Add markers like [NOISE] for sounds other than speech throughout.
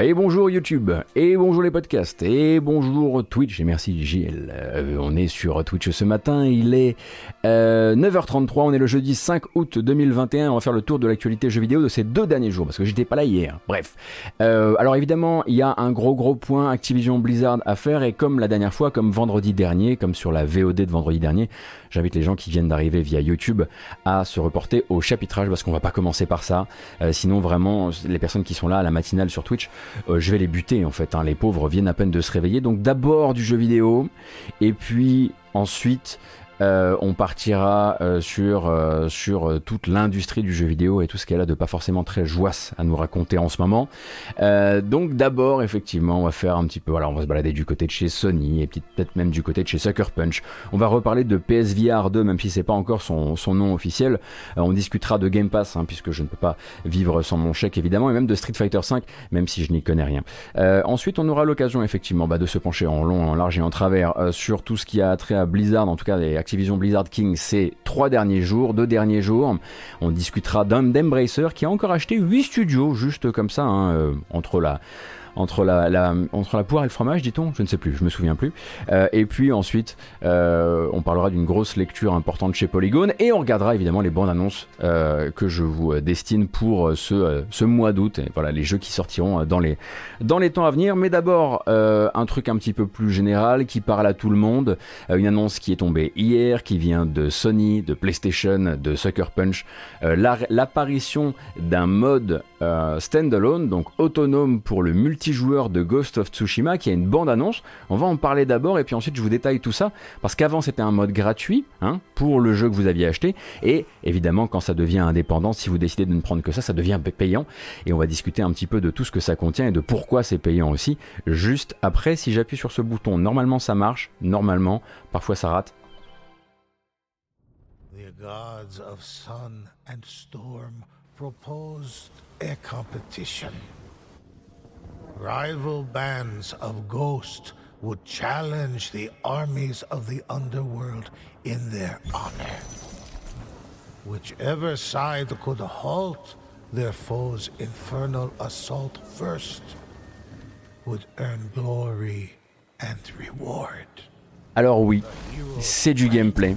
Et bonjour YouTube, et bonjour les podcasts, et bonjour Twitch, et merci JL. Euh, on est sur Twitch ce matin, il est 9h33, on est le jeudi 5 août 2021, on va faire le tour de l'actualité jeux vidéo de ces deux derniers jours, parce que j'étais pas là hier. Bref. Euh, alors évidemment, il y a un gros gros point Activision Blizzard à faire, et comme la dernière fois, comme vendredi dernier, comme sur la VOD de vendredi dernier, j'invite les gens qui viennent d'arriver via YouTube à se reporter au chapitrage, parce qu'on va pas commencer par ça. Euh, sinon vraiment, les personnes qui sont là à la matinale sur Twitch, euh, je vais les buter en fait. Hein. Les pauvres viennent à peine de se réveiller. Donc d'abord du jeu vidéo, et puis ensuite euh, on partira euh, sur, euh, sur toute l'industrie du jeu vidéo et tout ce qu'elle a de pas forcément très joisse à nous raconter en ce moment. donc d'abord, effectivement, on va faire un petit peu, voilà, on va se balader du côté de chez Sony et peut-être même du côté de chez Sucker Punch. On va reparler de PSVR 2, même si c'est pas encore son, son, nom officiel. on discutera de Game Pass, hein, puisque je ne peux pas vivre sans mon chèque évidemment, et même de Street Fighter 5, même si je n'y connais rien. ensuite, on aura l'occasion effectivement bah, de se pencher en long, en large et en travers sur tout ce qui a trait à Blizzard, en tout cas Activision Blizzard King ces trois derniers jours, deux derniers jours. On discutera d'Embracer qui a encore acheté 8 studios, juste comme ça, hein, euh, entre la entre la, entre la poire et le fromage, dit-on Je ne sais plus, je me souviens plus. Euh, et puis ensuite, euh, on parlera d'une grosse lecture importante chez Polygon et on regardera évidemment les bandes annonces euh, que je vous destine pour ce, ce mois d'août. Et voilà, les jeux qui sortiront dans les, dans les temps à venir. Mais d'abord, un truc un petit peu plus général qui parle à tout le monde. une annonce qui est tombée hier, qui vient de Sony, de PlayStation, de Sucker Punch. L'apparition d'un mode standalone, donc autonome pour le multi joueur de Ghost of Tsushima qui a une bande-annonce. On va en parler d'abord et puis ensuite je vous détaille tout ça parce qu'avant c'était un mode gratuit hein, pour le jeu que vous aviez acheté et évidemment quand ça devient indépendant, si vous décidez de ne prendre que ça, ça devient payant et on va discuter un petit peu de tout ce que ça contient et de pourquoi c'est payant aussi. Juste après, si j'appuie sur ce bouton, normalement ça marche, normalement, parfois ça rate. The gods of sun and storm proposed a competition. Rival bands of ghosts would challenge the armies of the underworld in their honor. Whichever side could halt their foes' infernal assault first would earn glory and reward. Alors oui, c'est du gameplay.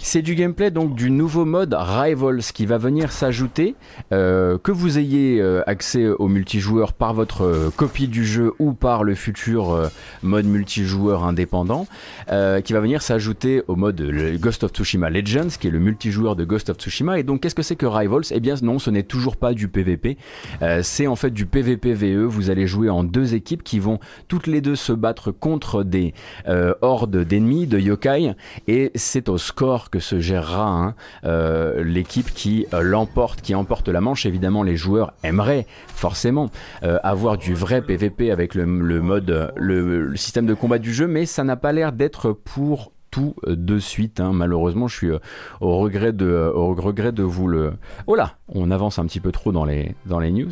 C'est du gameplay donc du nouveau mode Rivals qui va venir s'ajouter, euh, que vous ayez euh, accès au multijoueur par votre euh, copie du jeu ou par le futur mode multijoueur indépendant, qui va venir s'ajouter au mode Ghost of Tsushima Legends, qui est le multijoueur de Ghost of Tsushima. Et donc qu'est-ce que c'est que Rivals? Eh bien non, ce n'est toujours pas du PVP, c'est en fait du PVP-VE. Vous allez jouer en deux équipes qui vont toutes les deux se battre contre des hordes d'ennemis, de yokai, et c'est au score que se gérera hein, euh, l'équipe qui euh, l'emporte, qui emporte la manche. Évidemment, les joueurs aimeraient forcément euh, avoir du vrai PVP avec le, mode, le, système de combat du jeu, mais ça n'a pas l'air d'être pour tout de suite. Hein. Malheureusement, je suis au regret de, au regret de vous le. Oh là, on avance un petit peu trop dans les, dans les news.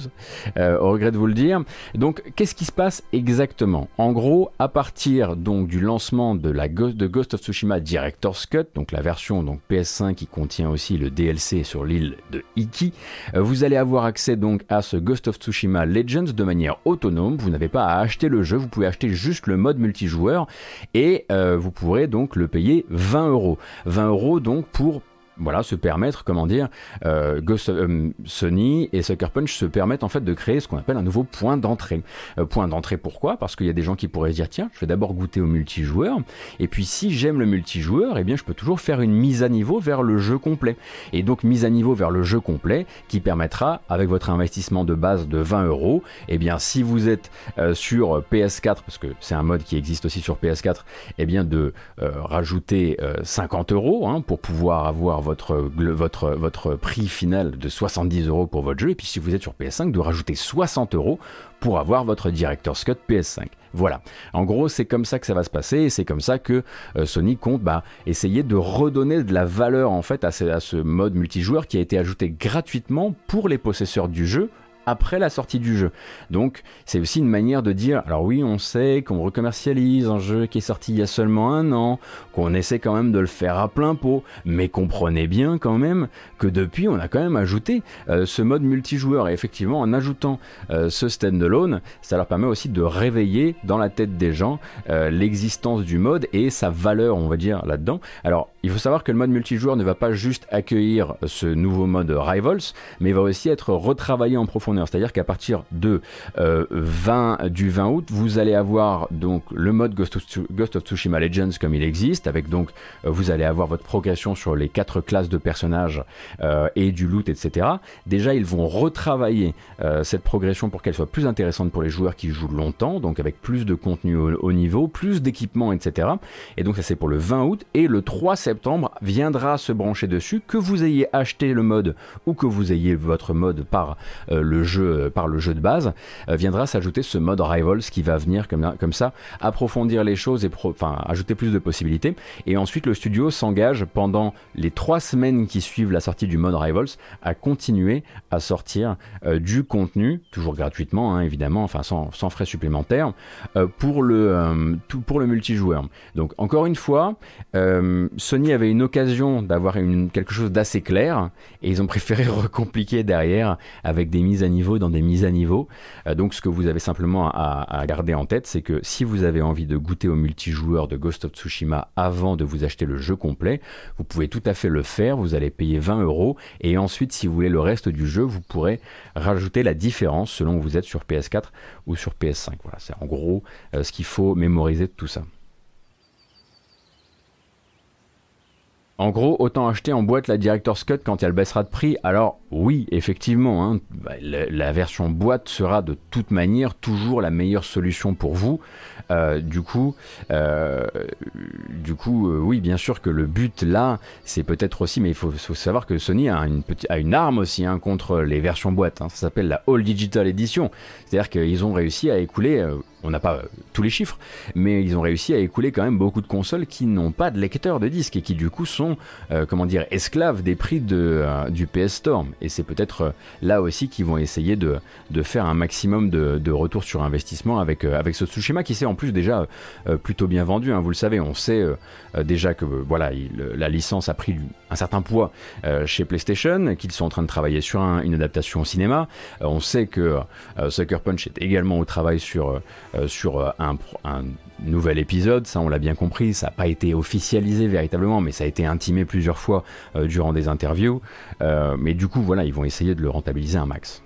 Euh, au regret de vous le dire. Donc, qu'est-ce qui se passe exactement? En gros, à partir donc du lancement de la Ghost, de Ghost of Tsushima Director's Cut, donc la version donc PS5 qui contient aussi le DLC sur l'île de Iki, euh, vous allez avoir accès donc à ce Ghost of Tsushima Legends de manière autonome. Vous n'avez pas à acheter le jeu, vous pouvez acheter juste le mode multijoueur et euh, vous pourrez donc le payer 20 euros. 20 euros donc pour voilà, se permettre, comment dire, euh, Ghost, euh, Sony et Sucker Punch se permettent en fait de créer ce qu'on appelle un nouveau point d'entrée. Euh, point d'entrée pourquoi? Parce qu'il y a des gens qui pourraient se dire tiens, je vais d'abord goûter au multijoueur, et puis si j'aime le multijoueur, eh bien je peux toujours faire une mise à niveau vers le jeu complet. Et donc mise à niveau vers le jeu complet qui permettra, avec votre investissement de base de 20 euros, eh bien si vous êtes sur PS4, parce que c'est un mode qui existe aussi sur PS4, eh bien de rajouter 50 euros hein, pour pouvoir avoir votre, prix final de 70 euros pour votre jeu, et puis si vous êtes sur PS5, de rajouter 60 euros pour avoir votre Director's Cut PS5. Voilà. En gros, c'est comme ça que ça va se passer, et c'est comme ça que euh, Sony compte bah, essayer de redonner de la valeur en fait à ce mode multijoueur qui a été ajouté gratuitement pour les possesseurs du jeu après la sortie du jeu. Donc c'est aussi une manière de dire, alors oui on sait qu'on recommercialise un jeu qui est sorti il y a seulement un an, qu'on essaie quand même de le faire à plein pot, mais comprenez bien quand même que depuis on a quand même ajouté euh, ce mode multijoueur et effectivement en ajoutant euh, ce standalone, ça leur permet aussi de réveiller dans la tête des gens euh, l'existence du mode et sa valeur on va dire là-dedans. Alors il faut savoir que le mode multijoueur ne va pas juste accueillir ce nouveau mode Rivals, mais va aussi être retravaillé en profondeur. C'est-à-dire qu'à partir de 20, euh, du 20 août, vous allez avoir donc le mode Ghost of, Tsushima Legends comme il existe, avec donc euh, vous allez avoir votre progression sur les quatre classes de personnages euh, et du loot, etc. Déjà, ils vont retravailler cette progression pour qu'elle soit plus intéressante pour les joueurs qui jouent longtemps, donc avec plus de contenu au, au niveau, plus d'équipement, etc. Et donc ça c'est pour le 20 août et le 3 septembre viendra se brancher dessus, que vous ayez acheté le mode ou que vous ayez votre mode par euh, jeu par le jeu de base, euh, viendra s'ajouter ce mode Rivals qui va venir comme, comme ça approfondir les choses et enfin ajouter plus de possibilités. Et ensuite le studio s'engage pendant les trois semaines qui suivent la sortie du mode Rivals à continuer à sortir euh, du contenu, toujours gratuitement hein, évidemment, enfin sans, frais supplémentaires, pour le pour le multijoueur. Donc encore une fois, Sony avait une occasion d'avoir quelque chose d'assez clair et ils ont préféré [LAUGHS] recompliquer derrière avec des mises à dans des mises à niveau. Euh, donc ce que vous avez simplement à, garder en tête, c'est que si vous avez envie de goûter au multijoueur de Ghost of Tsushima avant de vous acheter le jeu complet, vous pouvez tout à fait le faire. Vous allez payer 20 euros et ensuite, si vous voulez le reste du jeu, vous pourrez rajouter la différence selon que vous êtes sur PS4 ou sur PS5. Voilà, c'est en gros euh, ce qu'il faut mémoriser de tout ça. En gros, autant acheter en boîte la Director's Cut quand elle baissera de prix. Alors oui, effectivement, hein, bah, la, version boîte sera de toute manière toujours la meilleure solution pour vous. Euh, du coup, euh, du coup, euh, oui, bien sûr que le but là, c'est peut-être aussi, mais il faut, savoir que Sony a une, arme aussi hein, contre les versions boîte. Hein. ça s'appelle la All Digital Edition. C'est-à-dire qu'ils ont réussi à écouler on n'a pas tous les chiffres, mais ils ont réussi à écouler quand même beaucoup de consoles qui n'ont pas de lecteur de disques et qui du coup sont, comment dire, esclaves des prix de, du PS Store. Et c'est peut-être là aussi qu'ils vont essayer de, faire un maximum de, de retour sur investissement avec, avec ce Tsushima qui s'est en plus déjà euh, plutôt bien vendu. Hein, vous le savez, on sait euh, euh, déjà que voilà, la licence a pris un certain poids chez PlayStation, qu'ils sont en train de travailler sur une adaptation au cinéma. on sait que Sucker Punch est également au travail sur, sur un, nouvel épisode, ça on l'a bien compris, ça n'a pas été officialisé véritablement, mais ça a été intimé plusieurs fois durant des interviews. mais du coup, voilà, ils vont essayer de le rentabiliser un max.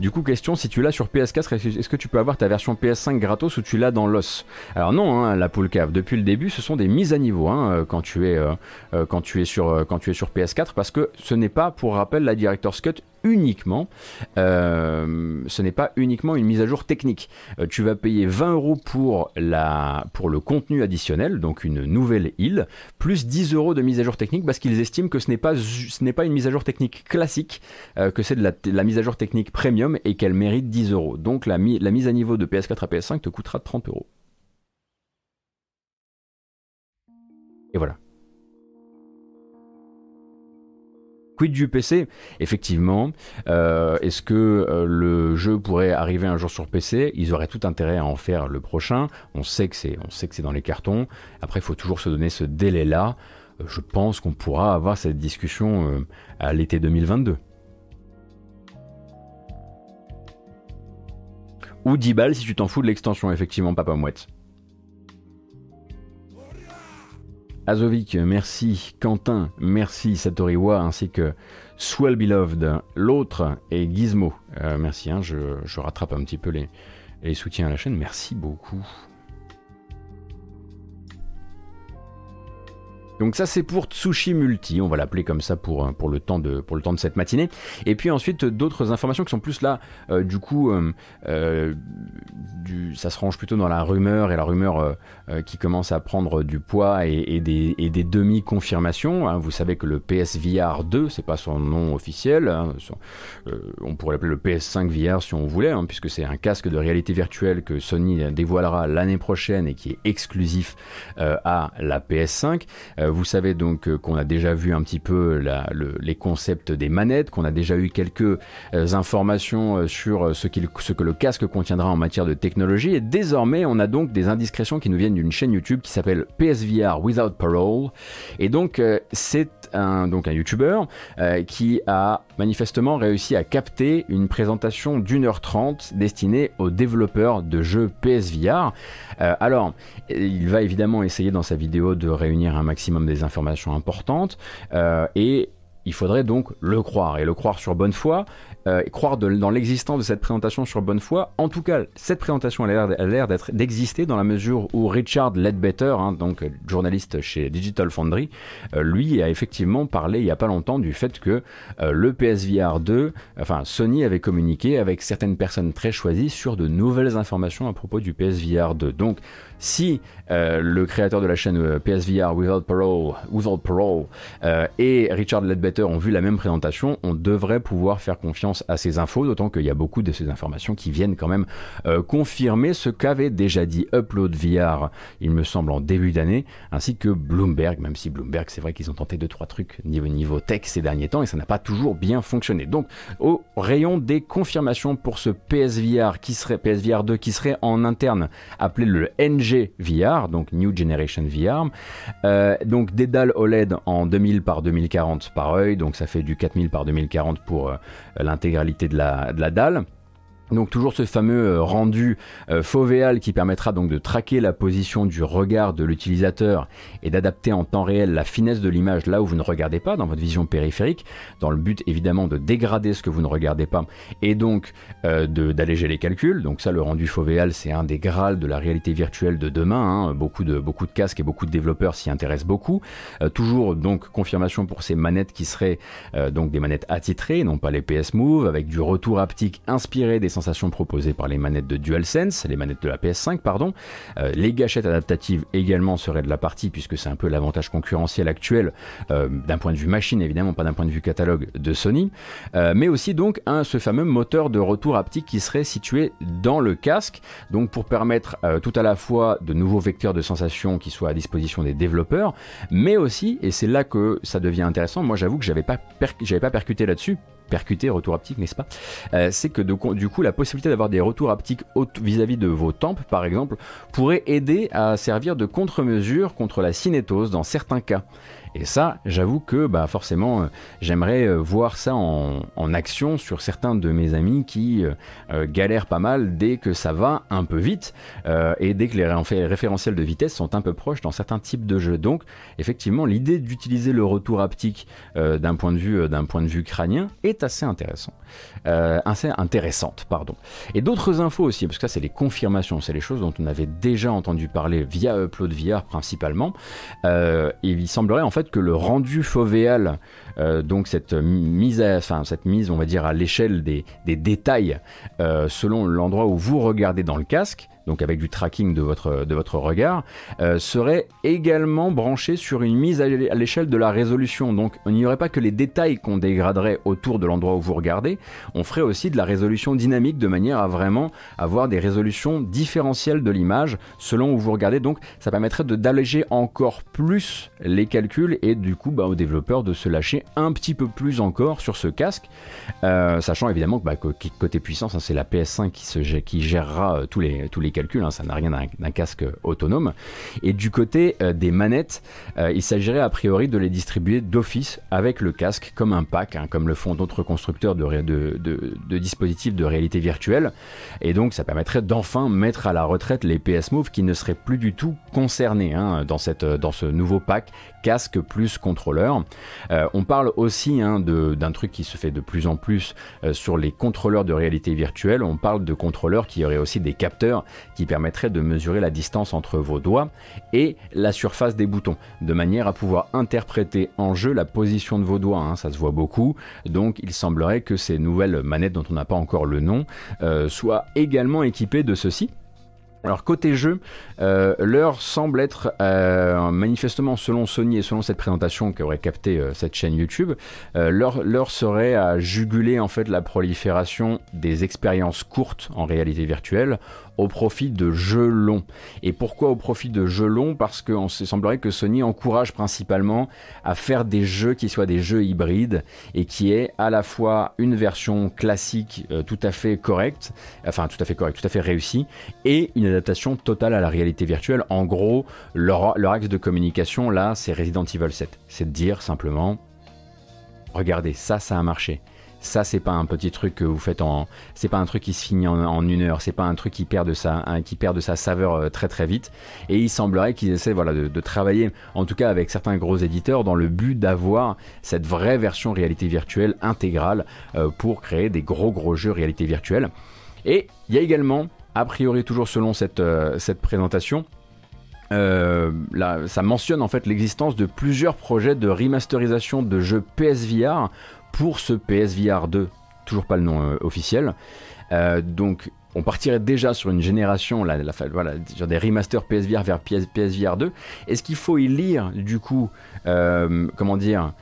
Du coup, question, si tu l'as sur PS4, est-ce que tu peux avoir ta version PS5 gratos ou tu l'as dans l'os? Alors non, hein, la poule cave. Depuis le début, ce sont des mises à niveau hein, euh, quand tu es euh, euh, quand tu es sur quand tu es sur PS4 parce que ce n'est pas, pour rappel, la Director's Cut uniquement, euh, ce n'est pas uniquement une mise à jour technique. Euh, tu vas payer 20 euros pour, le contenu additionnel, donc une nouvelle île, plus 10 euros de mise à jour technique parce qu'ils estiment que ce n'est pas, ce n'est pas une mise à jour technique classique, euh, que c'est de la, mise à jour technique premium et qu'elle mérite 10 euros. Donc la, la mise à niveau de PS4 à PS5 te coûtera 30 euros. Et voilà. Quid du PC Effectivement, euh, est-ce que euh, le jeu pourrait arriver un jour sur PC Ils auraient tout intérêt à en faire le prochain. On sait que c'est, on sait dans les cartons. Après, il faut toujours se donner ce délai-là. Euh, je pense qu'on pourra avoir cette discussion à l'été 2022. Ou 10 balles si tu t'en fous de l'extension, effectivement, Papa Mouette. Azovic, merci. Quentin, merci. Satoriwa, ainsi que Swell Beloved. L'autre est Gizmo. Euh, merci, hein, je, rattrape un petit peu les soutiens à la chaîne. Merci beaucoup. Donc ça c'est pour Tsushi Multi, on va l'appeler comme ça pour, euh, pour, le temps de, cette matinée. Et puis ensuite d'autres informations qui sont plus là, euh, du coup, euh, ça se range plutôt dans la rumeur et la rumeur qui commence à prendre du poids et, des, et des demi-confirmations. Hein. Vous savez que le PSVR 2, c'est pas son nom officiel, hein. on pourrait l'appeler le PS5 VR si on voulait, hein, puisque c'est un casque de réalité virtuelle que Sony dévoilera l'année prochaine et qui est exclusif à la PS5 vous savez donc qu'on a déjà vu un petit peu les concepts des manettes, qu'on a déjà eu quelques informations sur ce, que le casque contiendra en matière de technologie. Et désormais, on a donc des indiscrétions qui nous viennent d'une chaîne YouTube qui s'appelle PSVR Without Parole. Et donc, c'est un, un YouTuber qui a manifestement réussi à capter une présentation d'une heure trente destinée aux développeurs de jeux PSVR. Euh, alors, il va évidemment essayer dans sa vidéo de réunir un maximum des informations importantes euh, et il faudrait donc le croire et le croire sur bonne foi euh, croire dans l'existence de cette présentation sur bonne foi. En tout cas, cette présentation a l'air d'exister dans la mesure où Richard Ledbetter, hein, donc journaliste chez Digital Foundry, euh, lui a effectivement parlé il n'y a pas longtemps du fait que le PSVR 2, enfin Sony avait communiqué avec certaines personnes très choisies sur de nouvelles informations à propos du PSVR 2. Donc si euh, le créateur de la chaîne euh, PSVR Without Parole, euh, et Richard Ledbetter ont vu la même présentation, on devrait pouvoir faire confiance à ces infos, d'autant qu'il y a beaucoup de ces informations qui viennent quand même confirmer ce qu'avait déjà dit Upload VR, il me semble, en début d'année, ainsi que Bloomberg, même si Bloomberg, c'est vrai qu'ils ont tenté deux, trois trucs niveau, niveau tech ces derniers temps et ça n'a pas toujours bien fonctionné. Donc, au rayon des confirmations pour ce PSVR qui serait PSVR 2 qui serait en interne appelé le NG VR, donc New Generation VR. Euh, donc des dalles OLED en 2000 par 2040 par œil, donc ça fait du 4000 par 2040 pour euh, l'intégralité de la, de la dalle. Donc toujours ce fameux euh, rendu euh, fovéal qui permettra donc de traquer la position du regard de l'utilisateur et d'adapter en temps réel la finesse de l'image là où vous ne regardez pas dans votre vision périphérique, dans le but évidemment de dégrader ce que vous ne regardez pas et donc euh, d'alléger les calculs. Donc ça le rendu fovéal c'est un des graals de la réalité virtuelle de demain. Hein. Beaucoup, de, beaucoup de casques et beaucoup de développeurs s'y intéressent beaucoup. toujours donc confirmation pour ces manettes qui seraient donc des manettes attitrées, non pas les PS Move, avec du retour haptique inspiré des proposées par les manettes de DualSense, les manettes de la PS5, pardon. Euh, les gâchettes adaptatives également seraient de la partie, puisque c'est un peu l'avantage concurrentiel actuel, euh, d'un point de vue machine évidemment, pas d'un point de vue catalogue de Sony, euh, mais aussi donc ce fameux moteur de retour haptique qui serait situé dans le casque, donc pour permettre tout à la fois de nouveaux vecteurs de sensations qui soient à disposition des développeurs, mais aussi, et c'est là que ça devient intéressant, moi j'avoue que j'avais pas, j'avais pas percuté là-dessus, percuter, retour haptique, n'est-ce pas euh, C'est que du coup, la possibilité d'avoir des retours haptiques vis-à-vis de vos tempes, par exemple, pourrait aider à servir de contre-mesure contre la cinétose dans certains cas. Et ça, j'avoue que bah, forcément, euh, j'aimerais euh, voir ça en, action sur certains de mes amis qui euh, galèrent pas mal dès que ça va un peu vite et dès que les, référentiels de vitesse sont un peu proches dans certains types de jeux. Donc, effectivement, l'idée d'utiliser le retour haptique d'un point de vue point de vue crânien est assez intéressant, assez intéressante, pardon. Et d'autres infos aussi, parce que ça, c'est les confirmations, c'est les choses dont on avait déjà entendu parler via Upload VR principalement. il semblerait en fait que le rendu fovéal, euh, donc cette mise, à, enfin, cette mise, on va dire, à l'échelle des, détails, euh, selon l'endroit où vous regardez dans le casque, donc avec du tracking de votre, de votre regard, euh, serait également branché sur une mise à l'échelle de la résolution. Donc il n'y aurait pas que les détails qu'on dégraderait autour de l'endroit où vous regardez, on ferait aussi de la résolution dynamique de manière à vraiment avoir des résolutions différentielles de l'image selon où vous regardez. Donc ça permettrait d'alléger encore plus les calculs et du coup bah, aux développeurs de se lâcher un petit peu plus encore sur ce casque, euh, sachant évidemment que bah, côté puissance, hein, c'est la PS5 qui, qui gérera euh, tous les, tous les calcul, hein, ça n'a rien d'un casque autonome. Et du côté euh, des manettes, euh, il s'agirait a priori de les distribuer d'office avec le casque comme un pack, hein, comme le font d'autres constructeurs de, dispositifs de réalité virtuelle. Et donc ça permettrait d'enfin mettre à la retraite les PS Move qui ne seraient plus du tout concernés hein, dans, cette, dans ce nouveau pack casque plus contrôleur. Euh, on parle aussi d'un truc qui se fait de plus en plus sur les contrôleurs de réalité virtuelle. On parle de contrôleurs qui auraient aussi des capteurs qui permettrait de mesurer la distance entre vos doigts et la surface des boutons, de manière à pouvoir interpréter en jeu la position de vos doigts. Hein. ça se voit beaucoup, donc il semblerait que ces nouvelles manettes dont on n'a pas encore le nom euh, soient également équipées de ceci. Alors côté jeu, euh, l'heure semble être euh, manifestement selon Sony et selon cette présentation qu'aurait capté cette chaîne YouTube, l'heure serait à juguler en fait la prolifération des expériences courtes en réalité virtuelle au profit de jeux longs. Et pourquoi au profit de jeux longs Parce qu'on se semblerait que Sony encourage principalement à faire des jeux qui soient des jeux hybrides et qui aient à la fois une version classique euh, tout à fait correcte, enfin tout à fait correcte, tout à fait réussie, et une adaptation totale à la réalité virtuelle. En gros, leur, leur axe de communication là, c'est Resident Evil 7. C'est de dire simplement, regardez, ça, ça a marché ça c'est pas un petit truc que vous faites en c'est pas un truc qui se finit en, une heure c'est pas un truc qui perd de sa qui perd de sa saveur euh, très très vite. Et il semblerait qu'ils essaient voilà de, travailler en tout cas avec certains gros éditeurs dans le but d'avoir cette vraie version réalité virtuelle intégrale euh, pour créer des gros gros jeux réalité virtuelle. Et il y a également a priori toujours selon cette, euh, cette présentation là, ça mentionne en fait l'existence de plusieurs projets de remasterisation de jeux PSVR pour ce PSVR 2, toujours pas le nom euh, officiel. Euh, donc on partirait déjà sur une génération, la, voilà, des remasters PSVR vers PSVR 2. Est-ce qu'il faut y lire du coup, euh, comment dire,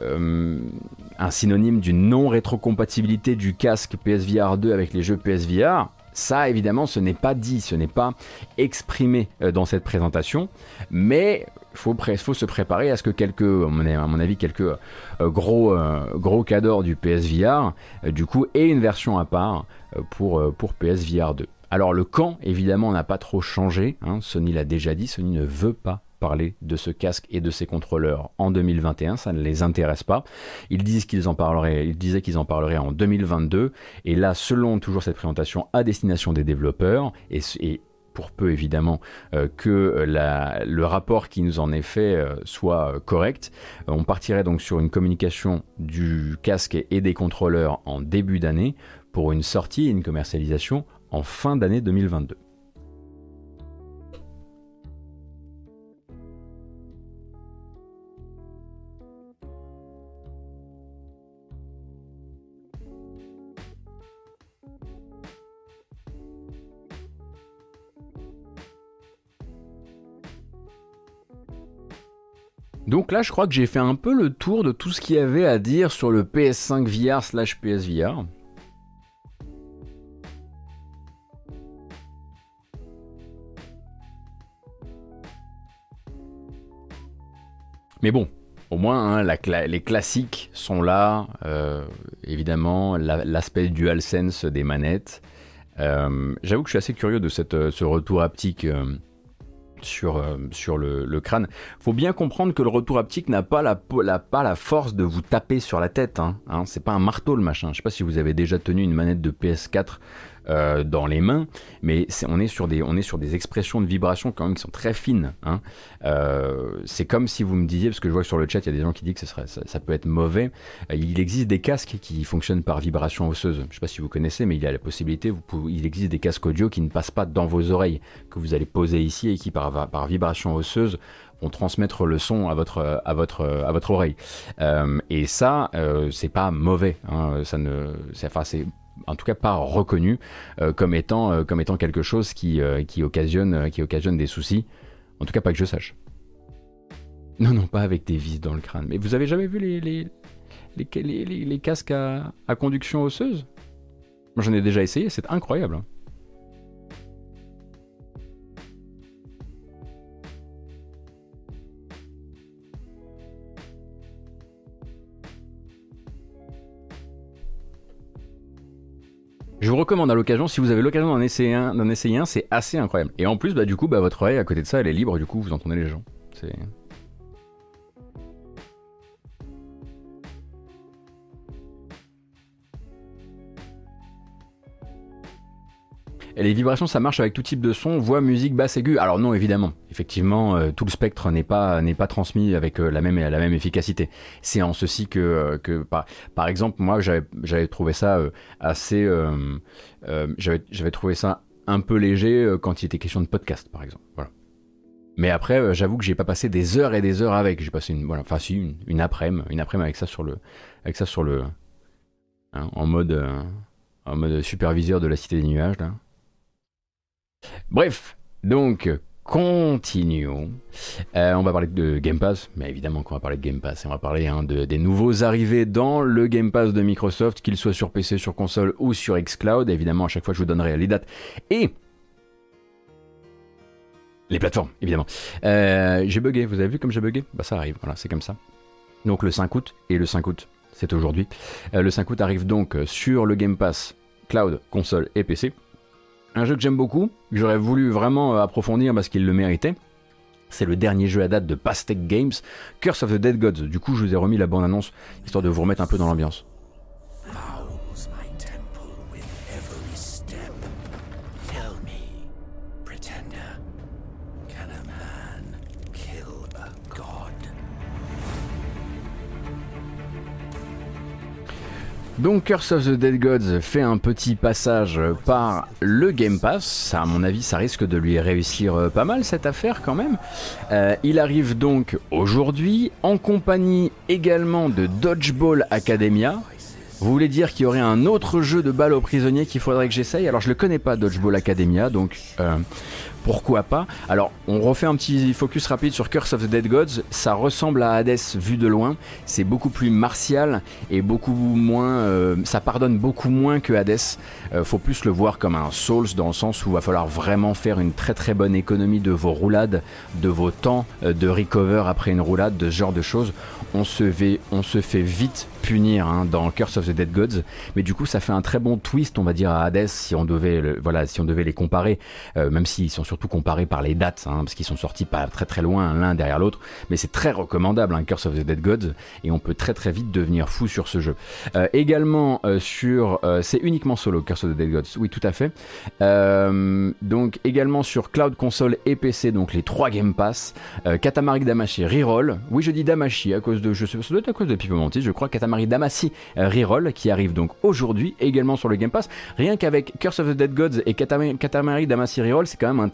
un synonyme d'une non-rétrocompatibilité du casque PSVR 2 avec les jeux PSVR ça, évidemment, ce n'est pas dit, ce n'est pas exprimé dans cette présentation, mais faut, faut se préparer à ce que quelques, à mon avis, quelques euh, gros, euh, gros cadors du PSVR, euh, du coup, aient une version à part pour, pour PSVR 2. Alors le camp, évidemment, n'a pas trop changé. Hein. Sony l'a déjà dit, Sony ne veut pas parler de ce casque et de ses contrôleurs en 2021, ça ne les intéresse pas. Ils disent qu'ils en parleraient, ils disaient qu'ils en parleraient en 2022, et là, selon toujours cette présentation à destination des développeurs, et, et pour peu évidemment euh, que euh, le rapport qui nous en est fait euh, soit correct. on partirait donc sur une communication du casque et des contrôleurs en début d'année pour une sortie et une commercialisation en fin d'année 2022. Donc là, je crois que j'ai fait un peu le tour de tout ce qu'il y avait à dire sur le PS5 VR slash PSVR. Mais bon, au moins, hein, les classiques sont là. Euh, évidemment, l'aspect DualSense des manettes. Euh, j'avoue que je suis assez curieux de euh, ce retour haptique sur le, le, crâne. Faut bien comprendre que le retour haptique n'a pas la, pas la force de vous taper sur la tête. Hein, hein. c'est pas un marteau le machin. Je sais pas si vous avez déjà tenu une manette de PS4 euh, dans les mains, mais on, est sur des, on est sur des expressions de vibration quand même qui sont très fines. Hein. Euh, c'est comme si vous me disiez, parce que je vois sur le chat, il y a des gens qui disent que ça, peut être mauvais. Euh, il existe des casques qui fonctionnent par vibration osseuse. Je ne sais pas si vous connaissez, mais il y a la possibilité, il existe des casques audio qui ne passent pas dans vos oreilles, que vous allez poser ici et qui par, vibration osseuse vont transmettre le son à votre à votre à votre oreille et ça c'est pas mauvais hein. ça ne enfin c'est en tout cas pas reconnu euh, comme, étant, euh, comme étant quelque chose qui, euh, qui, occasionne, qui occasionne des soucis. En tout cas pas que je sache. Non, non, pas avec des vis dans le crâne. Mais vous avez jamais vu les, les, les, les casques à, à, conduction osseuse? Moi j'en ai déjà essayé, c'est incroyable. Recommande à l'occasion, si vous avez l'occasion d'en essayer un, d'en essayer un, c'est assez incroyable. Et en plus, bah, du coup, bah, votre oreille à côté de ça, elle est libre, du coup, vous entendez les gens. C'est... Et les vibrations, ça marche avec tout type de son, voix, musique, basse, aiguë. Alors non, évidemment, effectivement, euh, tout le spectre n'est pas pas transmis avec euh, la même la même efficacité. C'est en ceci que euh, que par, par exemple, moi, j'avais trouvé ça assez, j'avais trouvé ça un peu léger quand il était question de podcast, par exemple. Voilà. Mais après, j'avoue que j'ai pas passé des heures et des heures avec. J'ai passé une, voilà, enfin si, une, une après-midi, une après avec ça sur le, avec ça sur le, hein, en mode, en mode superviseur de la cité des nuages là. Bref, donc continuons. Euh, on va parler de Game Pass, mais évidemment qu'on va parler de Game Pass. Et on va parler hein, de, des nouveaux arrivés dans le Game Pass de Microsoft, qu'ils soient sur PC, sur console ou sur xCloud. Évidemment, à chaque fois, je vous donnerai les dates et Les plateformes, évidemment. Euh, j'ai bugué, vous avez vu comme j'ai bugué? Bah ça arrive, voilà, c'est comme ça. Donc le 5 août, et le 5 août, c'est aujourd'hui. Euh, le 5 août arrive donc sur le Game Pass, cloud, console et PC. Un jeu que j'aime beaucoup, que j'aurais voulu vraiment approfondir parce qu'il le méritait. C'est le dernier jeu à date de Pastec Games, Curse of the Dead Gods. Du coup, je vous ai remis la bande-annonce, histoire de vous remettre un peu dans l'ambiance. Donc Curse of the Dead Gods fait un petit passage par le Game Pass. Ça, à mon avis, ça risque de lui réussir euh, pas mal cette affaire quand même. Euh, il arrive donc aujourd'hui en compagnie également de Dodgeball Academia. Vous voulez dire qu'il y aurait un autre jeu de balle aux prisonniers qu'il faudrait que j'essaye? Alors je le connais pas Dodgeball Academia, donc euh, pourquoi pas Alors, on refait un petit focus rapide sur Curse of the Dead Gods. Ça ressemble à Hades vu de loin. C'est beaucoup plus martial et beaucoup moins. Euh, ça pardonne beaucoup moins que Hades. Euh, faut plus le voir comme un Souls dans le sens où il va falloir vraiment faire une très très bonne économie de vos roulades, de vos temps euh, de recover après une roulade, de ce genre de choses. On se fait, on se fait vite punir hein, dans Curse of the Dead Gods, mais du coup ça fait un très bon twist, on va dire à Hades si on devait, voilà, si on devait les comparer, même s'ils sont surtout comparé par les dates, hein, parce qu'ils sont sortis pas très très loin l'un derrière l'autre, mais c'est très recommandable, hein, Curse of the Dead Gods, et on peut très très vite devenir fou sur ce jeu. Euh, également euh, sur, euh, c'est uniquement solo Curse of the Dead Gods, oui tout à fait. donc également sur Cloud Console et PC, donc les trois Game Pass, Katamari Damacy Reroll, oui je dis Damacy à cause de, je sais, ça doit être à cause de Pipo je crois, Katamari Damacy Reroll qui arrive donc aujourd'hui également sur le Game Pass. Rien qu'avec Curse of the Dead Gods et Katamari, Katamari Damacy Reroll, c'est quand même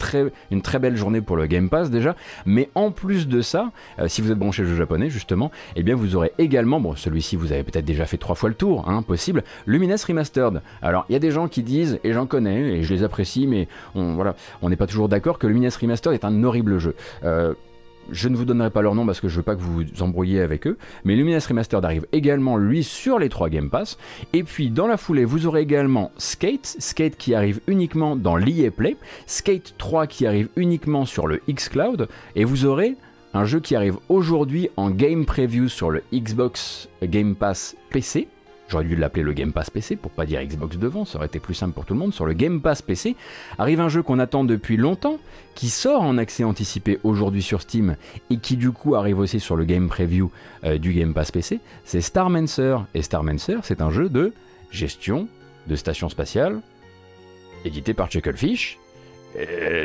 une très belle journée pour le Game Pass déjà. Mais en plus de ça, euh, si vous êtes branché jeu japonais justement, eh bien vous aurez également, bon celui-ci vous avez peut-être déjà fait trois fois le tour, hein, possible, Lumines Remastered. Alors il y a des gens qui disent, et j'en connais, et je les apprécie, mais on voilà, on n'est pas toujours d'accord que Lumines Remastered est un horrible jeu. Euh, je ne vous donnerai pas leur nom parce que je veux pas que vous vous embrouilliez avec eux. Mais Luminous Remastered arrive également lui sur les trois Game Pass. Et puis dans la foulée, vous aurez également Skate, Skate qui arrive uniquement dans l'EA Play, Skate 3 qui arrive uniquement sur le Xcloud, et vous aurez un jeu qui arrive aujourd'hui en game preview sur le Xbox Game Pass PC j'aurais dû l'appeler le Game Pass PC pour pas dire Xbox devant, ça aurait été plus simple pour tout le monde. Sur le Game Pass PC arrive un jeu qu'on attend depuis longtemps, qui sort en accès anticipé aujourd'hui sur Steam et qui du coup arrive aussi sur le Game Preview euh, du Game Pass PC. C'est Starmancer. Et Starmancer, c'est un jeu de gestion de station spatiale, édité par Chucklefish.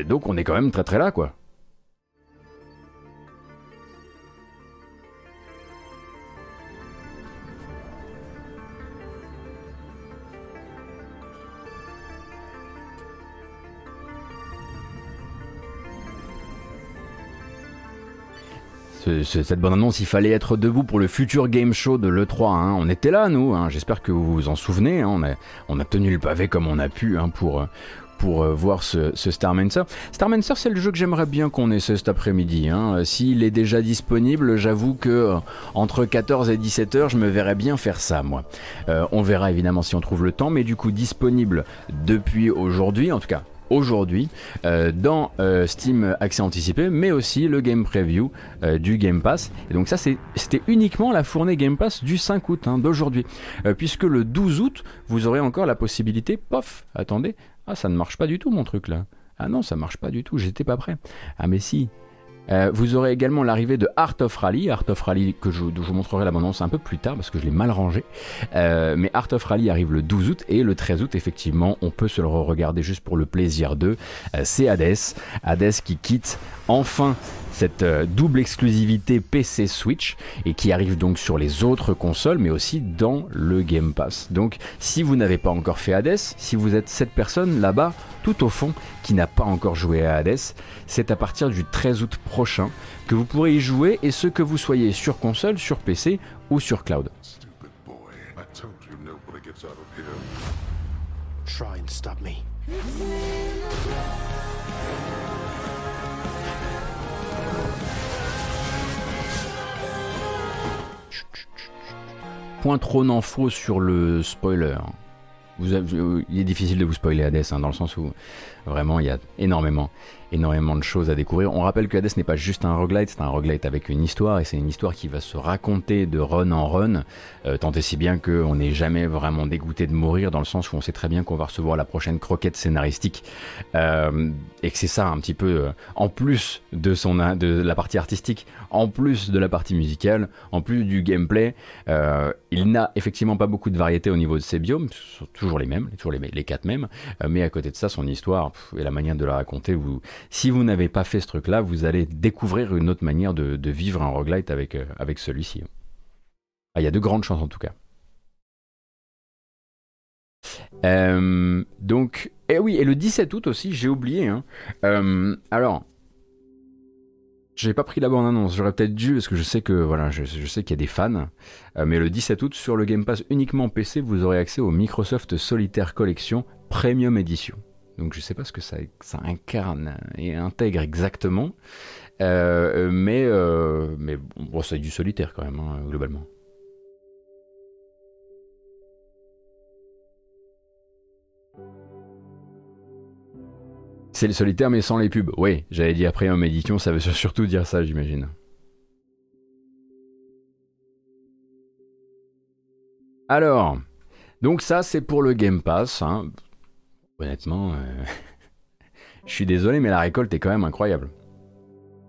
Donc on est quand même très très là quoi. Cette bonne annonce, il fallait être debout pour le futur game show de l'E3. Hein. On était là, nous. Hein. J'espère que vous vous en souvenez. Hein. On, a, tenu le pavé comme on a pu pour, pour euh, voir ce, ce Starmancer. Starmancer, c'est le jeu que j'aimerais bien qu'on essaie cet après-midi. S'il est déjà disponible, j'avoue que entre 14 et 17 heures, je me verrais bien faire ça, moi. Euh, on verra évidemment si on trouve le temps, mais du coup, disponible depuis aujourd'hui, en tout cas aujourd'hui euh, dans euh, Steam accès anticipé, mais aussi le game preview euh, du Game Pass. Donc ça, c'était uniquement la fournée Game Pass du 5 août hein, d'aujourd'hui, puisque le 12 août, vous aurez encore la possibilité. Pof, attendez, ah ça ne marche pas du tout mon truc là. Ah non, ça marche pas du tout, j'étais pas prêt. Ah mais si, euh, vous aurez également l'arrivée de Art of Rally, Art of Rally que je, je vous montrerai l'abondance un peu plus tard parce que je l'ai mal rangé. Euh, mais Art of Rally arrive le 12 août et le 13 août effectivement on peut se le regarder juste pour le plaisir de. Euh, c'est Hades, Hades qui quitte enfin cette double exclusivité PC Switch et qui arrive donc sur les autres consoles mais aussi dans le Game Pass. Donc si vous n'avez pas encore fait Hades, si vous êtes cette personne là-bas tout au fond qui n'a pas encore joué à Hades, c'est à partir du 13 août prochain que vous pourrez y jouer et ce que vous soyez sur console, sur PC ou sur cloud. Point trop faux sur le spoiler. il est difficile de vous spoiler Hades, hein, dans le sens où vraiment il y a énormément, énormément de choses à découvrir. On rappelle que Hades n'est pas juste un roguelite, c'est un roguelite avec une histoire, et c'est une histoire qui va se raconter de run en run, euh, tant et si bien qu'on n'est jamais vraiment dégoûté de mourir, dans le sens où on sait très bien qu'on va recevoir la prochaine croquette scénaristique, euh, et que c'est ça un petit peu, euh, en plus de, son, de la partie artistique, en plus de la partie musicale, en plus du gameplay, il n'a effectivement pas beaucoup de variété au niveau de ses biomes, toujours les mêmes, toujours les, les quatre mêmes, mais à côté de ça, son histoire et la manière de la raconter, vous, si vous n'avez pas fait ce truc-là, vous allez découvrir une autre manière de, vivre un roguelite avec, euh, celui-ci. Ah, il y a de grandes chances en tout cas. Euh, donc, et eh oui, et le 17 août aussi, j'ai oublié. Hein. Euh, alors, j'ai pas pris la bonne annonce, j'aurais peut-être dû parce que je sais que voilà, je, sais qu'il y a des fans. mais le 17 août sur le Game Pass uniquement PC, vous aurez accès au Microsoft Solitaire Collection Premium Edition. Donc je sais pas ce que ça, ça incarne et intègre exactement. Euh, mais euh, mais bon, c'est du solitaire quand même, hein, globalement. C'est le solitaire mais sans les pubs. Oui, j'avais dit après en édition, ça veut surtout dire ça, j'imagine. Alors, donc ça c'est pour le Game Pass. Hein honnêtement, euh, [LAUGHS] je suis désolé, mais la récolte est quand même incroyable.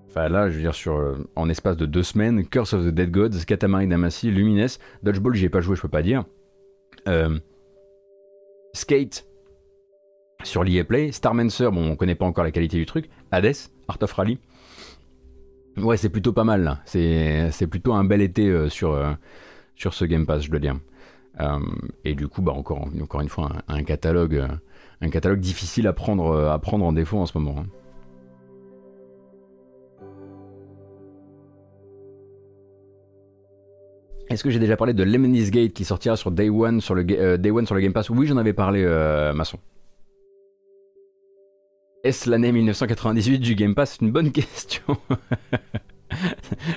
Enfin là, je veux dire, sur, euh, en espace de deux semaines, Curse of the Dead Gods, Katamari Damacy, Lumines, Dodgeball, j'y ai pas joué, je peux pas dire. Euh, Skate sur l'EA Play, Starmancer, bon, on connaît pas encore la qualité du truc, Hades, Art of Rally. Ouais, c'est plutôt pas mal là. C'est plutôt un bel été sur, ce Game Pass, je dois dire. et du coup, bah, encore une fois, un catalogue un catalogue difficile à prendre, euh, à prendre en défaut en ce moment. Hein. Est-ce que j'ai déjà parlé de Lemony's Gate qui sortira sur Day One sur le, euh, Day One sur le Game Pass? Oui, j'en avais parlé, euh, Masson. Est-ce l'année 1998 du Game Pass? C'est une bonne [LAUGHS] question.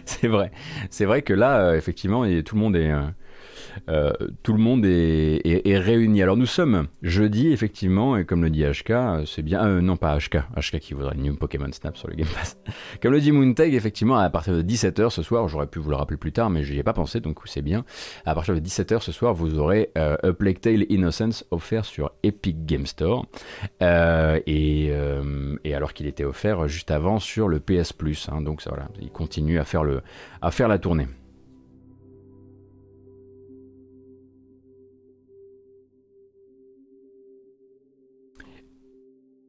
c'est vrai. C'est vrai que là, effectivement, tout le monde est, euh, tout le monde est, réuni. Alors nous sommes jeudi, effectivement, et comme le dit HK, c'est bien. Euh, non, pas HK, HK qui voudrait New Pokémon Snap sur le Game Pass. [LAUGHS] comme le dit Moontag, effectivement, à partir de 17h ce soir, j'aurais pu vous le rappeler plus tard, mais j'y ai pas pensé, donc c'est bien. À partir de 17h ce soir, vous aurez euh, A Plague Tale Innocence offert sur Epic Game Store. et, alors qu'il était offert juste avant sur le PS Plus. Hein. donc ça, voilà, il continue à faire, le, à faire la tournée.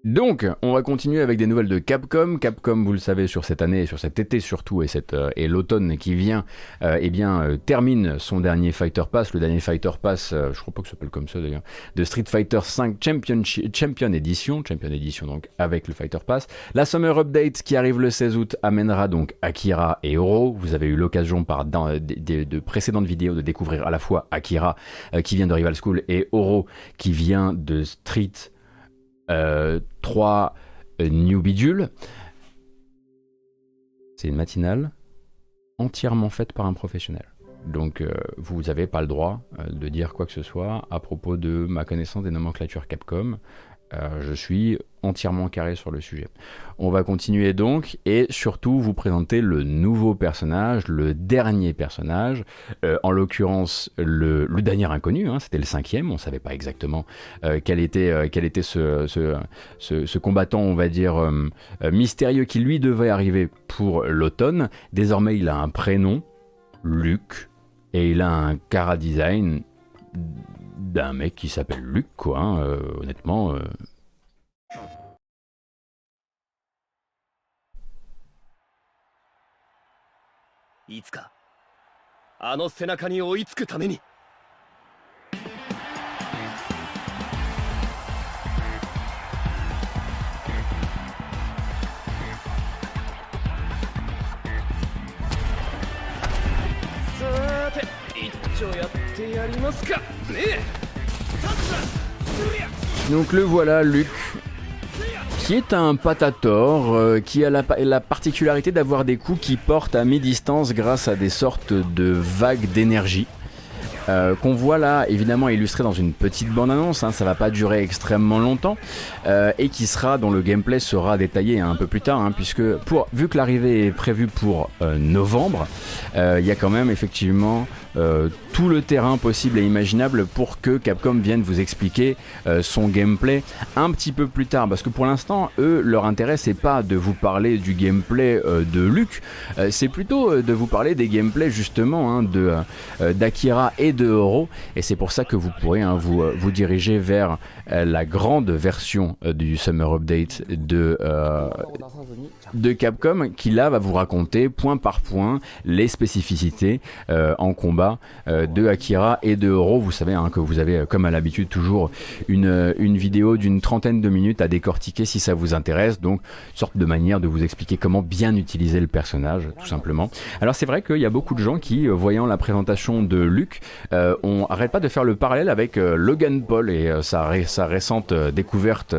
Donc, on va continuer avec des nouvelles de Capcom. Capcom, vous le savez, sur cette année, sur cet été surtout, et, euh, et l'automne qui vient, euh, eh bien, euh, termine son dernier Fighter Pass, le dernier Fighter Pass, je crois pas que ça s'appelle comme ça d'ailleurs, de Street Fighter 5 Champion, Champion Edition, Champion Edition donc avec le Fighter Pass. La Summer Update qui arrive le 16 août amènera donc Akira et Oro. Vous avez eu l'occasion par dans, de, précédentes vidéos de découvrir à la fois Akira qui vient de Rival School et Oro qui vient de Street euh, trois euh, New Bidule. C'est une matinale entièrement faite par un professionnel. Donc euh, vous n'avez pas le droit de dire quoi que ce soit à propos de ma connaissance des nomenclatures Capcom. Euh, je suis entièrement carré sur le sujet. On va continuer donc et surtout vous présenter le nouveau personnage, le dernier personnage, euh, en l'occurrence le, dernier inconnu, hein, c'était le cinquième, on ne savait pas exactement euh, quel était, ce, combattant, on va dire, mystérieux qui lui devait arriver pour l'automne. Désormais il a un prénom, Luc, et il a un cara design d'un mec qui s'appelle Luc, quoi. Hein, euh, honnêtement. Euh... Donc le voilà, Luc, qui est un patator, euh, qui a la, particularité d'avoir des coups qui portent à mi-distance grâce à des sortes de vagues d'énergie. Euh, qu'on voit là évidemment illustré dans une petite bande-annonce, hein, ça va pas durer extrêmement longtemps, euh, et qui sera, dont le gameplay sera détaillé un peu plus tard, hein, puisque pour, vu que l'arrivée est prévue pour novembre, il y a quand même effectivement tout le terrain possible et imaginable pour que Capcom vienne vous expliquer son gameplay un petit peu plus tard, parce que pour l'instant, eux, leur intérêt c'est pas de vous parler du gameplay de Luke, c'est plutôt de vous parler des gameplays justement hein, de d'Akira et de euros. Et c'est pour ça que vous pourrez hein, vous, euh, vous diriger vers euh, la grande version euh, du Summer Update de, de Capcom qui là va vous raconter point par point les spécificités en combat de Akira et de Euro. Vous savez hein, que vous avez comme à l'habitude toujours une, une vidéo d'une trentaine de minutes à décortiquer si ça vous intéresse. Donc sorte de manière de vous expliquer comment bien utiliser le personnage tout simplement. Alors c'est vrai qu'il y a beaucoup de gens qui, voyant la présentation de Luc, euh, on arrête pas de faire le parallèle avec euh, Logan Paul et euh, sa, sa, récente découverte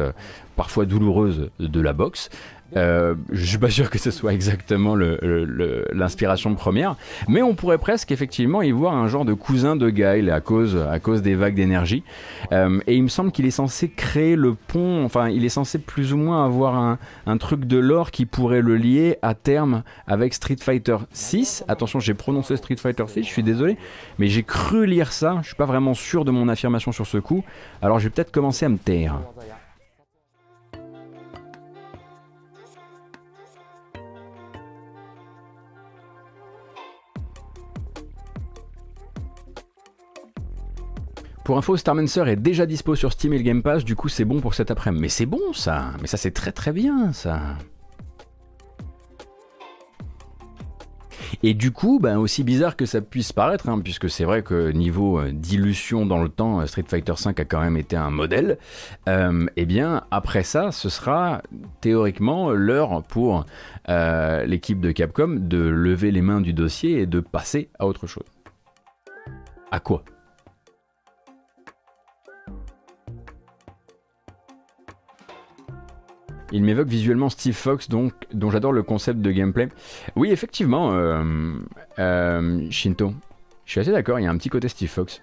parfois douloureuse de la boxe. Euh, je suis pas sûr que ce soit exactement l'inspiration première, mais on pourrait presque effectivement y voir un genre de cousin de Guile à cause, à cause des vagues d'énergie. Euh, et il me semble qu'il est censé créer le pont, enfin il est censé plus ou moins avoir un, un truc de l'or qui pourrait le lier à terme avec Street Fighter 6. Attention, j'ai prononcé Street Fighter 6, je suis désolé, mais j'ai cru lire ça, je suis pas vraiment sûr de mon affirmation sur ce coup, alors je vais peut-être commencer à me taire. Pour info, Starmancer est déjà dispo sur Steam et le Game Pass, du coup c'est bon pour cet après-midi. Mais c'est bon ça Mais ça c'est très très bien ça Et du coup, ben, aussi bizarre que ça puisse paraître, hein, puisque c'est vrai que niveau euh, dilution dans le temps, euh, Street Fighter V a quand même été un modèle, euh, eh bien après ça, ce sera théoriquement l'heure pour l'équipe de Capcom de lever les mains du dossier et de passer à autre chose. À quoi? Il m'évoque visuellement Steve Fox, donc, dont j'adore le concept de gameplay. Oui, effectivement, euh, euh, Shinto. Je suis assez d'accord, il y a un petit côté Steve Fox.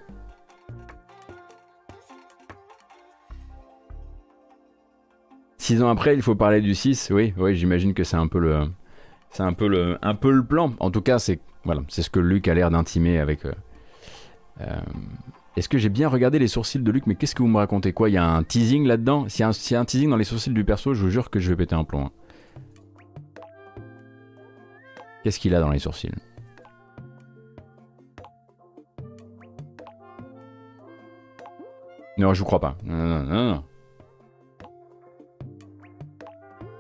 Six ans après, il faut parler du 6. Oui, oui j'imagine que c'est un peu le, c'est un plan. En tout cas, c'est ce que Luc a l'air d'intimer avec. Euh, est-ce que j'ai bien regardé les sourcils de Luc Mais qu'est-ce que vous me racontez? Quoi Il y a un teasing là-dedans? S'il y, a un teasing dans les sourcils du perso, je vous jure que je vais péter un plomb. Hein. Qu'est-ce qu'il a dans les sourcils? Non, je vous crois pas.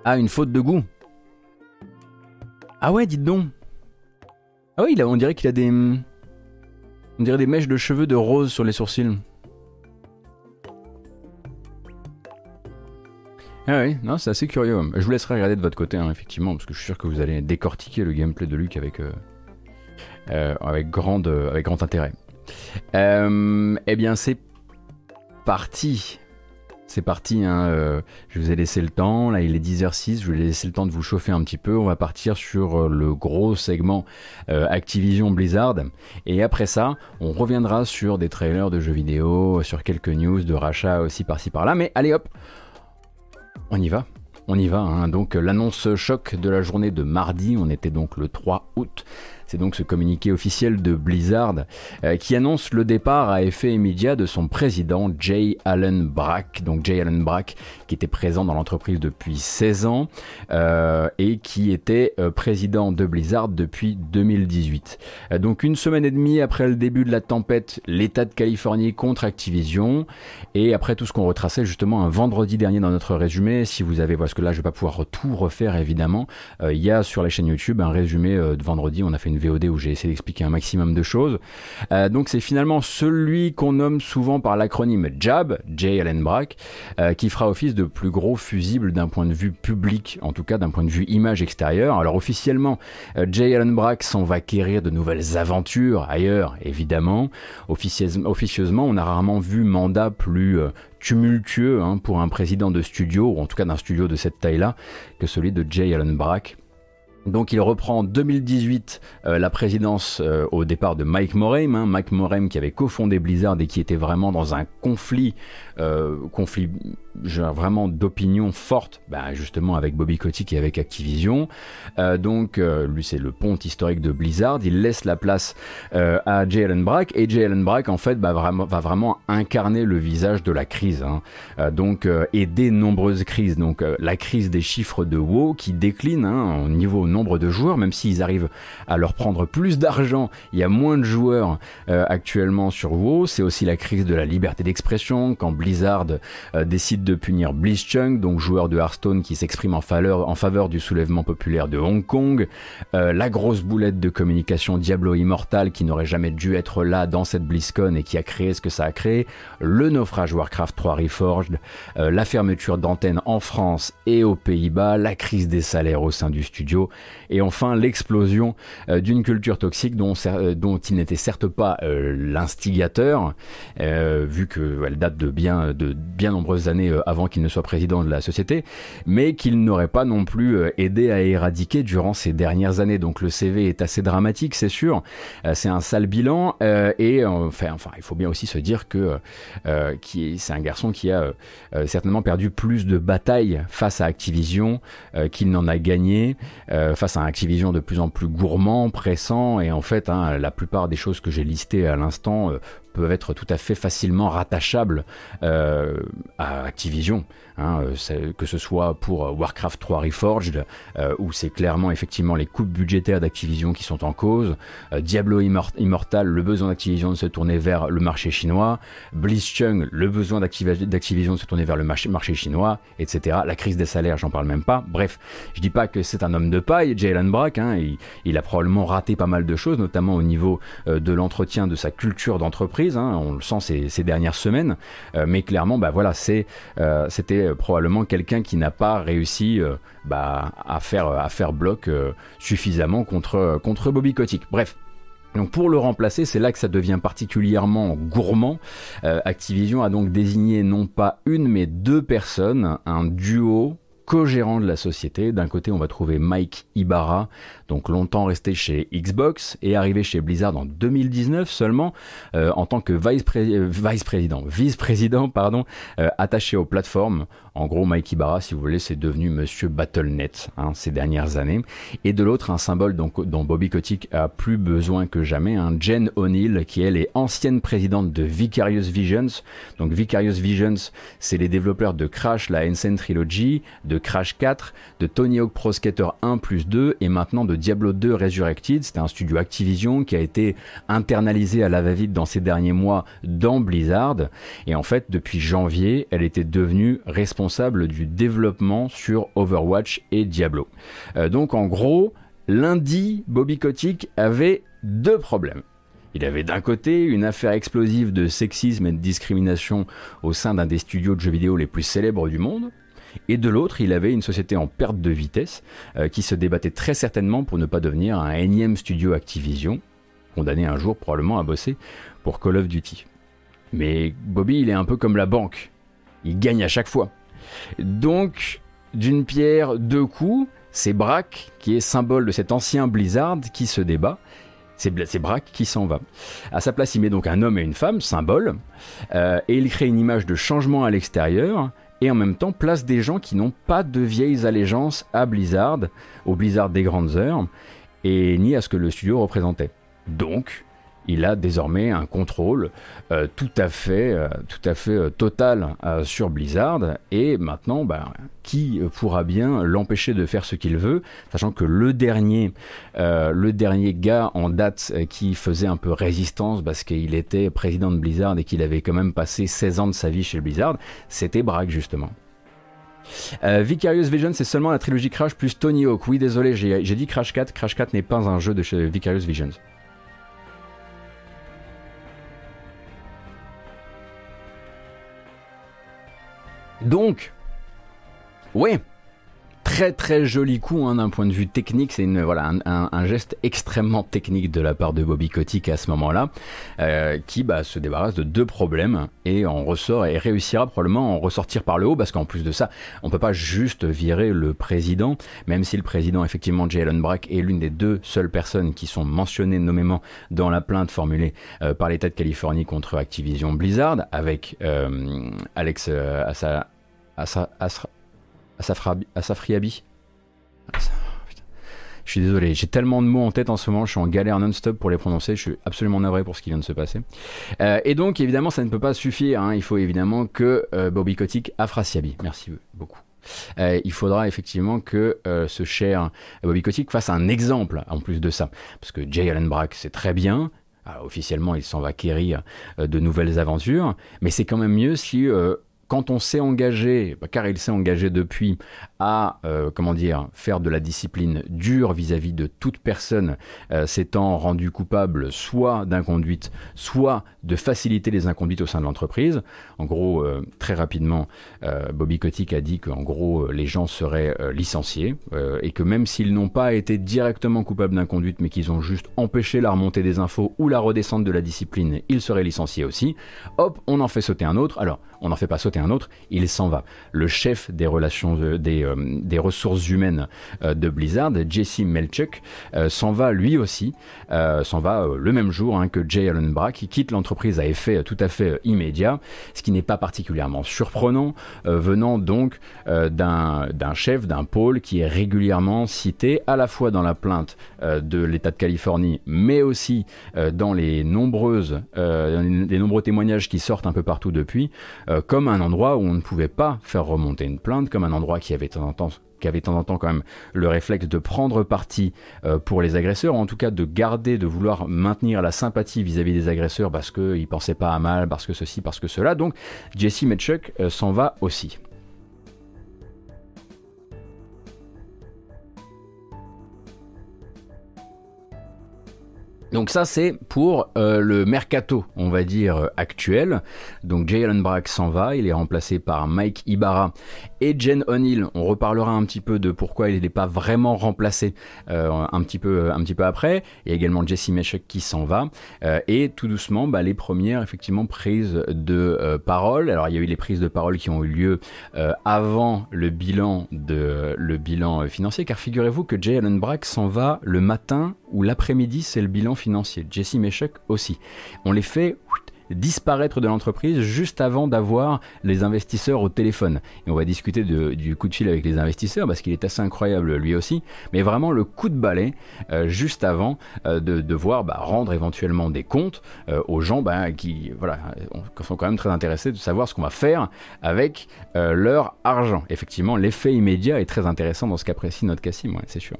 Ah, une faute de goût. Ah ouais, dites donc. Ah oui, on dirait qu'il a des... On dirait des mèches de cheveux de rose sur les sourcils. Ah oui, non, c'est assez curieux. Je vous laisserai regarder de votre côté, hein, effectivement, parce que je suis sûr que vous allez décortiquer le gameplay de Luke avec, euh, euh, avec, grande, avec grand intérêt. Euh, eh bien, c'est parti c'est parti, hein, euh, je vous ai laissé le temps, là il est 10h06, je vous ai laissé le temps de vous chauffer un petit peu, on va partir sur euh, le gros segment euh, Activision Blizzard, et après ça, on reviendra sur des trailers de jeux vidéo, sur quelques news de rachat aussi par-ci par-là, mais allez hop, on y va. On y va, hein. donc l'annonce choc de la journée de mardi, on était donc le 3 août, c'est donc ce communiqué officiel de Blizzard euh, qui annonce le départ à effet immédiat de son président Jay Allen Brack. Donc Jay Allen Brack qui était présent dans l'entreprise depuis 16 ans euh, et qui était euh, président de Blizzard depuis 2018. donc une semaine et demie après le début de la tempête, l'État de Californie contre Activision et après tout ce qu'on retraçait justement un vendredi dernier dans notre résumé. Si vous avez, parce que là je vais pas pouvoir tout refaire évidemment, il y a sur la chaîne YouTube un résumé de vendredi. On a fait une Où j'ai essayé d'expliquer un maximum de choses. Euh, donc c'est finalement celui qu'on nomme souvent par l'acronyme JAB, J. Allen Brack, euh, qui fera office de plus gros fusible d'un point de vue public, en tout cas d'un point de vue image extérieure. Alors officiellement, euh, J. Allen Brack s'en va quérir de nouvelles aventures ailleurs, évidemment. officieusement, on a rarement vu mandat plus tumultueux hein, pour un président de studio, ou en tout cas d'un studio de cette taille-là, que celui de J. Allen Brack. Donc il reprend en 2018 euh, la présidence euh, au départ de Mike Morhaime, hein. Mike Morhaime qui avait cofondé Blizzard et qui était vraiment dans un conflit, euh, conflit vraiment d'opinion forte, bah, justement avec Bobby Kotick et avec Activision. donc lui c'est le pont historique de Blizzard, il laisse la place à Jay Allen Brack et Jay Allen Brack en fait bah, va vraiment incarner le visage de la crise, hein. donc et des nombreuses crises, donc la crise des chiffres de WoW qui décline hein, au niveau nombre de joueurs, même s'ils arrivent à leur prendre plus d'argent, il y a moins de joueurs euh, actuellement sur WoW. C'est aussi la crise de la liberté d'expression quand Blizzard euh, décide de punir Blitzchung, donc joueur de Hearthstone qui s'exprime en faveur, du soulèvement populaire de Hong Kong. Euh, la grosse boulette de communication Diablo Immortal qui n'aurait jamais dû être là dans cette BlizzCon et qui a créé ce que ça a créé. Le naufrage Warcraft 3 Reforged, la fermeture d'antennes en France et aux Pays-Bas, la crise des salaires au sein du studio et enfin l'explosion euh, d'une culture toxique dont, euh, dont il n'était certes pas euh, l'instigateur, vu qu'elle date de bien, de bien nombreuses années avant qu'il ne soit président de la société, mais qu'il n'aurait pas non plus aidé à éradiquer durant ces dernières années. Donc le CV est assez dramatique, c'est sûr, c'est un sale bilan, et enfin, enfin, il faut bien aussi se dire que c'est un garçon qui a certainement perdu plus de batailles face à Activision qu'il n'en a gagné face à Activision de plus en plus gourmand, pressant, et en fait, hein, la plupart des choses que j'ai listées à l'instant euh, peuvent être tout à fait facilement rattachables euh, à Activision. Hein, euh, que ce soit pour euh, Warcraft 3 Reforged, où c'est clairement effectivement les coupes budgétaires d'Activision qui sont en cause, Diablo Immortal, le besoin d'Activision de se tourner vers le marché chinois, Blitzchung, le besoin d'Activision de se tourner vers le marché, chinois, etc. La crise des salaires, j'en parle même pas. Bref, je dis pas que c'est un homme de paille, Jalen Brack, hein, il, a probablement raté pas mal de choses, notamment au niveau de l'entretien de sa culture d'entreprise Hein, on le sent ces, dernières semaines, euh, mais clairement, bah voilà, euh, probablement quelqu'un qui n'a pas réussi euh, bah, à faire à faire bloc suffisamment contre Bobby Kotick. Bref. Pour le remplacer, c'est là que ça devient particulièrement gourmand. Activision a donc désigné non pas une mais deux personnes, un duo co-gérant de la société. D'un côté, on va trouver Mike Ibarra, donc longtemps resté chez Xbox et arrivé chez Blizzard en 2019 seulement euh, en tant que vice-président, vice vice-président pardon, euh, attaché aux plateformes. En gros, Mike Ibarra, si vous voulez, c'est devenu Monsieur BattleNet hein, ces dernières années. Et de l'autre, un symbole dont, Bobby Kotick a plus besoin que jamais, un Jen O'Neill, qui elle est ancienne présidente de Vicarious Visions. Donc Vicarious Visions, c'est les développeurs de Crash, la Ensign Trilogy, de Crash 4, de Tony Hawk Pro Skater 1 plus 2 et maintenant de Diablo 2 Resurrected. C'était un studio Activision qui a été internalisé à la va-vite dans ces derniers mois dans Blizzard. Et en fait, depuis janvier, elle était devenue responsable du développement sur Overwatch et Diablo. Euh, donc en gros, lundi, Bobby Kotick avait deux problèmes. Il avait d'un côté une affaire explosive de sexisme et de discrimination au sein d'un des studios de jeux vidéo les plus célèbres du monde, et de l'autre, il avait une société en perte de vitesse euh, qui se débattait très certainement pour ne pas devenir un énième studio Activision, condamné un jour probablement à bosser pour Call of Duty. Mais Bobby, il est un peu comme la banque. Il gagne à chaque fois. Donc, d'une pierre deux coups, c'est Brack qui est symbole de cet ancien Blizzard qui se débat. C'est Brack qui s'en va. À sa place, il met donc un homme et une femme, symbole, euh, et il crée une image de changement à l'extérieur, et en même temps place des gens qui n'ont pas de vieilles allégeances à Blizzard, au Blizzard des grandes heures, et ni à ce que le studio représentait. Donc, il a désormais un contrôle euh, tout à fait, euh, tout à fait euh, total sur Blizzard. Et maintenant, bah, qui pourra bien l'empêcher de faire ce qu'il veut, sachant que le dernier, le dernier gars en date qui faisait un peu résistance parce qu'il était président de Blizzard et qu'il avait quand même passé 16 ans de sa vie chez Blizzard, c'était Bragg justement. Vicarious Vision, c'est seulement la trilogie Crash plus Tony Hawk. Oui, désolé, j'ai dit Crash 4. Crash 4 n'est pas un jeu de chez Vicarious Visions. Donc, oui, très très joli coup hein, d'un point de vue technique. C'est voilà un, geste extrêmement technique de la part de Bobby Kotick à ce moment-là, euh, qui bah, se débarrasse de deux problèmes et en ressort et réussira probablement en ressortir par le haut parce qu'en plus de ça, on peut pas juste virer le président, même si le président effectivement Jay Allen Brack est l'une des deux seules personnes qui sont mentionnées nommément dans la plainte formulée euh, par l'État de Californie contre Activision Blizzard avec euh, Alex Assa, Assa, Assa, Asafriabi. Je suis désolé, j'ai tellement de mots en tête en ce moment, je suis en galère non-stop pour les prononcer, je suis absolument navré pour ce qui vient de se passer. Euh, et donc, évidemment, ça ne peut pas suffire, hein. il faut évidemment que euh, Bobby Kotick Afrasiabi, merci beaucoup. Euh, il faudra effectivement que ce cher Bobby Kotick fasse un exemple en plus de ça. Parce que Jay Allen Brack, c'est très bien, officiellement, il s'en va quérir de nouvelles aventures, mais c'est quand même mieux si quand on s'est engagé, bah, car il s'est engagé depuis, à euh, comment dire, faire de la discipline dure vis-à-vis de toute personne euh, s'étant rendue coupable soit d'inconduite, soit de faciliter les inconduites au sein de l'entreprise. En gros, euh, très rapidement, Bobby Kotick a dit qu'en gros, les gens seraient licenciés et que même s'ils n'ont pas été directement coupables d'inconduite, mais qu'ils ont juste empêché la remontée des infos ou la redescente de la discipline, ils seraient licenciés aussi. Hop, on en fait sauter un autre. Alors, on n'en fait pas sauter un autre, il s'en va. Le chef des relations des, des ressources humaines euh, de Blizzard, Jesse Melchuk, euh, s'en va lui aussi, euh, s'en va le même jour hein, que Jay Allen Brack, qui quitte l'entreprise à effet tout à fait immédiat, ce qui n'est pas particulièrement surprenant, venant donc d'un chef, d'un pôle qui est régulièrement cité à la fois dans la plainte de l'État de Californie, mais aussi dans les nombreuses, les nombreux témoignages qui sortent un peu partout depuis, comme un endroit où on ne pouvait pas faire remonter une plainte, comme un endroit qui avait temps qui avait de temps quand même le réflexe de prendre parti euh, pour les agresseurs, en tout cas de garder, de vouloir maintenir la sympathie vis-à-vis des agresseurs parce qu'ils pensaient pas à mal, parce que ceci, parce que cela. Donc Jesse Metchuk euh, s'en va aussi. Donc ça c'est pour euh, le mercato, on va dire euh, actuel. Donc Jay Allen Brack s'en va, il est remplacé par Mike Ibarra et Jen O'Neill. On reparlera un petit peu de pourquoi il n'est pas vraiment remplacé euh, un petit peu un petit peu après. Il y a également Jesse Meshek qui s'en va et tout doucement bah, les premières effectivement prises de parole. Alors il y a eu les prises de parole qui ont eu lieu avant le bilan de le bilan financier car figurez-vous que Jay Allen Brack s'en va le matin ou l'après-midi c'est le bilan financier. Jesse Meshuk aussi. On les fait disparaître de l'entreprise juste avant d'avoir les investisseurs au téléphone. Et on va discuter du coup de fil avec les investisseurs parce qu'il est assez incroyable lui aussi. Mais vraiment le coup de balai euh, juste avant euh, de devoir bah, rendre éventuellement des comptes euh, aux gens bah, qui voilà, sont quand même très intéressés de savoir ce qu'on va faire avec leur argent. Effectivement, l'effet immédiat est très intéressant dans ce qu'apprécie notre Cassim, c'est sûr.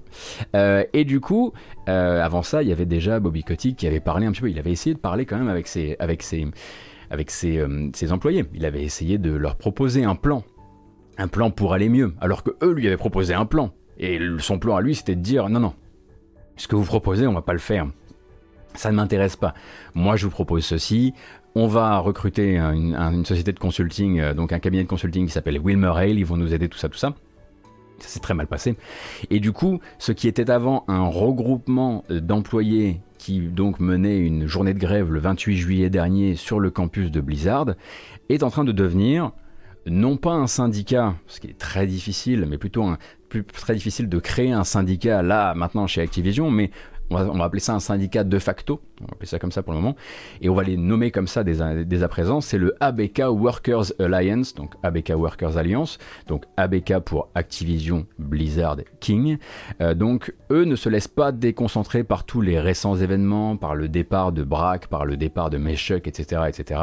et du coup, avant ça, il y avait déjà Bobby Kotick qui avait parlé un petit peu, il avait essayé de parler quand même avec ses avec euh, ses, employés. Il avait essayé de leur proposer un plan, un plan pour aller mieux, alors que eux lui avaient proposé un plan. Et son plan à lui, c'était de dire non, non, ce que vous proposez, on va pas le faire. Ça ne m'intéresse pas. Moi, je vous propose ceci. On va recruter une, société de consulting, euh, donc un cabinet de consulting qui s'appelle Wilmer Hale. Ils vont nous aider, tout ça, tout ça. Ça s'est très mal passé. Et du coup, ce qui était avant un regroupement d'employés qui donc menait une journée de grève le 28 juillet dernier sur le campus de Blizzard, est en train de devenir non pas un syndicat, ce qui est très difficile, mais plutôt très difficile de créer un syndicat là maintenant chez Activision, mais on va, appeler ça un syndicat de facto, on va ça comme ça pour le moment, et on va les nommer comme ça dès à, présent, c'est le ABK Workers Alliance, donc ABK Workers Alliance, donc ABK pour Activision Blizzard King. Euh, donc eux ne se laissent pas déconcentrer par tous les récents événements, par le départ de Brack, par le départ de Meshuk, etc. etc.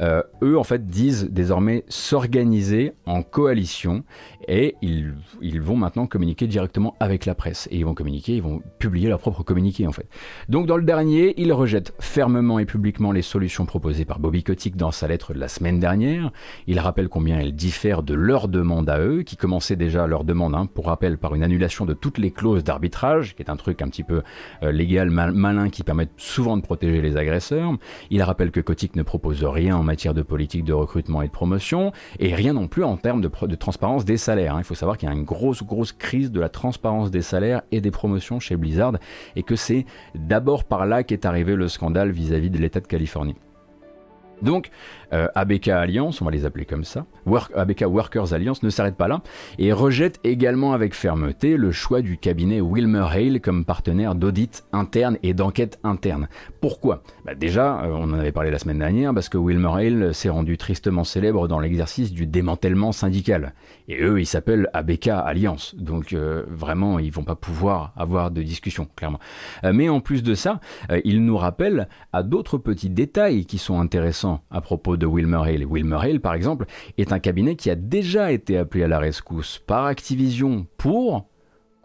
Euh, eux en fait disent désormais s'organiser en coalition et ils, ils vont maintenant communiquer directement avec la presse et ils vont communiquer, ils vont publier leur propre communiqué en fait. Donc dans le dernier, il rejette fermement et publiquement les solutions proposées par Bobby Kotick dans sa lettre de la semaine dernière. Il rappelle combien elles diffèrent de leur demande à eux, qui commençait déjà leur demande, hein, pour rappel, par une annulation de toutes les clauses d'arbitrage, qui est un truc un petit peu euh, légal, malin, qui permet souvent de protéger les agresseurs. Il rappelle que Kotick ne propose rien en matière de politique de recrutement et de promotion, et rien non plus en termes de, transparence des salaires. Hein. Il faut savoir qu'il y a une grosse, grosse crise de la transparence des salaires et des promotions chez Blizzard, et que c'est d'abord par là qu'est arrivé le scandale vis-à-vis de l'État de Californie. Donc, euh, ABK Alliance, on va les appeler comme ça, ABK Workers Alliance ne s'arrête pas là et rejette également avec fermeté le choix du cabinet Wilmer Hale comme partenaire d'audit interne et d'enquête interne. Pourquoi? Bah Déjà, euh, on en avait parlé la semaine dernière, parce que Wilmer Hale s'est rendu tristement célèbre dans l'exercice du démantèlement syndical. Et eux, ils s'appellent ABK Alliance, donc euh, vraiment, ils vont pas pouvoir avoir de discussion, clairement. mais en plus de ça, ils nous rappellent à d'autres petits détails qui sont intéressants à propos de Wilmer Hale. Wilmer Hale, par exemple, est un cabinet qui a déjà été appelé à la rescousse par Activision pour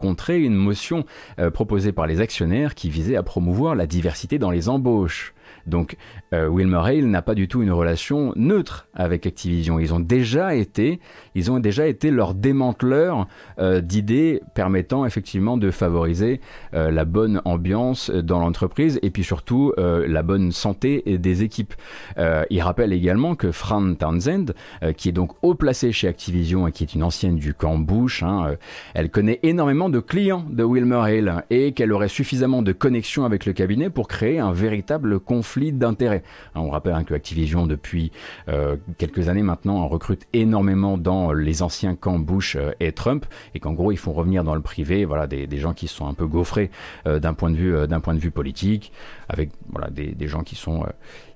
contrer une motion euh, proposée par les actionnaires qui visait à promouvoir la diversité dans les embauches. Donc euh, Wilmer Hale n'a pas du tout une relation neutre avec Activision. Ils ont déjà été, ils ont déjà été leur démanteleur euh, d'idées permettant effectivement de favoriser euh, la bonne ambiance dans l'entreprise et puis surtout la bonne santé des équipes. il rappelle également que Fran Townsend, qui est donc haut placé chez Activision et qui est une ancienne du camp Bush, hein, elle connaît énormément de clients de Wilmer Hale et qu'elle aurait suffisamment de connexions avec le cabinet pour créer un véritable conflit d'intérêts. Hein, on rappelle hein, que Activision, depuis euh, quelques années maintenant, recrute énormément dans les anciens camps Bush euh, et Trump, et qu'en gros, ils font revenir dans le privé voilà, des, gens qui sont un peu gaufrés euh, d'un point, de vue, point de vue politique, avec voilà, des, gens qui sont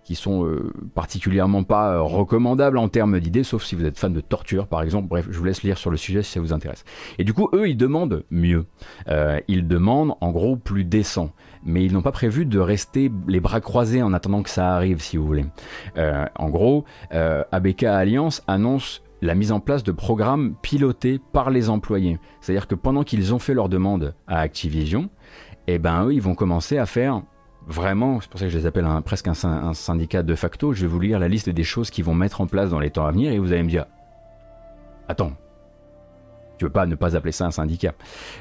qui sont particulièrement pas recommandables en termes d'idées, sauf si vous êtes fan de torture, par exemple. Bref, je vous laisse lire sur le sujet si ça vous intéresse. Et du coup, eux, ils demandent mieux. ils demandent, en gros, plus décent mais ils n'ont pas prévu de rester les bras croisés en attendant que ça arrive, si vous voulez. Euh, en gros, euh, ABK Alliance annonce la mise en place de programmes pilotés par les employés. C'est-à-dire que pendant qu'ils ont fait leur demande à Activision, eh ben eux, ils vont commencer à faire vraiment, c'est pour ça que je les appelle presque un, un, syndicat de facto, je vais vous lire la liste des choses qu'ils vont mettre en place dans les temps à venir et vous allez me dire, attends, tu veux pas ne pas appeler ça un syndicat.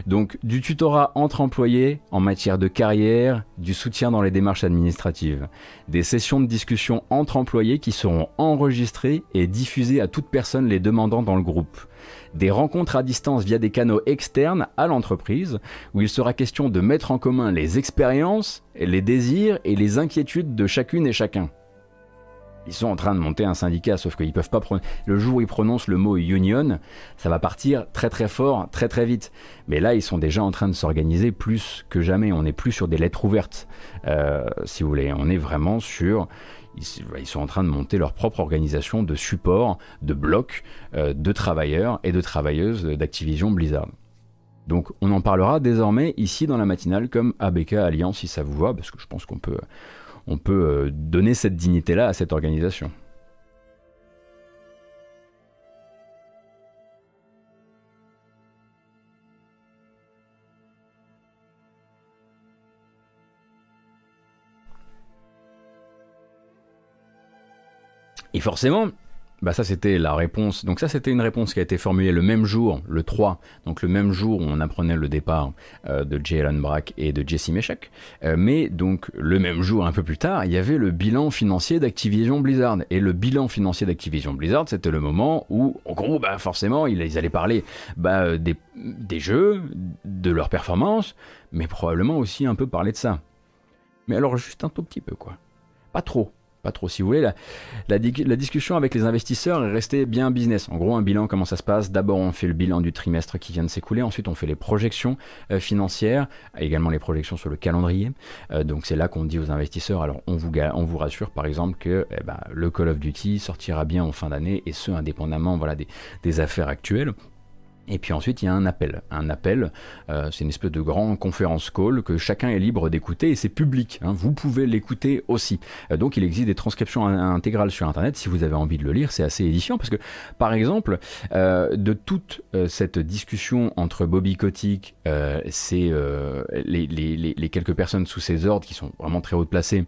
Donc du tutorat entre employés en matière de carrière, du soutien dans les démarches administratives, des sessions de discussion entre employés qui seront enregistrées et diffusées à toute personne les demandant dans le groupe, des rencontres à distance via des canaux externes à l'entreprise où il sera question de mettre en commun les expériences, les désirs et les inquiétudes de chacune et chacun. Ils sont en train de monter un syndicat, sauf qu'ils peuvent pas le jour où ils prononcent le mot union, ça va partir très très fort, très très vite. Mais là, ils sont déjà en train de s'organiser plus que jamais. On n'est plus sur des lettres ouvertes, euh, si vous voulez. On est vraiment sur ils, sont en train de monter leur propre organisation de support, de blocs, euh, de travailleurs et de travailleuses d'Activision Blizzard. Donc on en parlera désormais ici dans la matinale comme ABK Alliance si ça vous va, parce que je pense qu'on peut, on peut euh, donner cette dignité-là à cette organisation. Et forcément, bah ça c'était la réponse. Donc ça c'était une réponse qui a été formulée le même jour, le 3, donc le même jour où on apprenait le départ euh, de Jalen Brack et de Jesse Meshach. Euh, mais donc le même jour, un peu plus tard, il y avait le bilan financier d'Activision Blizzard. Et le bilan financier d'Activision Blizzard, c'était le moment où, en gros, bah forcément, ils allaient parler bah, des, des jeux, de leur performance, mais probablement aussi un peu parler de ça. Mais alors juste un tout petit peu quoi. Pas trop pas trop si vous voulez. La, discussion avec les investisseurs est restée bien business. En gros, un bilan, comment ça se passe? D'abord, on fait le bilan du trimestre qui vient de s'écouler. Ensuite, on fait les projections euh, financières, également les projections sur le calendrier. Euh, donc, c'est là qu'on dit aux investisseurs, alors on vous, rassure par exemple que eh ben, le Call of Duty sortira bien en fin d'année, et ce, indépendamment des affaires actuelles. Et puis ensuite, il y a un appel. Un appel, euh, c'est une espèce de grand conférence call que chacun est libre d'écouter et c'est public. Hein. Vous pouvez l'écouter aussi. Euh, donc, il existe des transcriptions intégrales sur Internet. Si vous avez envie de le lire, c'est assez édifiant parce que, par exemple, euh, de toute cette discussion entre Bobby Kotick, c'est les, les, quelques personnes sous ses ordres qui sont vraiment très haut placées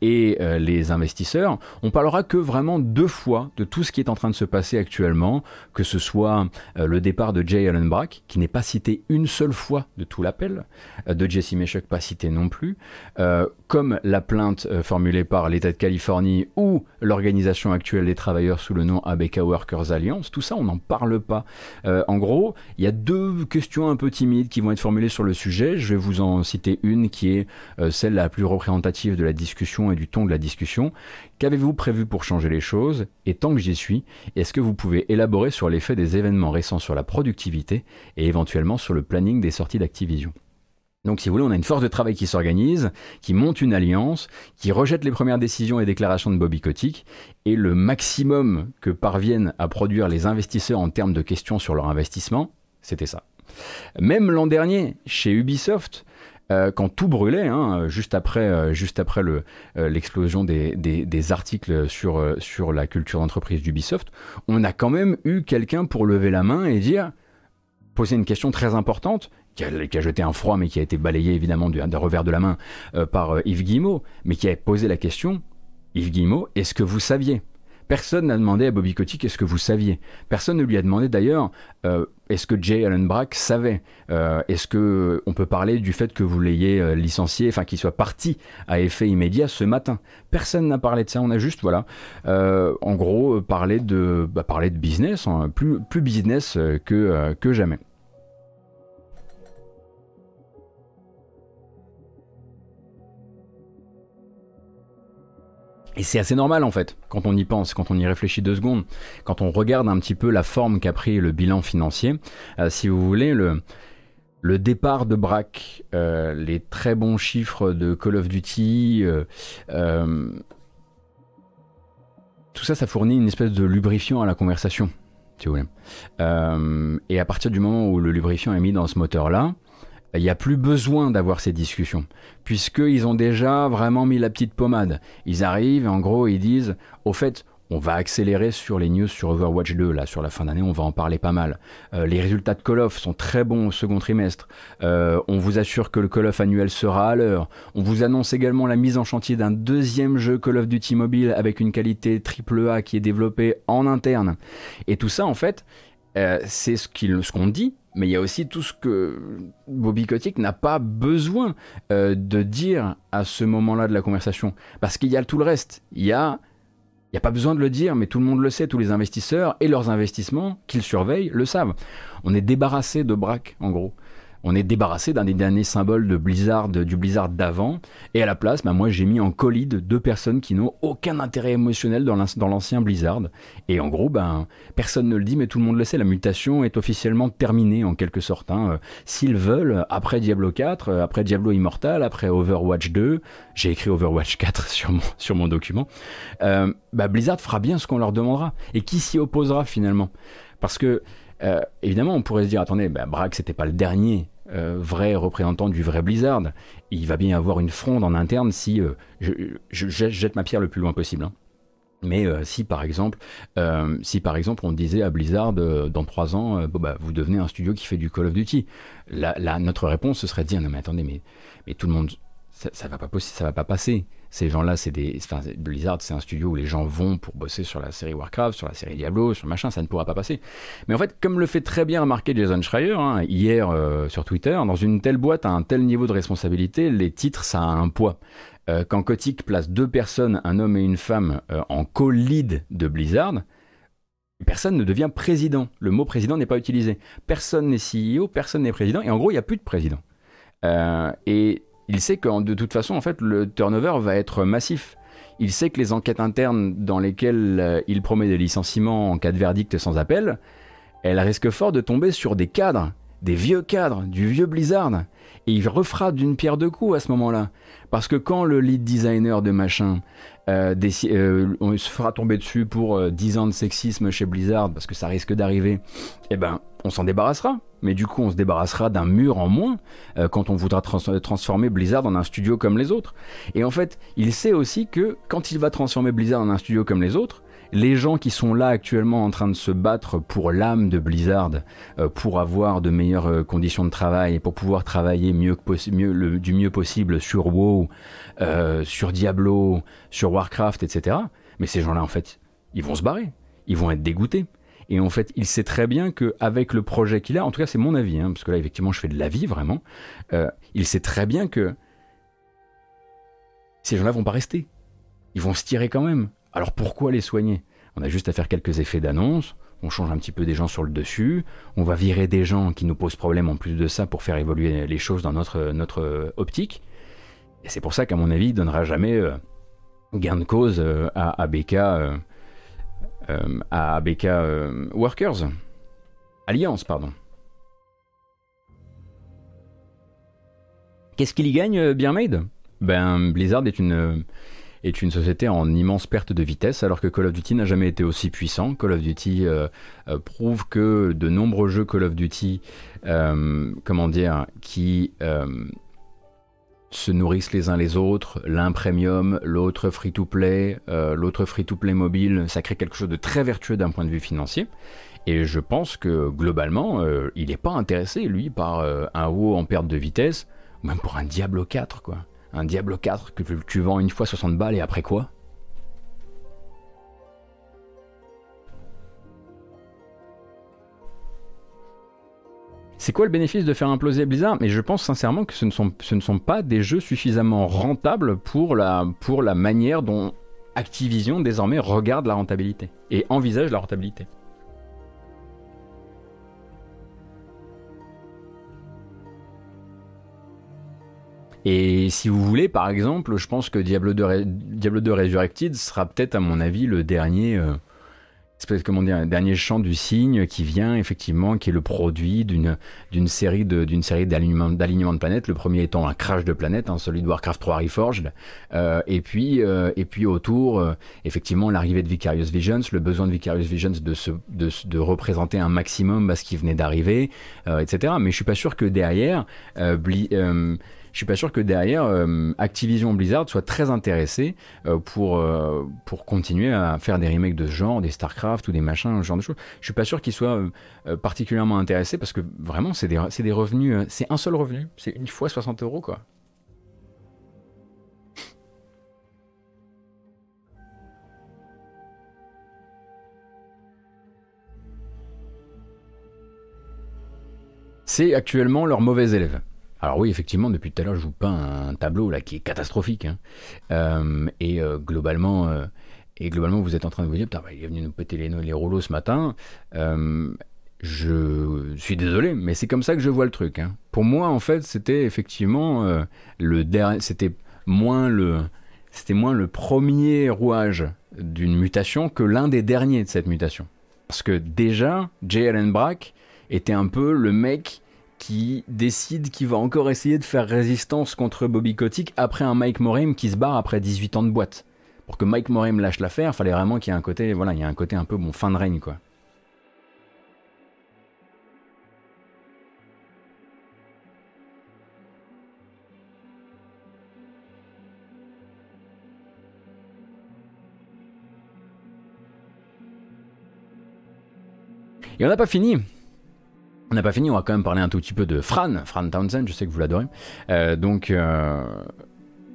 et les investisseurs, on parlera que vraiment deux fois de tout ce qui est en train de se passer actuellement, que ce soit le départ de Jay Allen Brack, qui n'est pas cité une seule fois de tout l'appel, euh, de Jesse Meshuck pas cité non plus, euh, comme la plainte euh, formulée par l'État de Californie ou l'organisation actuelle des travailleurs sous le nom ABK Workers Alliance, tout ça on n'en parle pas. en gros, il y a deux questions un peu timides qui vont être formulées sur le sujet. Je vais vous en citer une qui est celle la plus représentative de la discussion et du ton de la discussion. Qu'avez-vous prévu pour changer les choses Et tant que j'y suis, est-ce que vous pouvez élaborer sur l'effet des événements récents sur la productivité et éventuellement sur le planning des sorties d'Activision? Donc si vous voulez, on a une force de travail qui s'organise, qui monte une alliance, qui rejette les premières décisions et déclarations de Bobby Kotick, et le maximum que parviennent à produire les investisseurs en termes de questions sur leur investissement, c'était ça. Même l'an dernier, chez Ubisoft, euh, quand tout brûlait, hein, juste après, euh, juste après euh, l'explosion des, articles sur, sur la culture d'entreprise d'Ubisoft, on a quand même eu quelqu'un pour lever la main et dire, poser une question très importante, qui a, qui a jeté un froid mais qui a été balayé évidemment d'un revers de la main par Yves Guillemot, mais qui a posé la question, Yves Guillemot, est-ce que vous saviez Personne n'a demandé à Bobby Kotick est-ce que vous saviez. Personne ne lui a demandé d'ailleurs euh, est-ce que Jay Allen Brack savait. Euh, est-ce que on peut parler du fait que vous l'ayez euh, licencié, enfin qu'il soit parti à effet immédiat ce matin. Personne n'a parlé de ça. On a juste voilà, en gros parlé de bah, de business, hein, plus plus business que jamais. Et c'est assez normal en fait, quand on y pense, quand on y réfléchit deux secondes, quand on regarde un petit peu la forme qu'a pris le bilan financier. Euh, si vous voulez, le, départ de Brack, euh, les très bons chiffres de Call of Duty, euh, tout ça, ça fournit une espèce de lubrifiant à la conversation, si vous voulez. et à partir du moment où le lubrifiant est mis dans ce moteur-là, il n'y a plus besoin d'avoir ces discussions, puisqu'ils ont déjà vraiment mis la petite pommade. Ils arrivent en gros ils disent, au fait, on va accélérer sur les news sur Overwatch 2, là, sur la fin d'année, on va en parler pas mal. Euh, les résultats de Call of sont très bons au second trimestre. Euh, on vous assure que le Call of annuel sera à l'heure. On vous annonce également la mise en chantier d'un deuxième jeu Call of Duty mobile avec une qualité AAA qui est développée en interne. Et tout ça, en fait, euh, c'est ce qu'on dit, mais il y a aussi tout ce que Bobby Kotick n'a pas besoin euh, de dire à ce moment-là de la conversation. Parce qu'il y a tout le reste. Il y a, il n'y a pas besoin de le dire, mais tout le monde le sait, tous les investisseurs et leurs investissements qu'ils surveillent le savent. On est débarrassé de braque, en gros on est débarrassé d'un des derniers symboles de Blizzard, du Blizzard d'avant, et à la place, bah, moi j'ai mis en colis deux personnes qui n'ont aucun intérêt émotionnel dans l'ancien Blizzard. Et en gros, ben, personne ne le dit, mais tout le monde le sait, la mutation est officiellement terminée en quelque sorte. Hein. S'ils veulent, après Diablo 4, après Diablo Immortal, après Overwatch 2, j'ai écrit Overwatch 4 [LAUGHS] sur mon, sur mon document, euh, bah, Blizzard fera bien ce qu'on leur demandera. Et qui s'y opposera finalement? Parce que euh, évidemment, on pourrait se dire, attendez, bah, Braque, c'était pas le dernier euh, vrai représentant du vrai Blizzard. Il va bien y avoir une fronde en interne si euh, je, jette ma pierre le plus loin possible. Hein. Mais si par exemple, si par exemple on disait à Blizzard dans trois ans, bah, vous devenez un studio qui fait du Call of Duty, la, notre réponse ce serait de dire non mais attendez mais, mais tout le monde ça, ça va pas ça va pas passer ces gens-là, c'est des. Enfin, Blizzard, c'est un studio où les gens vont pour bosser sur la série Warcraft, sur la série Diablo, sur machin, ça ne pourra pas passer. Mais en fait, comme le fait très bien remarquer Jason Schreier hein, hier euh, sur Twitter, dans une telle boîte à un tel niveau de responsabilité, les titres, ça a un poids. Euh, quand Kotick place deux personnes, un homme et une femme, euh, en co-lead de Blizzard, personne ne devient président. Le mot président n'est pas utilisé. Personne n'est CEO, personne n'est président, et en gros, il n'y a plus de président. et il sait que de toute façon, en fait, le turnover va être massif. Il sait que les enquêtes internes dans lesquelles euh, il promet des licenciements en cas de verdict sans appel, elles risquent fort de tomber sur des cadres des vieux cadres, du vieux Blizzard, et il refera d'une pierre deux coups à ce moment-là. Parce que quand le lead designer de machin, euh, euh, se fera tomber dessus pour 10 ans de sexisme chez Blizzard, parce que ça risque d'arriver, eh ben, on s'en débarrassera. Mais du coup, on se débarrassera d'un mur en moins quand on voudra transformer Blizzard en un studio comme les autres. Et en fait, il sait aussi que quand il va transformer Blizzard en un studio comme les autres, les gens qui sont là actuellement en train de se battre pour l'âme de Blizzard, euh, pour avoir de meilleures euh, conditions de travail pour pouvoir travailler mieux du mieux possible sur WoW, euh, sur Diablo, sur Warcraft, etc. Mais ces gens-là, en fait, ils vont se barrer, ils vont être dégoûtés. Et en fait, il sait très bien qu'avec le projet qu'il a, en tout cas c'est mon avis, hein, parce que là effectivement je fais de la vie vraiment, il sait très bien que ces gens-là vont pas rester. Ils vont se tirer quand même. Alors pourquoi les soigner? On a juste à faire quelques effets d'annonce, on change un petit peu des gens sur le dessus, on va virer des gens qui nous posent problème en plus de ça pour faire évoluer les choses dans notre, notre optique. Et c'est pour ça qu'à mon avis, il ne donnera jamais euh, gain de cause euh, à ABK, euh, à ABK Workers. Alliance, pardon. Qu'est-ce qu'il y gagne, bien Ben, Blizzard est une est une société en immense perte de vitesse, alors que Call of Duty n'a jamais été aussi puissant. Call of Duty euh, euh, prouve que de nombreux jeux Call of Duty, euh, comment dire, qui se nourrissent les uns les autres, l'un premium, l'autre free-to-play, l'autre free-to-play mobile, ça crée quelque chose de très vertueux d'un point de vue financier. Et je pense que globalement, il n'est pas intéressé, lui, par un WoW en perte de vitesse, même pour un Diablo 4, quoi. Un Diablo 4 que tu vends une fois 60 balles et après quoi? C'est quoi le bénéfice de faire imploser Blizzard? Mais je pense sincèrement que ce ne, sont, pas des jeux suffisamment rentables pour la manière dont Activision désormais regarde la rentabilité et envisage la rentabilité. Et si vous voulez, par exemple, je pense que Diablo 2, Diablo 2 Resurrected sera peut-être, à mon avis, le dernier, euh, comment dire, dernier champ du cygne qui vient effectivement, qui est le produit d'une série d'une série d'alignement d'alignement de planètes. Le premier étant un crash de planète, hein, celui de Warcraft 3 Reforged, euh, et puis euh, et puis autour, euh, effectivement, l'arrivée de Vicarious Visions, le besoin de Vicarious Visions de se de, de représenter un maximum à ce qui venait d'arriver, etc. Mais je suis pas sûr que derrière, Bli, je suis pas sûr que derrière euh, Activision Blizzard soit très intéressé euh, pour, euh, pour continuer à faire des remakes de ce genre, des StarCraft ou des machins, ce genre de choses. Je suis pas sûr qu'ils soient particulièrement intéressés parce que vraiment c'est des, des, revenus, c'est un seul revenu, c'est une fois 60 euros quoi. C'est actuellement leur mauvais élève. Alors oui, effectivement, depuis tout à l'heure, je vous peins un tableau là qui est catastrophique. Hein. Euh, et euh, globalement, euh, et globalement, vous êtes en train de vous dire, bah, il est venu nous péter les, les rouleaux ce matin. je suis désolé, mais c'est comme ça que je vois le truc. Hein. Pour moi, en fait, c'était effectivement le dernier, c'était moins le, c'était moins le premier rouage d'une mutation que l'un des derniers de cette mutation. Parce que déjà, J. Allen Brack était un peu le mec qui décide qu'il va encore essayer de faire résistance contre Bobby Kotick après un Mike Morim qui se barre après 18 ans de boîte. Pour que Mike Morim lâche l'affaire, fallait vraiment qu'il y ait un côté, voilà, il y a un côté un peu bon fin de règne quoi. Et on n'a pas fini. On n'a pas fini, on va quand même parler un tout petit peu de Fran, Fran Townsend, je sais que vous l'adorez. Euh, donc, euh,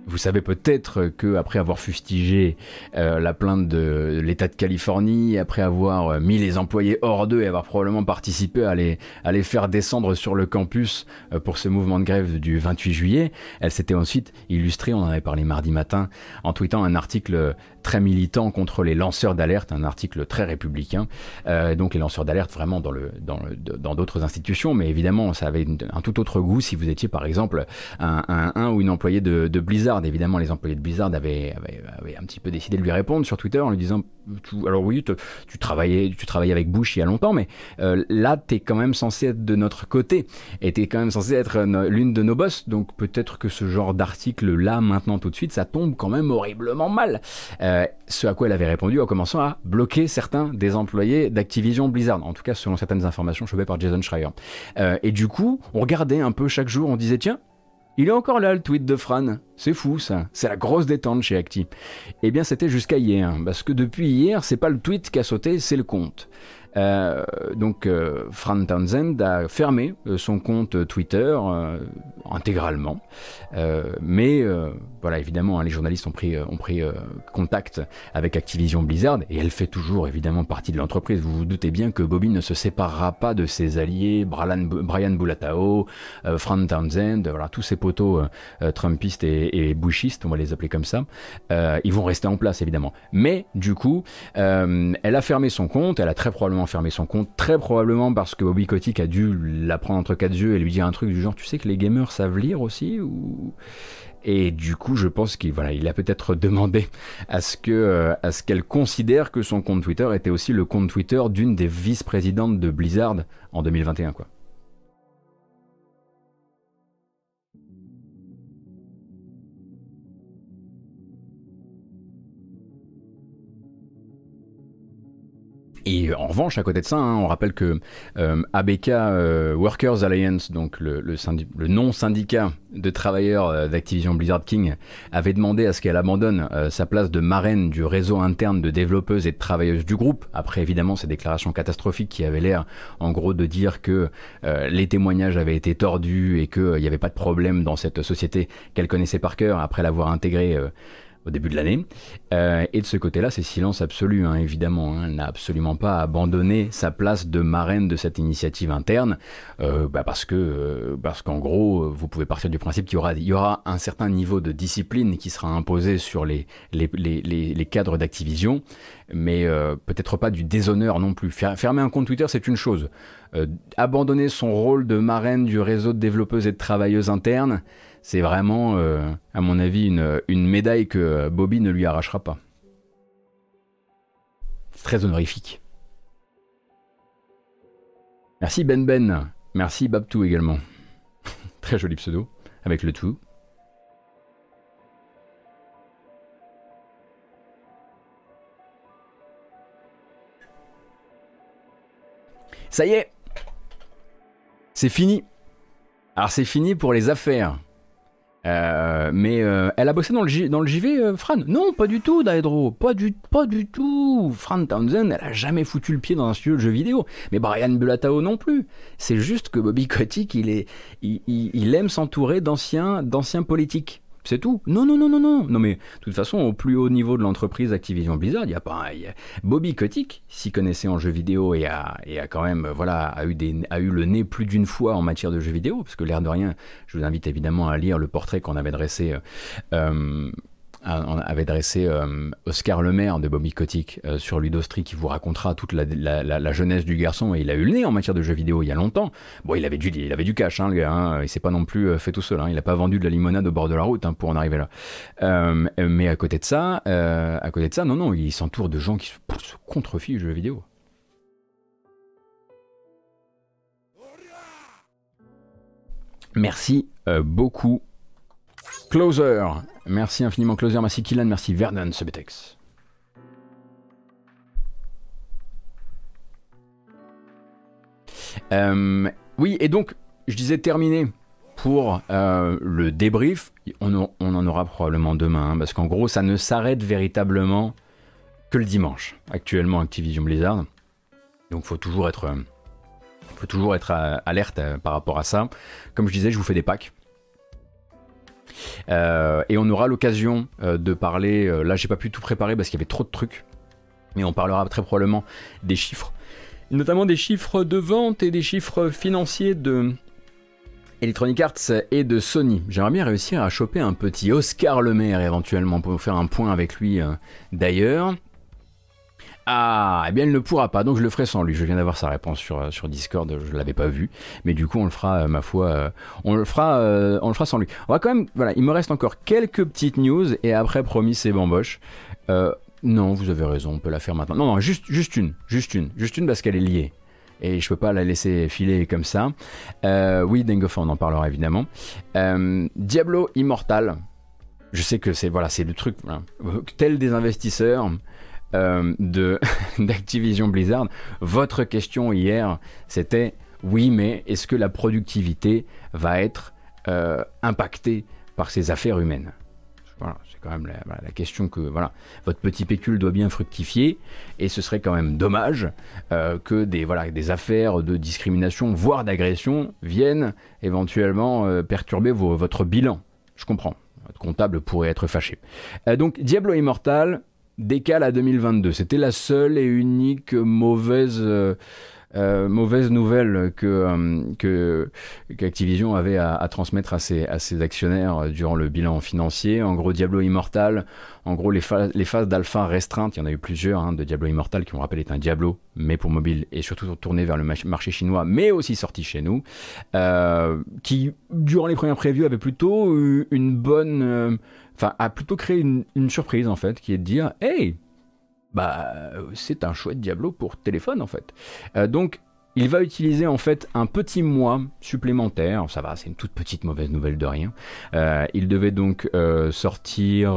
vous savez peut-être que après avoir fustigé euh, la plainte de l'État de Californie, après avoir mis les employés hors d'eux et avoir probablement participé à les, à les faire descendre sur le campus pour ce mouvement de grève du 28 juillet, elle s'était ensuite illustrée, on en avait parlé mardi matin, en tweetant un article très militant contre les lanceurs d'alerte, un article très républicain. Euh, donc les lanceurs d'alerte vraiment dans le dans d'autres institutions, mais évidemment ça avait un tout autre goût si vous étiez par exemple un, un, ou une employée de, Blizzard Évidemment, les employés de Blizzard avaient, un petit peu décidé de lui répondre sur Twitter en lui disant Alors oui, tu travaillais, tu travaillais avec Bush il y a longtemps, mais euh, là, tu es quand même censé être de notre côté et tu es quand même censé être l'une de nos boss. Donc peut-être que ce genre d'article là, maintenant, tout de suite, ça tombe quand même horriblement mal. Euh, ce à quoi elle avait répondu en commençant à bloquer certains des employés d'Activision Blizzard. En tout cas, selon certaines informations chevées par Jason Schreier. Euh, et du coup, on regardait un peu chaque jour, on disait tiens, il est encore là le tweet de Fran. C'est fou ça. C'est la grosse détente chez Acti. Eh bien c'était jusqu'à hier. Parce que depuis hier, c'est pas le tweet qui a sauté, c'est le compte. Euh, donc euh, Fran Townsend a fermé euh, son compte Twitter intégralement. mais voilà, évidemment, hein, les journalistes ont pris, ont pris contact avec Activision Blizzard et elle fait toujours évidemment partie de l'entreprise. Vous vous doutez bien que Bobby ne se séparera pas de ses alliés, Brian, Brian Bulatao, Fran Townsend, voilà, tous ces poteaux trumpistes et, et, bushistes, on va les appeler comme ça. ils vont rester en place évidemment. Mais du coup, elle a fermé son compte, elle a très probablement fermer son compte, très probablement parce que Bobby Kotick a dû la prendre entre quatre yeux et lui dire un truc du genre tu sais que les gamers savent lire aussi ou? Et du coup je pense qu'il a peut-être [LAUGHS] demandé à ce que euh, qu'elle considère que son compte Twitter était aussi le compte Twitter d'une des vice-présidentes de Blizzard en 2021 quoi. Et en revanche, à côté de ça, hein, on rappelle que euh, ABK euh, Workers Alliance, donc le non-syndicat de travailleurs euh, d'Activision Blizzard King, avait demandé à ce qu'elle abandonne sa place de marraine du réseau interne de développeuses et de travailleuses du groupe. Après, évidemment, ces déclarations catastrophiques qui avaient l'air, en gros, de dire que les témoignages avaient été tordus et qu'il n'y avait pas de problème dans cette société qu'elle connaissait par cœur après l'avoir intégrée au début de l'année. Euh, et de ce côté-là, c'est silence absolu, hein, évidemment. Hein. Elle n'a absolument pas abandonné sa place de marraine de cette initiative interne, euh, bah parce que euh, parce qu'en gros, vous pouvez partir du principe qu'il y aura, il y aura un certain niveau de discipline qui sera imposé sur les, les, les, les cadres d'Activision, mais peut-être pas du déshonneur non plus. Fermer un compte Twitter, c'est une chose. abandonner son rôle de marraine du réseau de développeuses et de travailleuses internes, c'est vraiment, euh, à mon avis, une, médaille que Bobby ne lui arrachera pas. C'est très honorifique. Merci Ben Ben. Merci Babtou également. [LAUGHS] très joli pseudo, avec le tout. Ça y est C'est fini Alors c'est fini pour les affaires. Euh, mais euh, elle a bossé dans le, JV, euh, Fran? Non, pas du tout, Daedro. Pas du, pas du tout. Fran Townsend, elle a jamais foutu le pied dans un studio de jeux vidéo. Mais Brian Bulatao non plus. C'est juste que Bobby Kotick, il, est, il, il aime s'entourer d'anciens politiques. C'est tout. Non, non, non, non, non. Non, mais de toute façon, au plus haut niveau de l'entreprise Activision Blizzard, il y a pas. Bobby Kotick s'y connaissait en jeux vidéo et a, quand même, voilà, a eu, le nez plus d'une fois en matière de jeux vidéo, parce que l'air de rien, je vous invite évidemment à lire le portrait qu'on avait dressé. Euh, euh avait dressé euh, Oscar Lemaire de Bobby Kotick euh, sur Ludostri qui vous racontera toute la, jeunesse du garçon et il a eu le nez en matière de jeux vidéo il y a longtemps. Bon, il avait du, il avait du cash, hein, le gars. Hein. il s'est pas non plus euh, fait tout seul. Hein. il n'a pas vendu de la limonade au bord de la route hein, pour en arriver là. mais à côté de ça, à côté de ça, non, non, il s'entoure de gens qui se, se contrefichent jeux vidéo. Merci beaucoup. Closer, Merci infiniment Closer, merci Killan, merci Vernon Subetex. Euh, oui, et donc, je disais terminé pour euh, le débrief. On, en aura probablement demain, hein, parce qu'en gros, ça ne s'arrête véritablement que le dimanche. Actuellement, Activision Blizzard. Donc, faut toujours être, faut toujours être euh, alerte par rapport à ça. Comme je disais, je vous fais des packs. Euh, et on aura l'occasion euh, de parler, euh, là j'ai pas pu tout préparer parce qu'il y avait trop de trucs, mais on parlera très probablement des chiffres, notamment des chiffres de vente et des chiffres financiers de Electronic Arts et de Sony. J'aimerais bien réussir à choper un petit Oscar Lemaire éventuellement pour faire un point avec lui d'ailleurs. Ah, eh bien, il ne pourra pas, donc je le ferai sans lui. Je viens d'avoir sa réponse sur, euh, sur Discord, je ne l'avais pas vu, mais du coup, on le fera, euh, ma foi, euh, on le fera, on le fera sans lui. On va quand même, voilà, il me reste encore quelques petites news et après, promis, c'est bamboche. non, vous avez raison, on peut la faire maintenant. Non, non, juste, juste une, juste une, juste une parce qu'elle est liée. Et je peux pas la laisser filer comme ça. oui, Dengofa, on en parlera évidemment. Diablo Immortal. Je sais que c'est voilà, c'est le truc tel des investisseurs. Euh, de [LAUGHS] d'Activision Blizzard. Votre question hier, c'était oui, mais est-ce que la productivité va être euh, impactée par ces affaires humaines? Voilà, c'est quand même la, question que voilà, votre petit pécule doit bien fructifier et ce serait quand même dommage euh, que des, voilà, des affaires de discrimination, voire d'agression, viennent éventuellement perturber votre bilan. Je comprends. Votre comptable pourrait être fâché. donc Diablo Immortal, décale à 2022. C'était la seule et unique mauvaise, euh, euh, mauvaise nouvelle que, euh, que qu'Activision avait à, transmettre à ses, à ses actionnaires durant le bilan financier. En gros, Diablo Immortal, en gros, les, les phases d'alpha restreintes, il y en a eu plusieurs hein, de Diablo Immortal qui, on rappelle, est un Diablo, mais pour mobile et surtout tourné vers le marché chinois, mais aussi sorti chez nous, qui, durant les premières previews, avait plutôt eu une bonne enfin, a plutôt créé une, surprise en fait, qui est de dire, hey, bah, c'est un chouette Diablo pour téléphone en fait. Euh, donc, il va utiliser en fait un petit mois supplémentaire. Ça va, c'est une toute petite mauvaise nouvelle de rien. Euh, il devait donc euh, sortir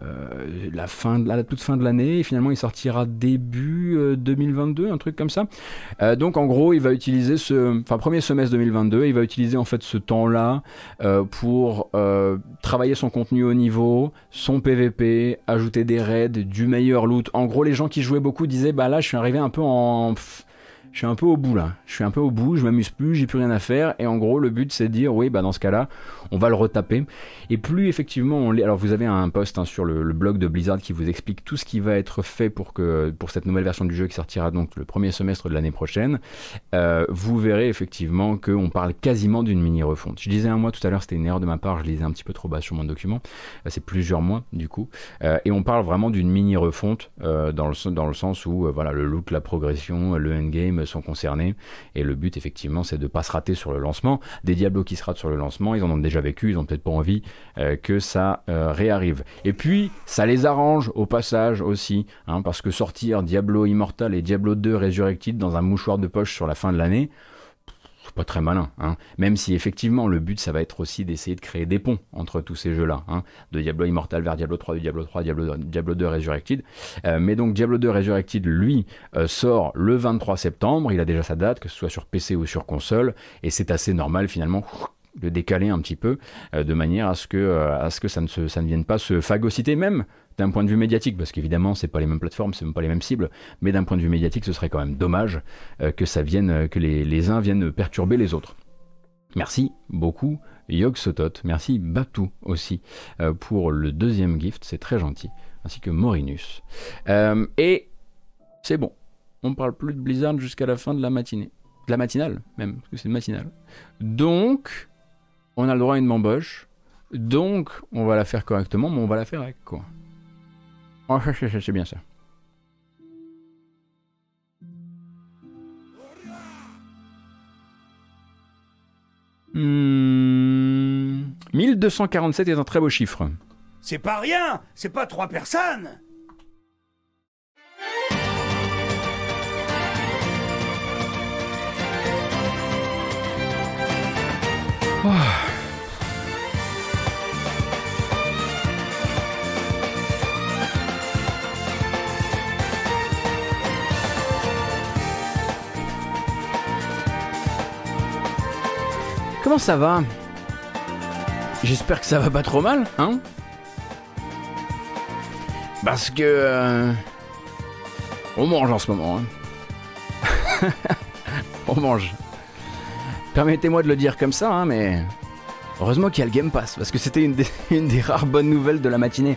euh, la fin de la, toute fin de l'année et finalement il sortira début 2022 euh, un truc comme ça. Euh, donc en gros il va utiliser ce enfin premier semestre 2022 il va utiliser en fait ce temps là pour travailler son contenu au niveau son PVP ajouter des raids du meilleur loot. En gros les gens qui jouaient beaucoup disaient bah là je suis arrivé un peu en je suis un peu au bout là. Je suis un peu au bout, je m'amuse plus, j'ai plus rien à faire. Et en gros, le but c'est de dire, oui, bah dans ce cas-là, on va le retaper. Et plus effectivement on Alors vous avez un post hein, sur le, blog de Blizzard qui vous explique tout ce qui va être fait pour, que, pour cette nouvelle version du jeu qui sortira donc le premier semestre de l'année prochaine. Euh, vous verrez effectivement qu'on parle quasiment d'une mini refonte. Je disais un mois tout à l'heure, c'était une erreur de ma part, je lisais un petit peu trop bas sur mon document. Euh, c'est plusieurs mois du coup. Euh, et on parle vraiment d'une mini refonte dans, le, dans le sens où voilà, le look, la progression, le endgame sont concernés. Et le but, effectivement, c'est de ne pas se rater sur le lancement. Des Diablos qui se ratent sur le lancement, ils en ont déjà vécu, ils ont peut-être pas envie euh, que ça euh, réarrive. Et puis, ça les arrange au passage aussi, hein, parce que sortir Diablo Immortal et Diablo 2 Resurrected dans un mouchoir de poche sur la fin de l'année, pas très malin, hein. même si effectivement le but ça va être aussi d'essayer de créer des ponts entre tous ces jeux-là, hein. de Diablo Immortal vers Diablo 3, de Diablo 3, Diablo, Diablo 2 Resurrected. Euh, mais donc Diablo 2 Resurrected, lui, euh, sort le 23 septembre, il a déjà sa date, que ce soit sur PC ou sur console, et c'est assez normal finalement de décaler un petit peu euh, de manière à ce que, à ce que ça, ne ça ne vienne pas se phagocyter même d'un point de vue médiatique, parce qu'évidemment, c'est pas les mêmes plateformes, c'est même pas les mêmes cibles, mais d'un point de vue médiatique, ce serait quand même dommage euh, que ça vienne, euh, que les, uns viennent perturber les autres. Merci beaucoup Yog Sotot, merci Batou aussi euh, pour le deuxième gift, c'est très gentil, ainsi que Morinus. et c'est bon, on ne parle plus de Blizzard jusqu'à la fin de la matinée, de la matinale même, parce que c'est matinale. Donc, on a le droit à une bamboche, donc on va la faire correctement, mais on va la faire avec quoi? Oh, c'est bien ça. Hmm, 1247 est un très beau chiffre. C'est pas rien C'est pas trois personnes oh. Ça va? J'espère que ça va pas trop mal, hein? Parce que... Euh, on mange en ce moment. Hein. [LAUGHS] on mange. Permettez-moi de le dire comme ça, hein, mais... Heureusement qu'il y a le Game Pass, parce que c'était une, des [LAUGHS] rares bonnes nouvelles de la matinée.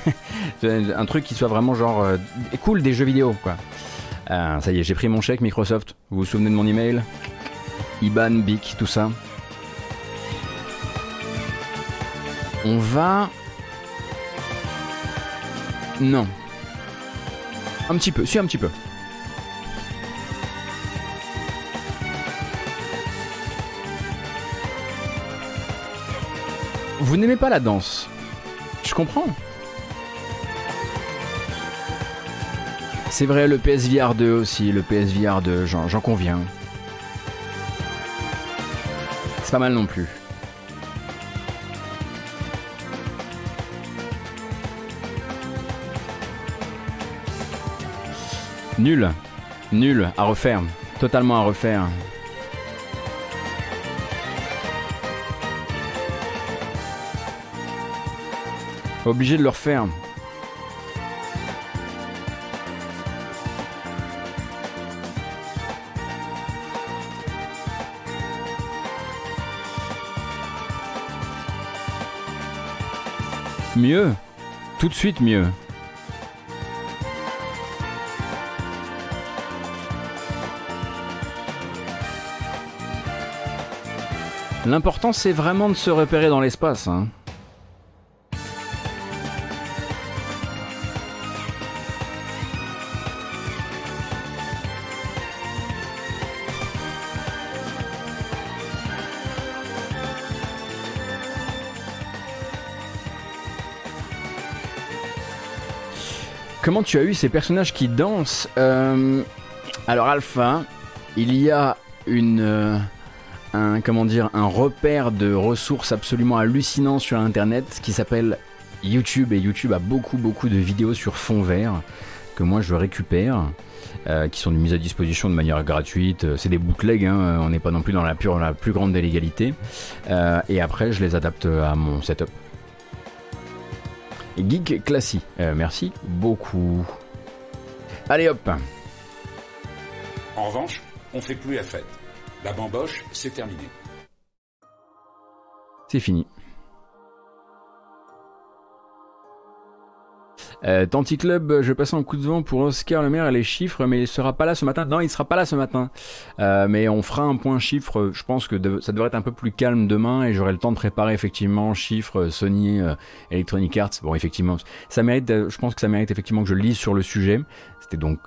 [LAUGHS] un truc qui soit vraiment genre... Euh, cool des jeux vidéo, quoi. Euh, ça y est, j'ai pris mon chèque Microsoft. Vous vous souvenez de mon email? IBAN, BIC, tout ça. On va... Non. Un petit peu, si un petit peu. Vous n'aimez pas la danse Je comprends. C'est vrai, le PSVR 2 aussi, le PSVR 2, j'en conviens. C'est pas mal non plus. Nul. Nul. À refaire. Totalement à refaire. Obligé de le refaire. Mieux. Tout de suite mieux. L'important c'est vraiment de se repérer dans l'espace. Hein. Comment tu as eu ces personnages qui dansent euh, Alors Alpha, il y a une... Euh, un, comment dire, un repère de ressources absolument hallucinant sur Internet qui s'appelle YouTube. Et YouTube a beaucoup, beaucoup de vidéos sur fond vert que moi je récupère. Euh, qui sont mises à disposition de manière gratuite. C'est des bootlegs, hein, on n'est pas non plus dans la, pure, la plus grande délégalité. Euh, et après, je les adapte à mon setup. Geek Classy, euh, merci beaucoup. Allez hop En revanche, on fait plus la fête. La bamboche, c'est terminé. C'est fini. Euh, Tanti Club, je passe un coup de vent pour Oscar le maire et les chiffres, mais il sera pas là ce matin. Non, il sera pas là ce matin. Euh, mais on fera un point chiffre. Je pense que ça devrait être un peu plus calme demain et j'aurai le temps de préparer effectivement chiffres Sony, euh, Electronic Arts. Bon, effectivement, ça mérite. Je pense que ça mérite effectivement que je lise sur le sujet. C'était donc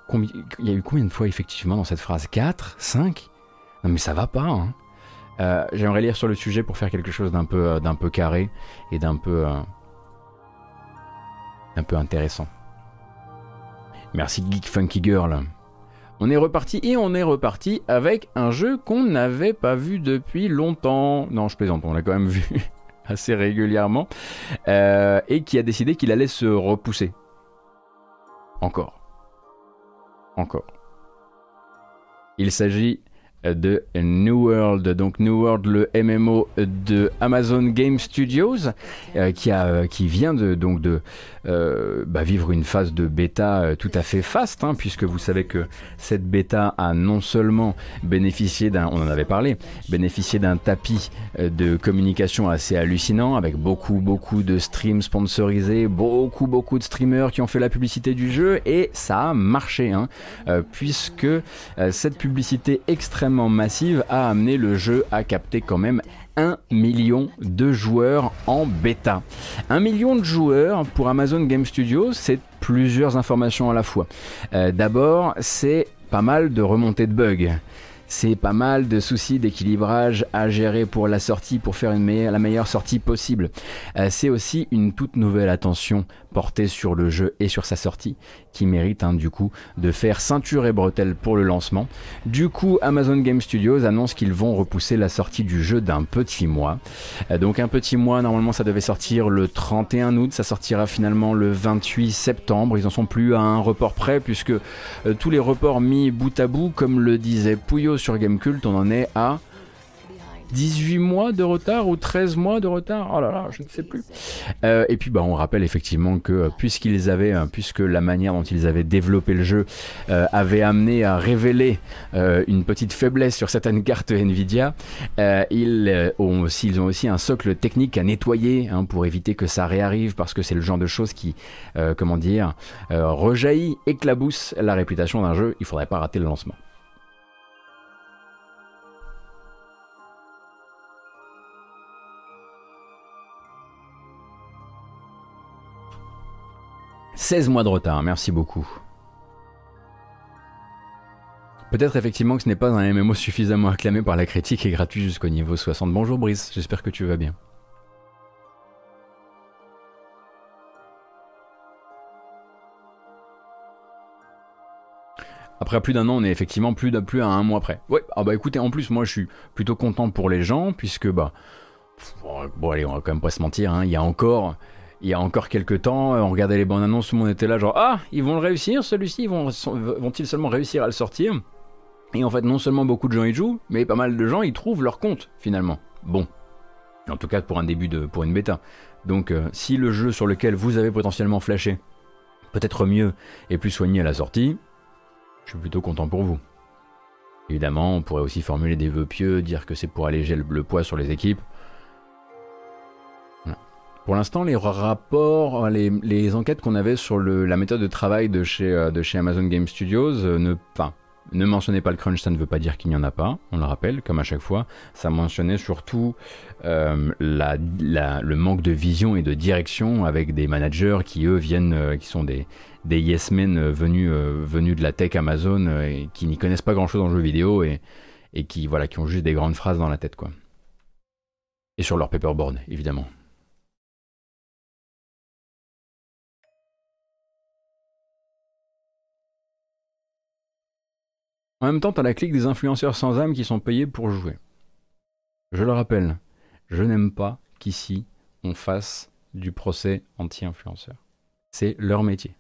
Il y a eu combien de fois effectivement dans cette phrase? 4 5 non mais ça va pas. Hein. Euh, j'aimerais lire sur le sujet pour faire quelque chose d'un peu, euh, d'un peu carré et d'un peu, euh, un peu intéressant. Merci Geek Funky Girl. On est reparti et on est reparti avec un jeu qu'on n'avait pas vu depuis longtemps. Non, je plaisante, on l'a quand même vu [LAUGHS] assez régulièrement. et qui a décidé qu'il allait se repousser. Encore. Encore. Il s'agit de New World. Donc New World, le MMO de Amazon Game Studios, euh, euh, qui vient de euh, bah, vivre une phase de bêta tout à fait faste, hein, puisque vous savez que cette bêta a non seulement bénéficié d'un, on en avait parlé, bénéficié d'un tapis de communication assez hallucinant, avec beaucoup beaucoup de streams sponsorisés, beaucoup beaucoup de streamers qui ont fait la publicité du jeu, et ça a marché, hein, puisque cette publicité extrêmement massive a amené le jeu à capter quand même 1 million de joueurs en bêta. 1 million de joueurs pour Amazon Game Studios, c'est plusieurs informations à la fois. Euh, d'abord, c'est pas mal de remontées de bugs. C'est pas mal de soucis d'équilibrage à gérer pour la sortie, pour faire la meilleure sortie possible. Euh, c'est aussi une toute nouvelle attention portée sur le jeu et sur sa sortie qui mérite hein, du coup de faire ceinture et bretelles pour le lancement. Du coup, Amazon Game Studios annonce qu'ils vont repousser la sortie du jeu d'un petit mois. Euh, donc un petit mois, normalement ça devait sortir le 31 août, ça sortira finalement le 28 septembre. Ils en sont plus à un report près puisque euh, tous les reports mis bout à bout, comme le disait Pouillot sur Gamecult, on en est à 18 mois de retard ou 13 mois de retard? Oh là là, je ne sais plus. Euh, et puis bah, on rappelle effectivement que euh, puisqu'ils avaient, euh, puisque la manière dont ils avaient développé le jeu avait amené à révéler une petite faiblesse sur certaines cartes Nvidia, ils, ont aussi, ils ont aussi un socle technique à nettoyer hein, pour éviter que ça réarrive parce que c'est le genre de choses qui, comment dire, rejaillit, éclabousse la réputation d'un jeu. Il faudrait pas rater le lancement. 16 mois de retard, merci beaucoup. Peut-être effectivement que ce n'est pas un MMO suffisamment acclamé par la critique et gratuit jusqu'au niveau 60. Bonjour Brice, j'espère que tu vas bien. Après plus d'un an, on est effectivement plus, à un mois près. Ouais, ah bah écoutez, en plus, moi je suis plutôt content pour les gens, puisque bah. Bon, allez, on va quand même pas se mentir, hein, il y a encore. Il y a encore quelques temps, on regardait les bandes annonces, tout le monde était là, genre Ah, ils vont le réussir celui-ci, vont, vont-ils seulement réussir à le sortir? Et en fait, non seulement beaucoup de gens y jouent, mais pas mal de gens y trouvent leur compte finalement. Bon, en tout cas pour un début de, pour une bêta. Donc, euh, si le jeu sur lequel vous avez potentiellement flashé peut être mieux et plus soigné à la sortie, je suis plutôt content pour vous. Évidemment, on pourrait aussi formuler des vœux pieux, dire que c'est pour alléger le, poids sur les équipes. Pour l'instant, les rapports, les, enquêtes qu'on avait sur la méthode de travail de chez, euh, Amazon Game Studios, euh, ne, enfin, ne mentionnez pas le crunch, ça ne veut pas dire qu'il n'y en a pas, on le rappelle, comme à chaque fois. Ça mentionnait surtout euh, le manque de vision et de direction avec des managers qui, eux, viennent, qui sont des, yes men venus, de la tech Amazon et qui n'y connaissent pas grand chose en jeu vidéo et, et qui, voilà, qui ont juste des grandes phrases dans la tête. quoi. Et sur leur paperboard, évidemment. En même temps, t'as la clique des influenceurs sans âme qui sont payés pour jouer. Je le rappelle, je n'aime pas qu'ici on fasse du procès anti-influenceur. C'est leur métier.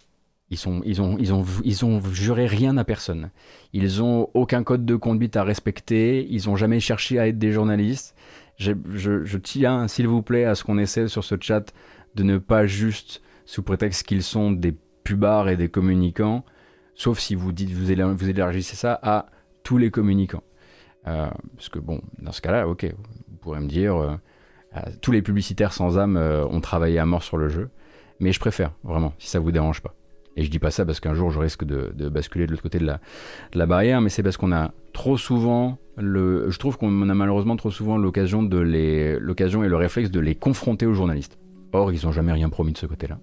Ils, ont, ont, ont juré rien à personne. Ils ont aucun code de conduite à respecter. Ils n'ont jamais cherché à être des journalistes. Je, je, tiens, s'il vous plaît, à ce qu'on essaie sur ce chat de ne pas juste, sous prétexte qu'ils sont des pubards et des communicants, sauf si vous dites vous, vous élargissez ça à tous les communicants. Euh, parce que bon, dans ce cas-là, ok, vous pourrez me dire, euh, euh, tous les publicitaires sans âme ont travaillé à mort sur le jeu, mais je préfère, vraiment, si ça vous dérange pas. Et je dis pas ça parce qu'un jour je risque de, basculer de l'autre côté de la, barrière, mais c'est parce qu'on a trop souvent, je trouve qu'on a malheureusement trop souvent l'occasion et le réflexe de les confronter aux journalistes. Or, ils n'ont jamais rien promis de ce côté-là.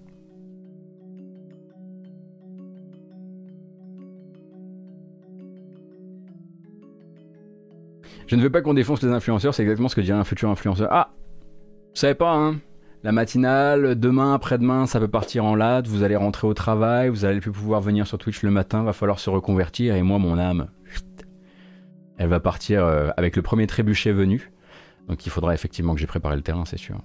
Je ne veux pas qu'on défonce les influenceurs, c'est exactement ce que dirait un futur influenceur. Ah, vous savez pas, hein la matinale, demain, après-demain, ça peut partir en latte, vous allez rentrer au travail, vous allez plus pouvoir venir sur Twitch le matin, va falloir se reconvertir, et moi, mon âme, elle va partir euh, avec le premier trébuchet venu. Donc il faudra effectivement que j'ai préparé le terrain, c'est sûr.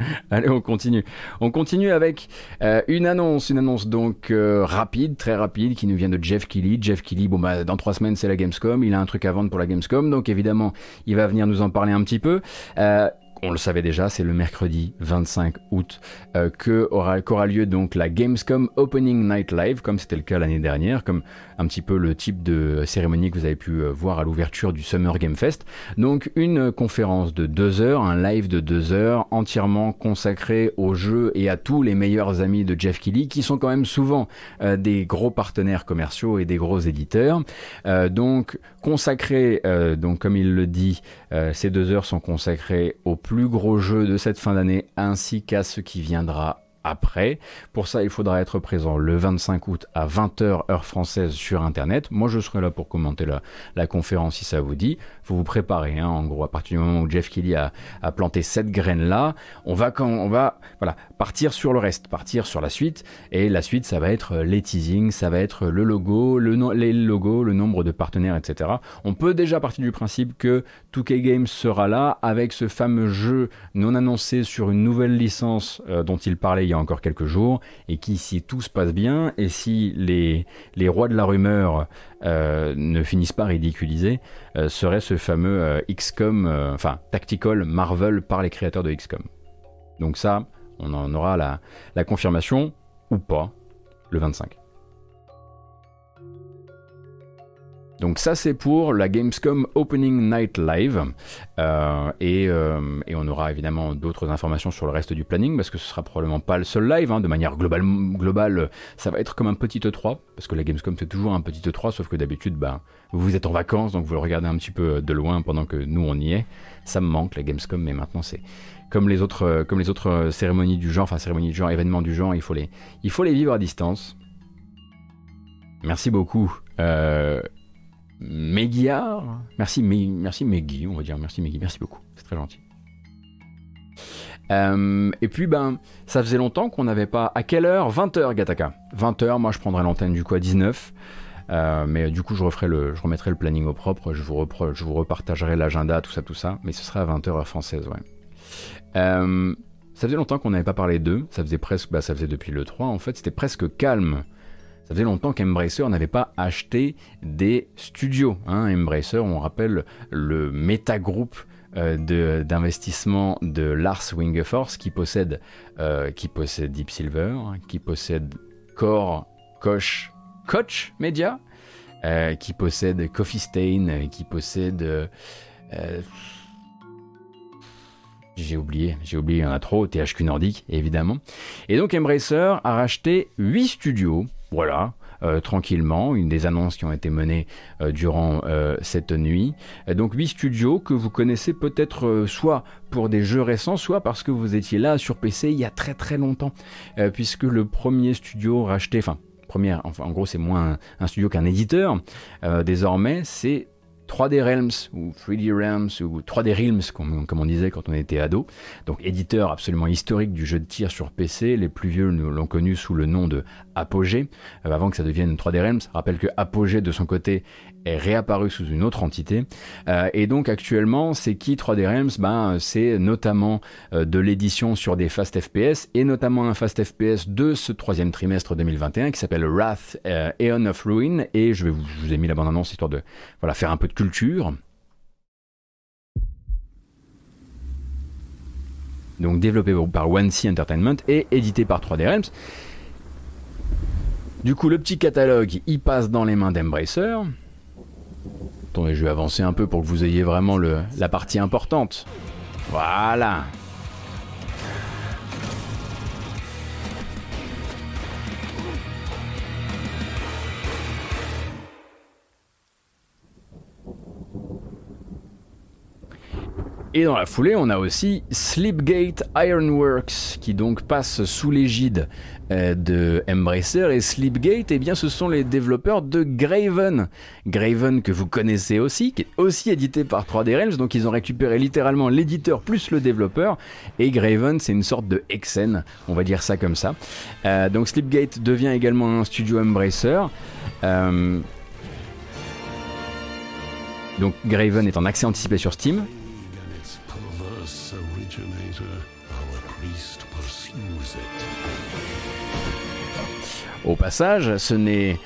[LAUGHS] Allez, on continue. On continue avec euh, une annonce, une annonce donc euh, rapide, très rapide, qui nous vient de Jeff Kelly. Jeff Kelly, bon bah dans trois semaines c'est la Gamescom, il a un truc à vendre pour la Gamescom, donc évidemment il va venir nous en parler un petit peu on le savait déjà, c'est le mercredi 25 août euh, que aura, qu'aura lieu donc la Gamescom Opening Night Live, comme c'était le cas l'année dernière, comme un petit peu le type de cérémonie que vous avez pu euh, voir à l'ouverture du Summer Game Fest. Donc une conférence de deux heures, un live de deux heures, entièrement consacré au jeu et à tous les meilleurs amis de Jeff Keighley, qui sont quand même souvent euh, des gros partenaires commerciaux et des gros éditeurs. donc consacré, donc comme il le dit, ces deux heures sont consacrées au plus gros jeu de cette fin d'année ainsi qu'à ce qui viendra après. Pour ça, il faudra être présent le 25 août à 20h heure française sur Internet. Moi, je serai là pour commenter la, la conférence si ça vous dit. Vous préparer, hein, en gros, à partir du moment où Jeff Kelly a, planté cette graine-là, on va, quand, on va voilà, partir sur le reste, partir sur la suite. Et la suite, ça va être les teasings, ça va être le logo, le les logos, le nombre de partenaires, etc. On peut déjà partir du principe que 2K Games sera là avec ce fameux jeu non annoncé sur une nouvelle licence euh, dont il parlait il y a encore quelques jours et qui, si tout se passe bien et si les, les rois de la rumeur euh, ne finissent pas ridiculisés, euh, serait ce fameux euh, XCOM, enfin Tactical Marvel par les créateurs de XCOM. Donc ça, on en aura la confirmation ou pas le 25. Donc ça c'est pour la Gamescom Opening Night Live euh, euh, et, on aura évidemment d'autres informations sur le reste du planning parce que ce sera probablement pas le seul live. Hein. de manière globale, globale, ça va être comme un petit E3 parce que la Gamescom c'est toujours un petit E3 sauf que d'habitude ben, vous êtes en vacances donc vous le regardez un petit peu de loin pendant que nous on y est. Ça me manque la Gamescom mais maintenant c'est comme les autres comme les autres cérémonies du genre, enfin cérémonies du genre, événements du genre, il faut les il faut les vivre à distance. Merci beaucoup Euh, merci, merci Meggy, on va dire merci Meggy, merci beaucoup, c'est très gentil. Euh, et puis, ben, ça faisait longtemps qu'on n'avait pas. À quelle heure? 20h, Gataka. 20h, moi je prendrai l'antenne du coup à 19. Euh, mais du coup, je, referai le, je remettrai le planning au propre, je vous, je vous repartagerai l'agenda, tout ça, tout ça. Mais ce sera à 20h heure française, ouais. Euh, ça faisait longtemps qu'on n'avait pas parlé d'eux. Ça faisait presque, bah, ça faisait depuis le 3 en fait. C'était presque calme. Ça faisait longtemps qu'Embracer n'avait pas acheté des studios. Hein. Embracer, on rappelle le métagroupe euh, d'investissement de, Lars Wingefors qui possède, euh, qui possède Deep Silver, qui possède Core, Koch, Koch Media, euh, qui possède Coffee Stain, qui possède j'ai oublié, j'ai oublié, il y en a trop, THQ Nordic, évidemment. Et donc Embracer a racheté 8 studios, voilà, euh, tranquillement, une des annonces qui ont été menées euh, durant euh, cette nuit. donc 8 studios que vous connaissez peut-être soit pour des jeux récents, soit parce que vous étiez là sur PC il y a très très longtemps, puisque le premier studio racheté, enfin première, enfin en gros c'est moins un studio qu'un éditeur, désormais c'est 3D Realms ou 3D Realms ou 3D Realms comme, on disait quand on était ado. Donc éditeur absolument historique du jeu de tir sur PC. Les plus vieux l'ont connu sous le nom de Apogée, euh, avant que ça devienne 3D Realms. Rappelle que Apogée de son côté est réapparu sous une autre entité. Euh, et donc actuellement, c'est qui 3D Realms? Ben, C'est notamment euh, de l'édition sur des fast FPS, et notamment un fast FPS de ce troisième trimestre 2021 qui s'appelle Wrath Aeon of Ruin, et je, vais vous, ai mis la bande-annonce histoire de voilà, faire un peu de culture. Donc développé par One Entertainment et édité par 3D Realms. Du coup, le petit catalogue, il passe dans les mains d'Embracer. Attendez, je vais avancer un peu pour que vous ayez vraiment la partie importante. Voilà. Et dans la foulée, on a aussi Sleepgate Ironworks qui donc passe sous l'égide de Embracer et Sleepgate, eh bien ce sont les développeurs de Graven. Graven que vous connaissez aussi, qui est aussi édité par 3D Realms, donc ils ont récupéré littéralement l'éditeur plus le développeur. Et Graven, c'est une sorte de Hexen, on va dire ça comme ça. Euh, donc Sleepgate devient également un studio Embracer. Euh, donc Graven est en accès anticipé sur Steam. Au passage, ce n'est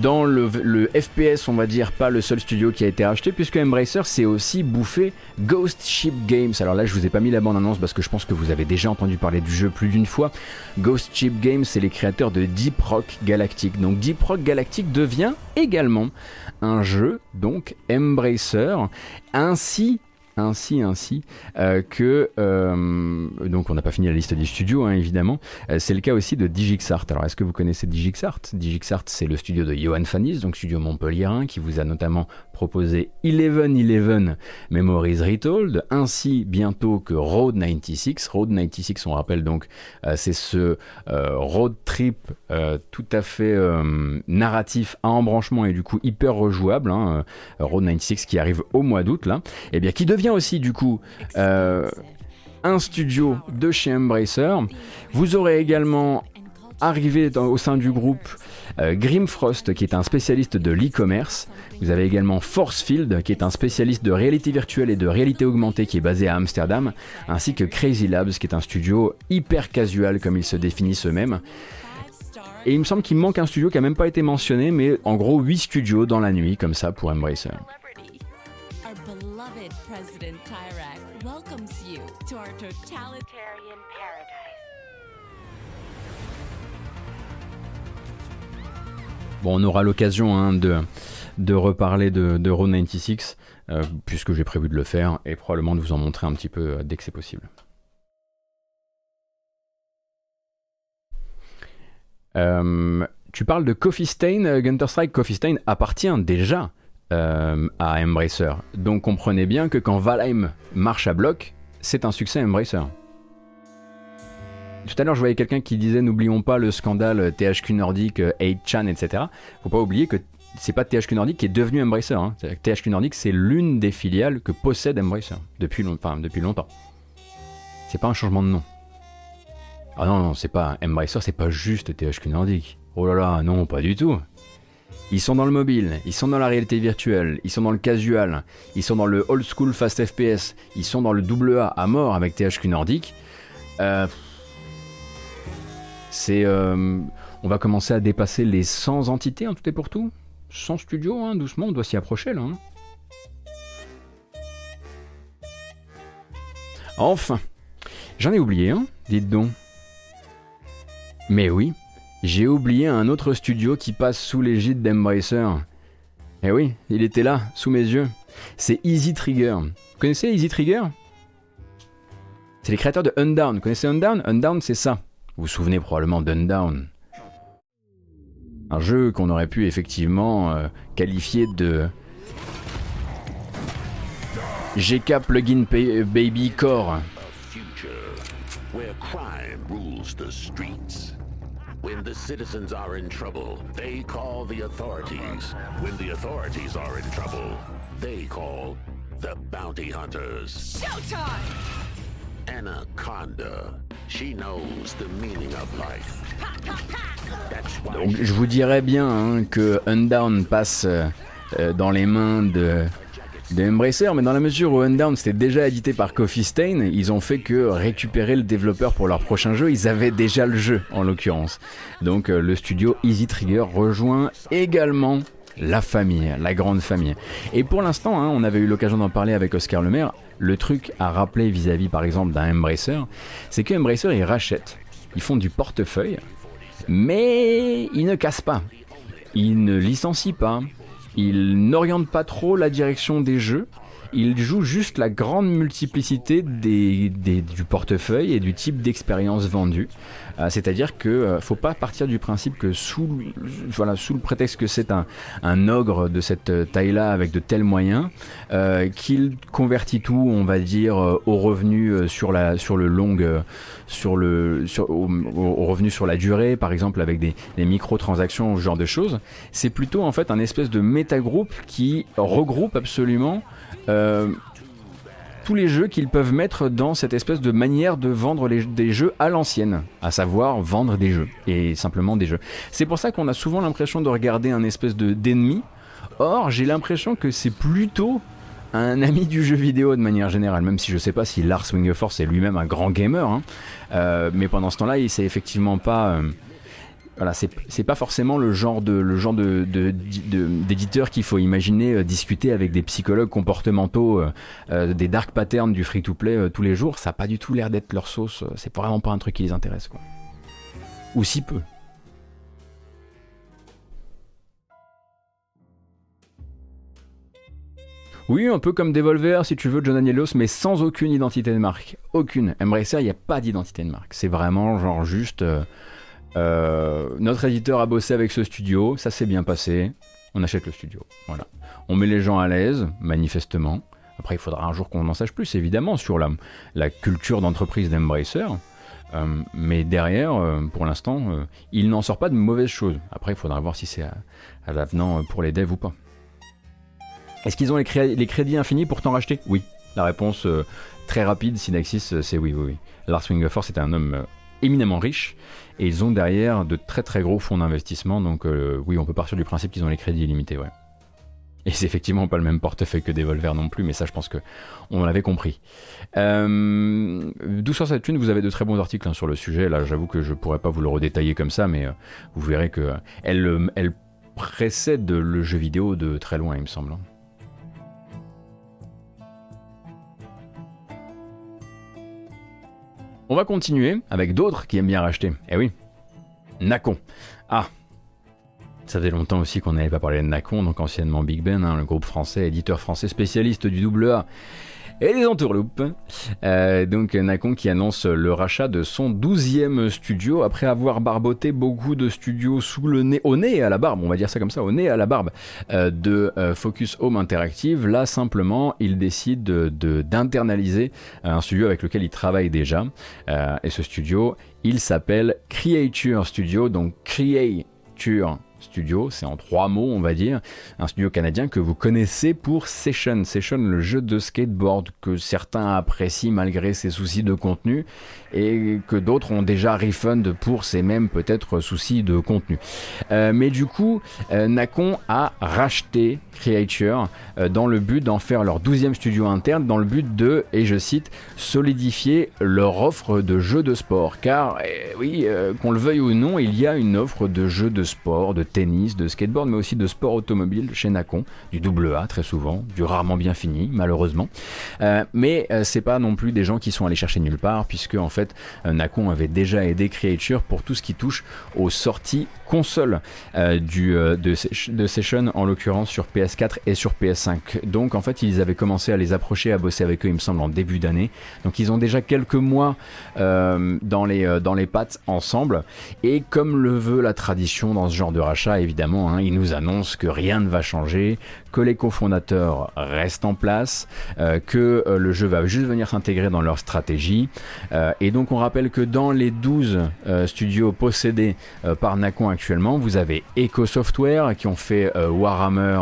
dans le, FPS, on va dire, pas le seul studio qui a été racheté, puisque Embracer s'est aussi bouffé Ghost Ship Games. Alors là, je vous ai pas mis la bande-annonce parce que je pense que vous avez déjà entendu parler du jeu plus d'une fois. Ghost Ship Games, c'est les créateurs de Deep Rock Galactic. Donc Deep Rock Galactic devient également un jeu, donc Embracer, ainsi ainsi ainsi euh, que euh, donc on n'a pas fini la liste des studios hein, évidemment. Euh, c'est le cas aussi de Digixart. Alors est-ce que vous connaissez Digixart? Digixart c'est le studio de Johan Fanis donc studio montpelliérain qui vous a notamment proposé Eleven Eleven Memories Retold ainsi bientôt que Road 96 Road 96 on rappelle donc c'est ce road trip tout à fait narratif à embranchement et du coup hyper rejouable hein, Road 96 qui arrive au mois d'août là et eh bien qui devient aussi du coup euh, un studio de chez Embracer. Vous aurez également arrivé au sein du groupe euh, Grimfrost qui est un spécialiste de l'e-commerce. Vous avez également Forcefield qui est un spécialiste de réalité virtuelle et de réalité augmentée qui est basé à Amsterdam, ainsi que Crazy Labs qui est un studio hyper casual comme ils se définissent eux-mêmes. Et il me semble qu'il manque un studio qui a même pas été mentionné, mais en gros 8 studios dans la nuit comme ça pour Embracer. Bon, on aura l'occasion hein, de, reparler de, de 96, euh, puisque j'ai prévu de le faire, et probablement de vous en montrer un petit peu euh, dès que c'est possible. Euh, tu parles de Coffee Stain, Gunter Strike. Coffee Stain appartient déjà à Embracer. Donc comprenez bien que quand Valheim marche à bloc, c'est un succès Embracer. Tout à l'heure, je voyais quelqu'un qui disait n'oublions pas le scandale THQ Nordic, 8chan, etc. Faut pas oublier que c'est pas THQ Nordic qui est devenu Embracer. Hein. THQ Nordic, c'est l'une des filiales que possède Embracer depuis longtemps. C'est pas un changement de nom. Ah non, non, c'est pas Embracer, c'est pas juste THQ Nordic. Oh là là, non, pas du tout. Ils sont dans le mobile, ils sont dans la réalité virtuelle, ils sont dans le casual, ils sont dans le old school fast FPS, ils sont dans le double A à mort avec THQ Nordic. Euh, euh, on va commencer à dépasser les 100 entités en tout et pour tout. 100 studios, hein, doucement, on doit s'y approcher là. Hein. Enfin, j'en ai oublié un, dites donc. Mais oui, j'ai oublié un autre studio qui passe sous l'égide d'Embracer. Eh oui, il était là, sous mes yeux. C'est Easy Trigger. Vous connaissez Easy Trigger? C'est les créateurs de Undown. Vous connaissez Undown? Undown, c'est ça. Vous vous souvenez probablement d'Undown. Un jeu qu'on aurait pu effectivement euh, qualifier de GK Plugin Baby Core. When the citizens are in trouble, they call the authorities. When the authorities are in trouble, they call the bounty hunters. Showtime! Donc je vous dirais bien hein, que Undown passe euh, dans les mains de de Embracer, mais dans la mesure où Undown c'était déjà édité par Coffee Stain, ils ont fait que récupérer le développeur pour leur prochain jeu, ils avaient déjà le jeu en l'occurrence. Donc euh, le studio Easy Trigger rejoint également la famille, la grande famille. Et pour l'instant, hein, on avait eu l'occasion d'en parler avec Oscar Lemaire, le truc à rappeler vis-à-vis par exemple d'un Embracer, c'est que Embracer ils rachètent, ils font du portefeuille, mais ils ne cassent pas, ils ne licencient pas, il n'oriente pas trop la direction des jeux. Il joue juste la grande multiplicité des, du portefeuille et du type d'expérience vendue. Euh, c'est-à-dire que ne euh, faut pas partir du principe que sous, voilà, sous le prétexte que c'est un, ogre de cette euh, taille-là avec de tels moyens, qu'il convertit tout, on va dire, au revenu sur, la, le long, sur le, sur, revenu sur la durée, par exemple avec des, des microtransactions, ce genre de choses. C'est plutôt en fait un espèce de métagroupe qui regroupe absolument tous les jeux qu'ils peuvent mettre dans cette espèce de manière de vendre des jeux à l'ancienne, à savoir vendre des jeux et simplement des jeux. C'est pour ça qu'on a souvent l'impression de regarder un espèce de d'ennemi. Or, j'ai l'impression que c'est plutôt un ami du jeu vidéo de manière générale, même si je sais pas si Lars Wingefors est lui-même un grand gamer, hein. euh, mais pendant ce temps-là, il sait effectivement pas euh, voilà, c'est pas forcément le genre de le genre de d'éditeur qu'il faut imaginer euh, discuter avec des psychologues comportementaux euh, euh, des dark patterns du free to play tous les jours. Ça a pas du tout l'air d'être leur sauce. C'est vraiment pas un truc qui les intéresse, quoi. Ou si peu. Oui, un peu comme Devolver, si tu veux, John Anielos, mais sans aucune identité de marque. Aucune. Embracer, il n'y a pas d'identité de marque. C'est vraiment genre juste. Euh, notre éditeur a bossé avec ce studio, ça s'est bien passé, on achète le studio. Voilà. On met les gens à l'aise, manifestement. Après, il faudra un jour qu'on en sache plus, évidemment, sur la, la culture d'entreprise d'Embracer. Euh, mais derrière, euh, pour l'instant, il n'en sort pas de mauvaises choses. Après, il faudra voir si c'est à, l'avenant pour les devs ou pas. Est-ce qu'ils ont les, les, crédits infinis pour t'en racheter? Oui. La réponse très rapide, Synaxis, c'est oui, oui, oui. Lars Wingefors était un homme éminemment riche et ils ont derrière de très très gros fonds d'investissement. Donc euh, oui, on peut partir du principe qu'ils ont les crédits illimités, ouais. Et c'est effectivement pas le même portefeuille que Devolver non plus, mais ça je pense que on l'avait compris. Euh, D'où sur cette une, vous avez de très bons articles hein, sur le sujet. Là, j'avoue que je pourrais pas vous le redétailler comme ça, mais euh, vous verrez que elle, elle précède le jeu vidéo de très loin, il me semble. On va continuer avec d'autres qui aiment bien racheter. Eh oui, Nacon. Ah, ça fait longtemps aussi qu'on n'avait pas parlé de Nacon, donc anciennement Big Ben, hein, le groupe français, éditeur français spécialiste du double A et les entourloupes. Euh, donc Nacon qui annonce le rachat de son 12e studio après avoir barboté beaucoup de studios sous le nez, au nez à la barbe, on va dire ça comme ça, au nez à la barbe euh, de euh, Focus Home Interactive. Là simplement, il décide d'internaliser de, un studio avec lequel il travaille déjà. et ce studio, il s'appelle Creature Studio, donc Creature studio, c'est en trois mots on va dire, un studio canadien que vous connaissez pour Session. Session, le jeu de skateboard que certains apprécient malgré ses soucis de contenu et que d'autres ont déjà refund pour ces mêmes peut-être soucis de contenu. Euh, mais du coup, euh, a racheté Creature euh, dans le but d'en faire leur douzième studio interne, dans le but de, et je cite, solidifier leur offre de jeux de sport. Car, eh oui, qu'on le veuille ou non, il y a une offre de jeux de sport, de tennis, de skateboard, mais aussi de sport automobile chez Nacon, du double A très souvent, du rarement bien fini, malheureusement. mais c'est pas non plus des gens qui sont allés chercher nulle part, puisque en fait, Nacon avait déjà aidé Creature pour tout ce qui touche aux sorties console euh, du, euh, de, de, Session, en l'occurrence sur PS4 et sur PS5. Donc en fait, ils avaient commencé à les approcher, à bosser avec eux, il me semble, en début d'année. Donc ils ont déjà quelques mois euh, dans, les, dans les pattes ensemble. Et comme le veut la tradition dans ce genre de rachat, évidemment, hein, ils nous annoncent que rien ne va changer, que les cofondateurs restent en place, que le jeu va juste venir s'intégrer dans leur stratégie. et donc on rappelle que dans les 12 studios possédés par Nacon actuellement. Vous avez Eco Software qui ont fait euh, Warhammer.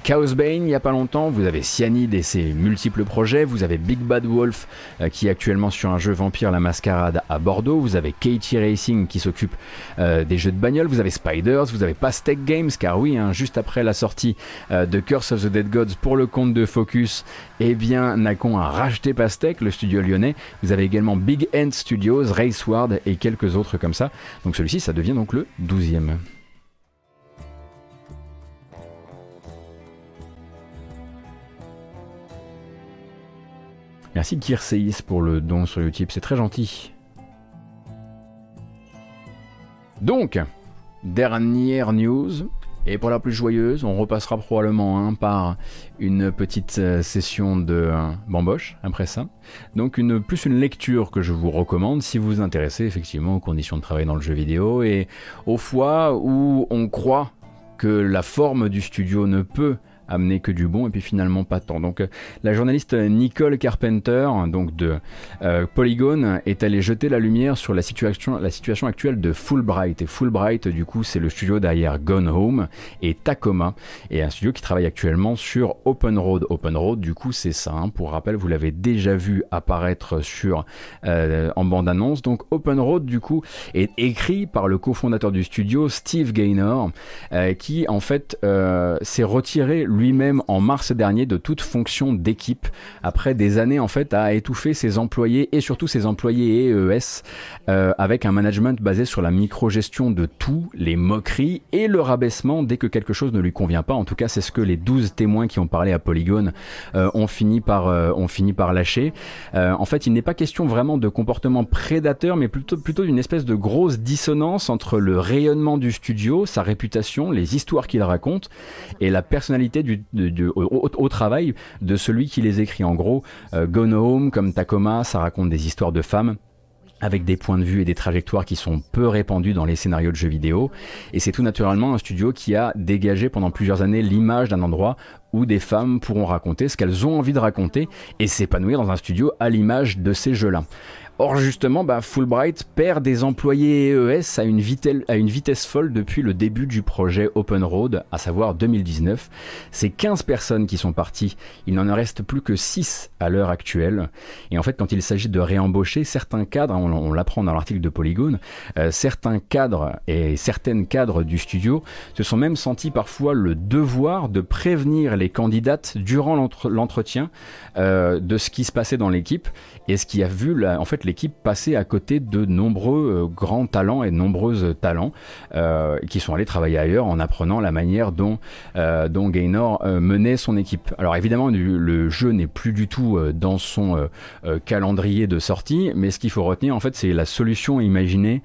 Euh, Chaos Bane il n'y a pas longtemps, vous avez Cyanide et ses multiples projets, vous avez Big Bad Wolf euh, qui est actuellement sur un jeu Vampire la Mascarade à Bordeaux, vous avez Katie Racing qui s'occupe des jeux de bagnole, vous avez Spiders, vous avez Pastec Games, car oui, hein, juste après la sortie de Curse of the Dead Gods pour le compte de Focus, eh bien Nacon a racheté Pastec, le studio lyonnais, vous avez également Big End Studios, Raceward et quelques autres comme ça, donc celui-ci ça devient donc le 12e. Merci Kirseis pour le don sur Utip, c'est très gentil. Donc, dernière news, et pour la plus joyeuse, on repassera probablement hein, par une petite euh, session de euh, bamboche après ça. Donc plus une lecture que je vous recommande si vous vous intéressez effectivement aux conditions de travail dans le jeu vidéo et aux fois où on croit que la forme du studio ne peut amener que du bon et puis finalement pas tant. Donc euh, la journaliste Nicole Carpenter donc de euh, Polygon est allée jeter la lumière sur la situation, la situation actuelle de Fulbright et Fulbright du coup c'est le studio derrière Gone Home et Tacoma et un studio qui travaille actuellement sur Open Road. Open Road du coup c'est ça. Hein. Pour rappel vous l'avez déjà vu apparaître sur euh, en bande annonce. Donc Open Road du coup est écrit par le cofondateur du studio Steve Gaynor qui en fait s'est retiré lui-même en mars dernier de toute fonction d'équipe après des années en fait à étouffer ses employés et surtout ses employés EES euh, avec un management basé sur la micro-gestion de tout, les moqueries et le rabaissement dès que quelque chose ne lui convient pas. En tout cas, c'est ce que les 12 témoins qui ont parlé à Polygon euh, ont, fini par, euh, ont fini par lâcher. en fait, il n'est pas question vraiment de comportement prédateur, mais plutôt, plutôt d'une espèce de grosse dissonance entre le rayonnement du studio, sa réputation, les histoires qu'il raconte et la personnalité du au, travail de celui qui les écrit. En gros, euh, Gone Home, comme Tacoma, ça raconte des histoires de femmes avec des points de vue et des trajectoires qui sont peu répandus dans les scénarios de jeux vidéo. Et c'est tout naturellement un studio qui a dégagé pendant plusieurs années l'image d'un endroit où des femmes pourront raconter ce qu'elles ont envie de raconter et s'épanouir dans un studio à l'image de ces jeux-là. Or justement, bah, Fulbright perd des employés EES à une, vitesse, folle depuis le début du projet Open Road, à savoir 2019. C'est 15 personnes qui sont parties, il n'en reste plus que 6 à l'heure actuelle. Et en fait, quand il s'agit de réembaucher, certains cadres, on, l'apprend dans l'article de Polygon, euh, certains cadres et certaines cadres du studio se sont même sentis parfois le devoir de prévenir les candidates durant l'entretien euh, de ce qui se passait dans l'équipe et ce qui a vu en fait l'équipe passer à côté de nombreux euh, grands talents et nombreuses talents euh, qui sont allés travailler ailleurs en apprenant la manière dont, euh, dont Gaynor menait son équipe. Alors évidemment, le jeu n'est plus du tout dans son calendrier de sortie, mais ce qu'il faut retenir en fait, c'est la solution imaginée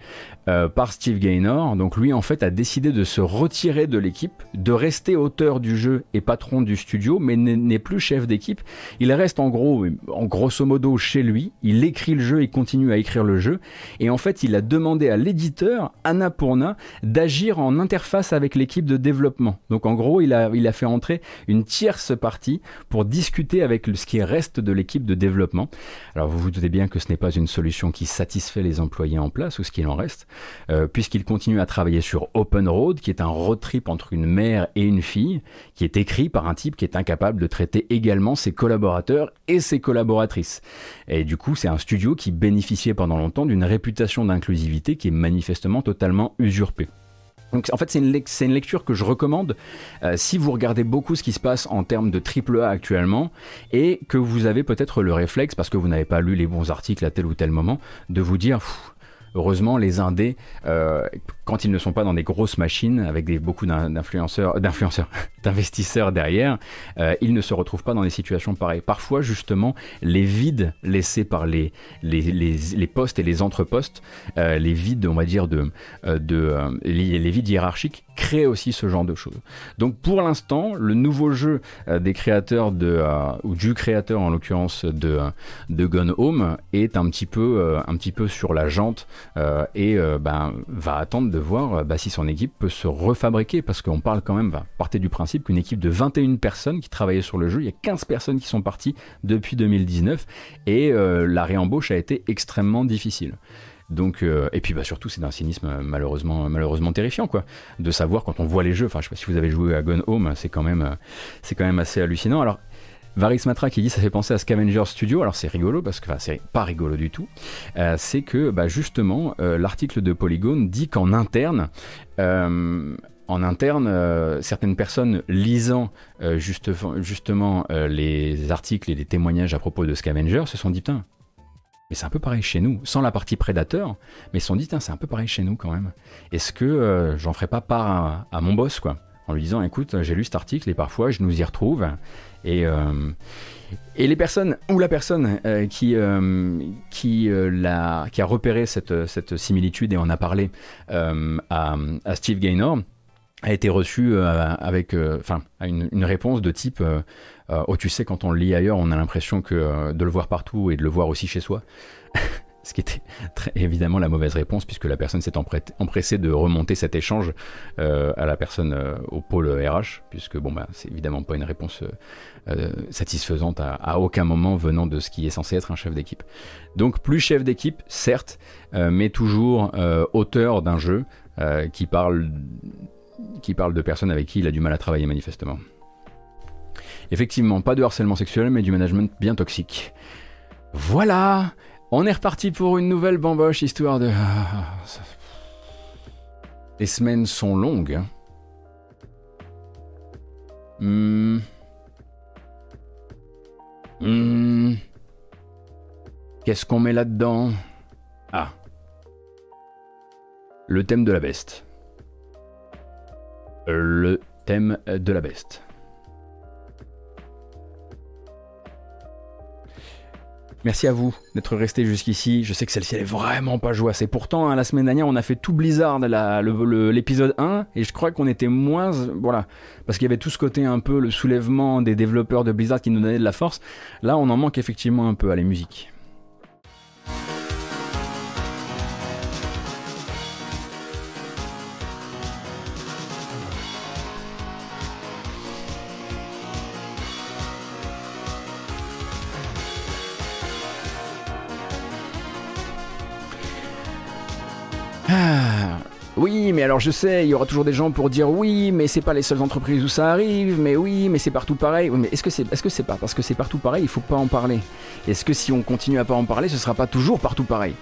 euh, par Steve Gaynor. Donc lui en fait a décidé de se retirer de l'équipe, de rester auteur du jeu et patron du studio, mais n'est plus chef d'équipe. Il reste en gros, en grosso modo chez lui. Il écrit le jeu, il continue à écrire le jeu. Et en fait, il a demandé à l'éditeur Annapurna d'agir en interface avec l'équipe de développement. Donc en gros, il a, il a fait entrer une tierce partie pour discuter avec ce qui reste de l'équipe de développement. Alors vous vous doutez bien que ce n'est pas une solution qui satisfait les employés en place ou ce qu'il en reste. Euh, puisqu'il continue à travailler sur Open Road, qui est un road trip entre une mère et une fille, qui est écrit par un type qui est incapable de traiter également ses collaborateurs et ses collaboratrices. Et du coup, c'est un studio qui bénéficiait pendant longtemps d'une réputation d'inclusivité qui est manifestement totalement usurpée. Donc en fait c'est une, lecture que je recommande euh, si vous regardez beaucoup ce qui se passe en termes de triple A actuellement et que vous avez peut-être le réflexe parce que vous n'avez pas lu les bons articles à tel ou tel moment de vous dire heureusement les indés euh, quand ils ne sont pas dans des grosses machines avec beaucoup [LAUGHS] d'influenceurs, d'investisseurs derrière, euh, ils ne se retrouvent pas dans des situations pareilles. Parfois, justement, les vides laissés par les, postes et les entrepostes, euh, les vides, on va dire, de les, vides hiérarchiques, créent aussi ce genre de choses. Donc, pour l'instant, le nouveau jeu des créateurs de, ou du créateur en l'occurrence de, de Gone Home est un petit peu, peu sur la jante et ben, va attendre de voir euh, bah, si son équipe peut se refabriquer, parce qu'on parle quand même, va partir du principe qu'une équipe de 21 personnes qui travaillaient sur le jeu, il y a 15 personnes qui sont parties depuis 2019, et euh, la réembauche a été extrêmement difficile. Donc, euh, et puis bah, surtout, c'est d'un cynisme malheureusement, malheureusement terrifiant, quoi. De savoir quand on voit les jeux, enfin, je sais pas si vous avez joué à Gone Home, c'est quand même, assez hallucinant. Alors, Varis Matra qui dit ça fait penser à Scavenger Studio. Alors c'est rigolo parce que enfin, c'est pas rigolo du tout. Euh, c'est que bah, justement euh, l'article de Polygon dit qu'en interne euh, en interne, certaines personnes lisant justement les articles et les témoignages à propos de Scavenger se sont dit putain, mais c'est un peu pareil chez nous, sans la partie prédateur, mais se sont dit c'est un peu pareil chez nous quand même. Est-ce que j'en ferai pas part à, à, mon boss quoi? En lui disant écoute, j'ai lu cet article et parfois je nous y retrouve et, euh, et les personnes, ou la personne euh, qui, euh, qui, a repéré cette, cette similitude et en a parlé à, à, Steve Gaynor, a été reçue avec une, une, réponse de type Oh, tu sais, quand on le lit ailleurs, on a l'impression que de le voir partout et de le voir aussi chez soi. [LAUGHS] ce qui était évidemment la mauvaise réponse puisque la personne s'est empressée de remonter cet échange euh, à la personne euh, au pôle RH puisque bon bah c'est évidemment pas une réponse euh, satisfaisante à, aucun moment venant de ce qui est censé être un chef d'équipe. Donc plus chef d'équipe certes, mais toujours auteur d'un jeu qui parle qui parle de personnes avec qui il a du mal à travailler manifestement. Effectivement, pas de harcèlement sexuel, mais du management bien toxique. Voilà on est reparti pour une nouvelle bamboche, histoire de... Les semaines sont longues. Hein. Hmm. Hmm. Qu'est-ce qu'on met là-dedans? Ah. Le thème de la beste. Le thème de la beste. Merci à vous d'être resté jusqu'ici. Je sais que celle-ci elle est vraiment pas joyeuse. Et pourtant, hein, la semaine dernière, on a fait tout Blizzard, l'épisode 1, et je crois qu'on était moins, voilà, parce qu'il y avait tout ce côté un peu le soulèvement des développeurs de Blizzard qui nous donnaient de la force. Là, on en manque effectivement un peu à les musiques. Alors je sais, il y aura toujours des gens pour dire oui, mais c'est pas les seules entreprises où ça arrive, mais oui, mais c'est partout pareil. mais est-ce que c'est pas? Parce que c'est partout pareil, il faut pas en parler Est-ce que si on continue à pas en parler, ce sera pas toujours partout pareil?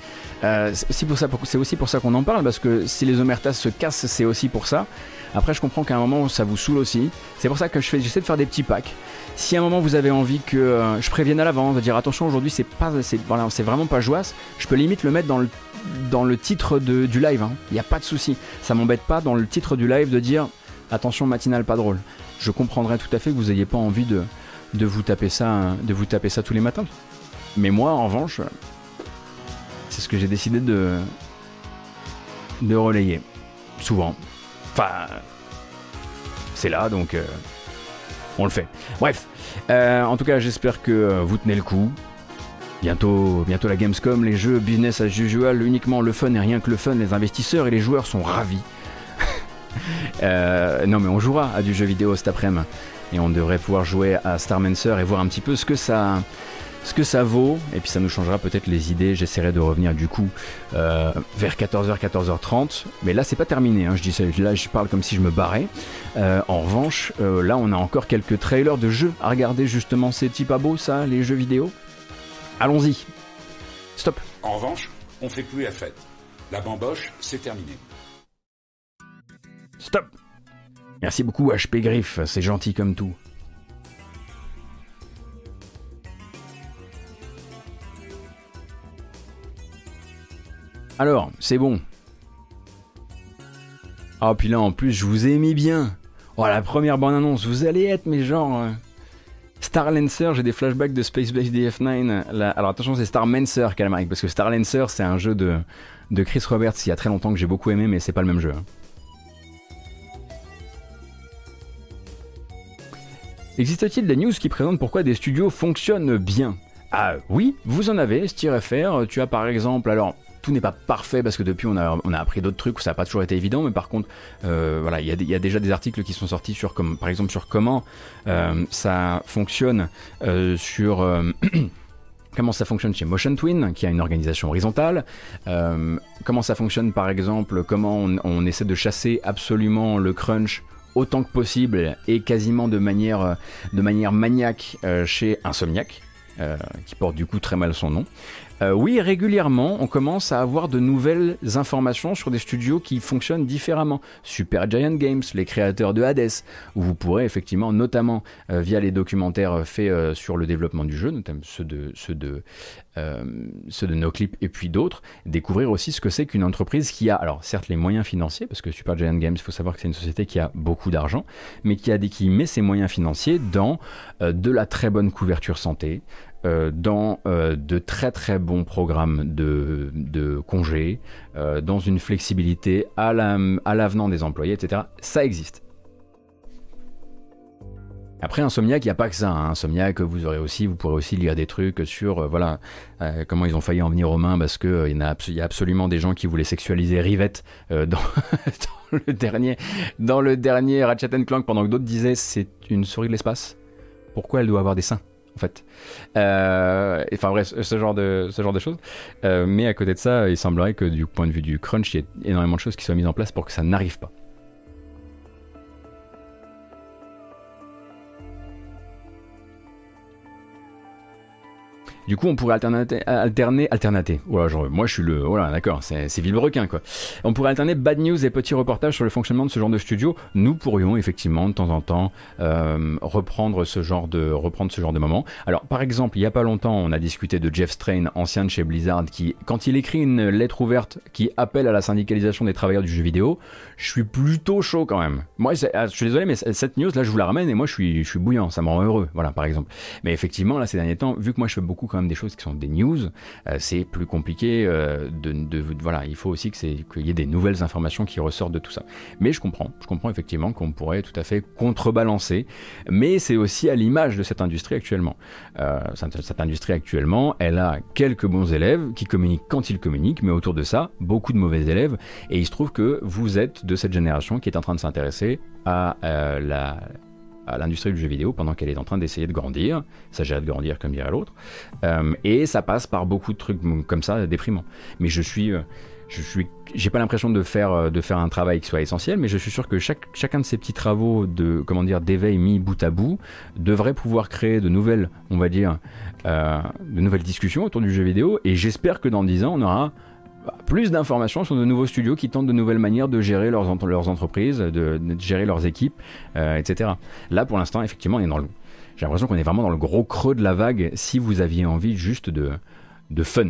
Euh, C'est pour ça, c'est aussi pour ça qu'on en parle parce que si les omertas se cassent, c'est aussi pour ça. Après, je comprends qu'à un moment ça vous saoule aussi. C'est pour ça que je fais, j'essaie de faire des petits packs. Si à un moment vous avez envie que euh, je prévienne à l'avance, de dire attention aujourd'hui c'est pas, c'est vraiment pas joyeux, je peux limite le mettre dans le dans le titre de, du live. Il hein. n'y a pas de souci. Ça m'embête pas dans le titre du live de dire attention matinale pas drôle. Je comprendrais tout à fait que vous n'ayez pas envie de, de vous taper ça, de vous taper ça tous les matins. Mais moi, en revanche, c'est ce que j'ai décidé de de relayer souvent. Enfin, c'est là, donc euh, on le fait. Bref, euh, en tout cas, j'espère que vous tenez le coup. Bientôt, bientôt la Gamescom, les jeux business as usual, uniquement le fun et rien que le fun, les investisseurs et les joueurs sont ravis. [LAUGHS] Euh, non mais on jouera à du jeu vidéo cet après-midi et on devrait pouvoir jouer à Starmancer et voir un petit peu ce que ça, ça vaut, et puis ça nous changera peut-être les idées. J'essaierai de revenir du coup euh, vers 14h, 14h30. Mais là, c'est pas terminé. Hein. Je dis là, je parle comme si je me barrais. Euh, en revanche, là, on a encore quelques trailers de jeux à regarder. Justement, c'est pas beau ça, les jeux vidéo? Allons-y. Stop. En revanche, on fait plus la fête. La bamboche, c'est terminé. Stop. Merci beaucoup HP Griff, c'est gentil comme tout. Alors, c'est bon. Ah, puis là, en plus, je vous ai mis bien. Oh, la première bonne annonce, vous allez être, mais genre. Star Lancer, j'ai des flashbacks de Space Base DF9. Alors attention, c'est Star Mancer, Calmaric, parce que Star Lancer, c'est un jeu de, de Chris Roberts il y a très longtemps que j'ai beaucoup aimé, mais c'est pas le même jeu. Hein. Existe-t-il des news qui présentent pourquoi des studios fonctionnent bien? Ah oui, vous en avez, StirFR. Tu as par exemple, alors tout n'est pas parfait parce que depuis on a, on appris d'autres trucs où ça n'a pas toujours été évident, mais par contre, euh, voilà, il y, a déjà des articles qui sont sortis sur, comme, par exemple, sur comment euh, ça fonctionne euh, sur [CLEARS THROAT] comment ça fonctionne chez Motion Twin, qui a une organisation horizontale, comment ça fonctionne par exemple, comment on, essaie de chasser absolument le crunch autant que possible et quasiment de manière maniaque chez Insomniac. Qui porte du coup très mal son nom. Euh, oui, régulièrement, on commence à avoir de nouvelles informations sur des studios qui fonctionnent différemment. Super Giant Games, les créateurs de Hades, où vous pourrez effectivement, notamment euh, via les documentaires faits euh, sur le développement du jeu, notamment ceux de, ceux de, ceux de NoClip et puis d'autres, découvrir aussi ce que c'est qu'une entreprise qui a, alors certes les moyens financiers, parce que Super Giant Games, il faut savoir que c'est une société qui a beaucoup d'argent, mais qui, a, qui met ses moyens financiers dans de la très bonne couverture santé, euh, dans euh, de très très bons programmes de, de congés, euh, dans une flexibilité à l'avenant des employés, etc. Ça existe. Après Insomniac, il n'y a pas que ça. Hein. Insomniac, vous aurez aussi, vous pourrez aussi lire des trucs sur voilà comment ils ont failli en venir aux mains parce que il y, a absolument des gens qui voulaient sexualiser Rivette dans, [LAUGHS] dans, le dernier dans le dernier Ratchet Clank pendant que d'autres disaient c'est une souris de l'espace. Pourquoi elle doit avoir des seins? En fait. Euh, enfin bref, ce genre de, ce genre de choses. Euh, mais à côté de ça, il semblerait que du point de vue du crunch, il y ait énormément de choses qui soient mises en place pour que ça n'arrive pas. Du coup, on pourrait alterner, alterner, alternater. Voilà, genre, moi, je suis le, voilà, d'accord, c'est Villebrequin, quoi. On pourrait alterner bad news et petits reportages sur le fonctionnement de ce genre de studio. Nous pourrions effectivement, de temps en temps, euh, reprendre ce genre de, reprendre ce genre de moment. Alors, par exemple, il y a pas longtemps, on a discuté de Jeff Strain, ancien de chez Blizzard, qui, quand il écrit une lettre ouverte qui appelle à la syndicalisation des travailleurs du jeu vidéo, je suis plutôt chaud quand même. Moi, ah, je suis désolé, mais cette news, là, je vous la ramène et moi, je suis, je suis bouillant, ça me rend heureux, voilà, par exemple. Mais effectivement, là, ces derniers temps, vu que moi, je fais beaucoup quand même des choses qui sont des news, euh, c'est plus compliqué euh, de, voilà, il faut aussi qu'il y ait des nouvelles informations qui ressortent de tout ça. Mais je comprends, je comprends effectivement qu'on pourrait tout à fait contrebalancer, mais c'est aussi à l'image de cette industrie actuellement. Euh, cette, industrie actuellement, elle a quelques bons élèves qui communiquent quand ils communiquent, mais autour de ça, beaucoup de mauvais élèves, et il se trouve que vous êtes de cette génération qui est en train de s'intéresser à la à l'industrie du jeu vidéo pendant qu'elle est en train d'essayer de grandir. Il s'agirait de grandir comme dirait l'autre. Euh, et ça passe par beaucoup de trucs comme ça, déprimants. Mais je suis... Euh, je suis, j'ai pas l'impression de faire, euh, de faire un travail qui soit essentiel, mais je suis sûr que chaque, chacun de ces petits travaux de, comment dire, d'éveil mis bout à bout devrait pouvoir créer de nouvelles, on va dire, de nouvelles discussions autour du jeu vidéo. Et j'espère que dans 10 ans, on aura plus d'informations sur de nouveaux studios qui tentent de nouvelles manières de gérer leurs, entreprises, de, gérer leurs équipes, euh, etc. Là, pour l'instant, effectivement, on est dans le... j'ai l'impression qu'on est vraiment dans le gros creux de la vague si vous aviez envie juste de, de fun.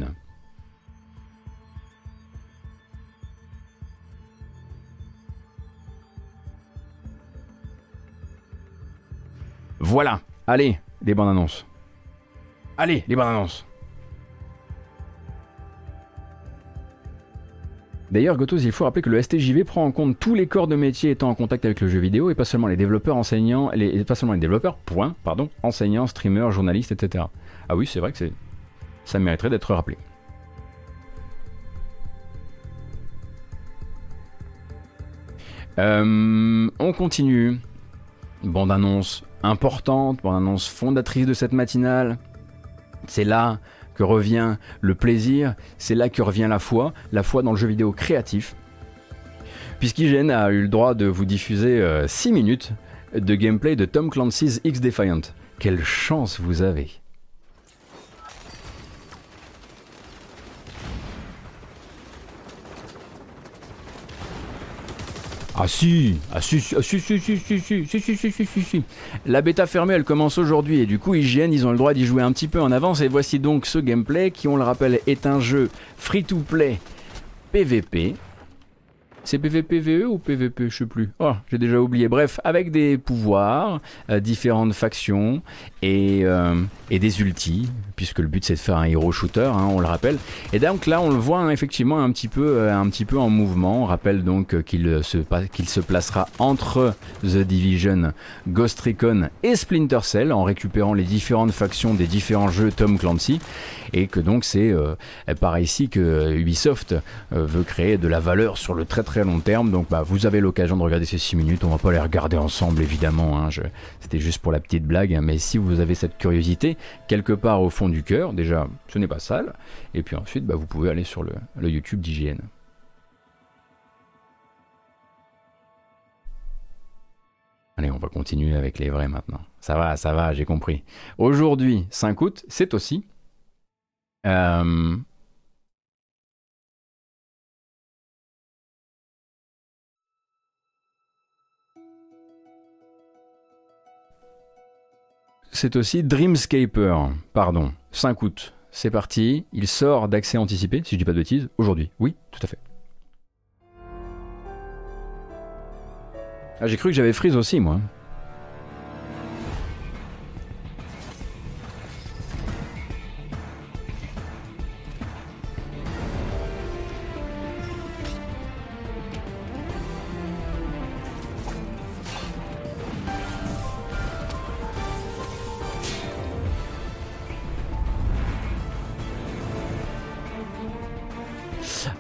Voilà, allez, les bandes annonces. Allez, les bandes annonces. D'ailleurs, Gotos, il faut rappeler que le STJV prend en compte tous les corps de métier étant en contact avec le jeu vidéo et pas seulement les développeurs, enseignants, les, développeurs, point, enseignants, streamers, journalistes, etc. Ah oui, c'est vrai que ça mériterait d'être rappelé. Euh, on continue. Bande annonce importante, bande annonce fondatrice de cette matinale. C'est là que revient le plaisir, c'est là que revient la foi, la foi dans le jeu vidéo créatif. Puisqu'IGN a eu le droit de vous diffuser 6 euh, minutes de gameplay de Tom Clancy's X Defiant. Quelle chance vous avez! Ah si, ah si, si, si, si, si, si, si, si, si, si, si. La bêta fermée, elle commence aujourd'hui et du coup, IGN, ils ont le droit d'y jouer un petit peu en avance. Et voici donc ce gameplay qui, on le rappelle, est un jeu free-to-play PVP c'est PVPVE ou PVP Je sais plus. Oh, j'ai déjà oublié. Bref, avec des pouvoirs, euh, différentes factions et, euh, et, des ultis, puisque le but c'est de faire un hero shooter, hein, on le rappelle. Et donc là, on le voit hein, effectivement un petit, peu, euh, un petit peu en mouvement. On rappelle donc qu'il se, qu'il se placera entre The Division, Ghost Recon et Splinter Cell en récupérant les différentes factions des différents jeux Tom Clancy. Et que donc c'est par ici que Ubisoft veut créer de la valeur sur le très très long terme. Donc bah, vous avez l'occasion de regarder ces 6 minutes. On va pas les regarder ensemble évidemment. Hein. C'était juste pour la petite blague. Mais si vous avez cette curiosité quelque part au fond du cœur, déjà ce n'est pas sale. Et puis ensuite bah, vous pouvez aller sur le, le YouTube d'IGN. Allez, on va continuer avec les vrais maintenant. Ça va, ça va, j'ai compris. Aujourd'hui, 5 août, c'est aussi euh, c'est aussi Dreamscaper, pardon, 5 août. C'est parti, il sort d'accès anticipé, si je dis pas de bêtises, aujourd'hui. Oui, tout à fait. Ah, j'ai cru que j'avais Freeze aussi, moi.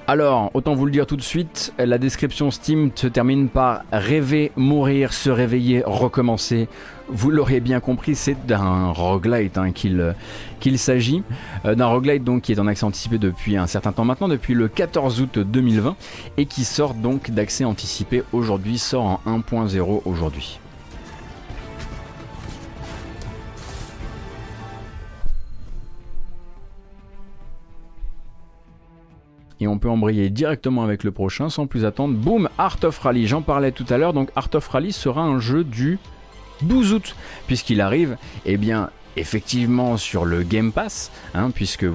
Alors, autant vous le dire tout de suite, la description Steam se termine par rêver, mourir, se réveiller, recommencer. Vous l'aurez bien compris, c'est d'un roguelite hein, qu'il s'agit. Euh, d'un roguelite donc qui est en accès anticipé depuis un certain temps maintenant, depuis le 14 août 2020, et qui sort donc d'accès anticipé aujourd'hui, sort en 1.0 aujourd'hui. Et on peut embrayer directement avec le prochain sans plus attendre. Boom, Art of Rally, j'en parlais tout à l'heure, donc Art of Rally sera un jeu du 12 août, puisqu'il arrive, eh bien, effectivement sur le Game Pass, hein, puisque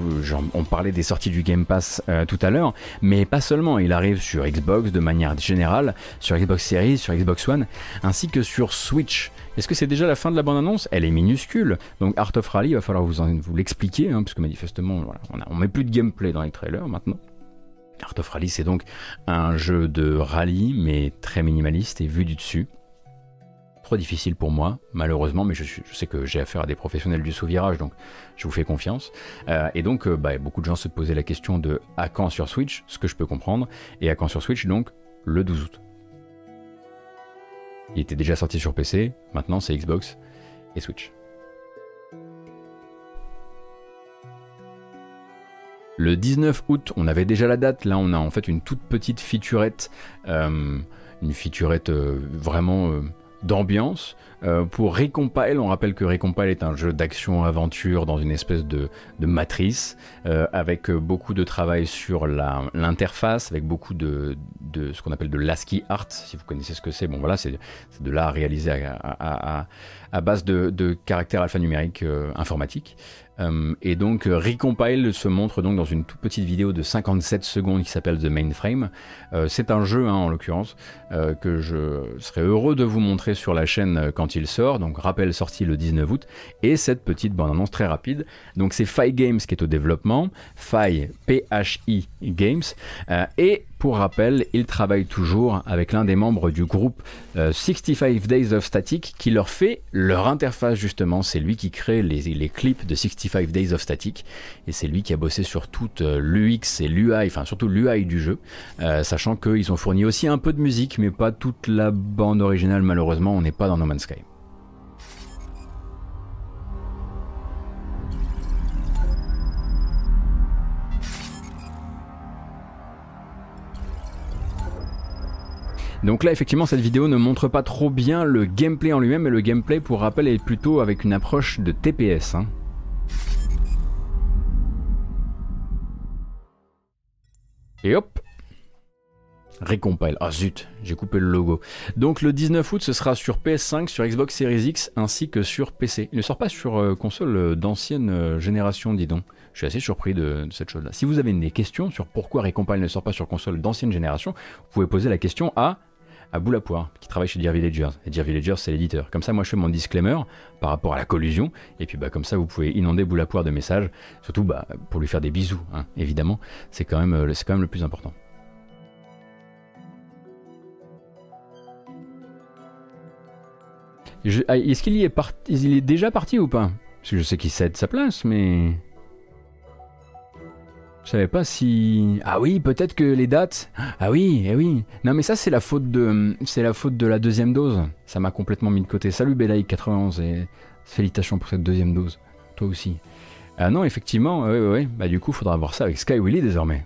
on parlait des sorties du Game Pass euh, tout à l'heure, mais pas seulement, il arrive sur Xbox de manière générale, sur Xbox Series, sur Xbox One, ainsi que sur Switch. Est-ce que c'est déjà la fin de la bande-annonce? Elle est minuscule, donc Art of Rally, il va falloir vous, vous l'expliquer, hein, puisque manifestement, on, on met plus de gameplay dans les trailers maintenant. Art of Rally, c'est donc un jeu de rallye, mais très minimaliste et vu du dessus. Trop difficile pour moi, malheureusement, mais je, sais que j'ai affaire à des professionnels du sous-virage, donc je vous fais confiance. Euh, et donc, euh, bah, beaucoup de gens se posaient la question de à quand sur Switch, ce que je peux comprendre, et à quand sur Switch, donc le 12 août. Il était déjà sorti sur PC, maintenant c'est Xbox et Switch. Le 19 août, on avait déjà la date. Là, on a en fait une toute petite featurette, euh, une featurette euh, vraiment euh, d'ambiance. pour Recompile, on rappelle que Recompile est un jeu d'action-aventure dans une espèce de, matrice, avec beaucoup de travail sur l'interface, avec beaucoup de, ce qu'on appelle de l'ASCII art, si vous connaissez ce que c'est. Bon voilà, c'est de l'art réalisé à, base de, de caractères alphanumériques informatiques. Euh, et donc euh, Recompile se montre donc dans une toute petite vidéo de 57 secondes qui s'appelle The Mainframe. Euh, c'est un jeu hein, en l'occurrence que je serais heureux de vous montrer sur la chaîne quand il sort. Donc rappel sorti le 19 août et cette petite bande annonce très rapide. Donc c'est Phi Games qui est au développement, Phi P-H-I Games et pour rappel, il travaille toujours avec l'un des membres du groupe 65 Days of Static qui leur fait leur interface justement. C'est lui qui crée les, clips de 65 5 Days of Static. Et c'est lui qui a bossé sur toute euh, l'UX et l'UI, enfin surtout l'UI du jeu, euh, sachant qu'ils ont fourni aussi un peu de musique, mais pas toute la bande originale malheureusement, on n'est pas dans No Man's Sky. Donc là, effectivement, cette vidéo ne montre pas trop bien le gameplay en lui-même, mais le gameplay, pour rappel, est plutôt avec une approche de TPS. Hein. Et hop Récompile. Ah zut, j'ai coupé le logo. Donc le 19 août, ce sera sur PS5, sur Xbox Series X ainsi que sur PC. Il ne sort pas sur euh, console euh, d'ancienne euh, génération, dis donc. Je suis assez surpris de, cette chose-là. Si vous avez des questions sur pourquoi Recompile ne sort pas sur console d'ancienne génération, vous pouvez poser la question à à Boulapoire, qui travaille chez Dear Villagers. Et Dear Villagers, c'est l'éditeur. Comme ça, moi, je fais mon disclaimer par rapport à la collusion. Et puis, bah, comme ça, vous pouvez inonder Boulapoire de messages. Surtout, bah, pour lui faire des bisous, hein, évidemment. C'est quand, même, euh, quand même le plus important. Ah, est-ce qu'il est, parti, il est déjà parti ou pas? Parce que je sais qu'il cède sa place, mais... Je savais pas si. Ah oui, peut-être que les dates. Ah oui, eh oui. Non, mais ça, c'est la faute de, c'est la faute de la deuxième dose. Ça m'a complètement mis de côté. Salut Belaï 91 et félicitations pour cette deuxième dose. Toi aussi. Ah non, effectivement, oui, oui, oui. Bah du coup, faudra voir ça avec Sky Willy désormais.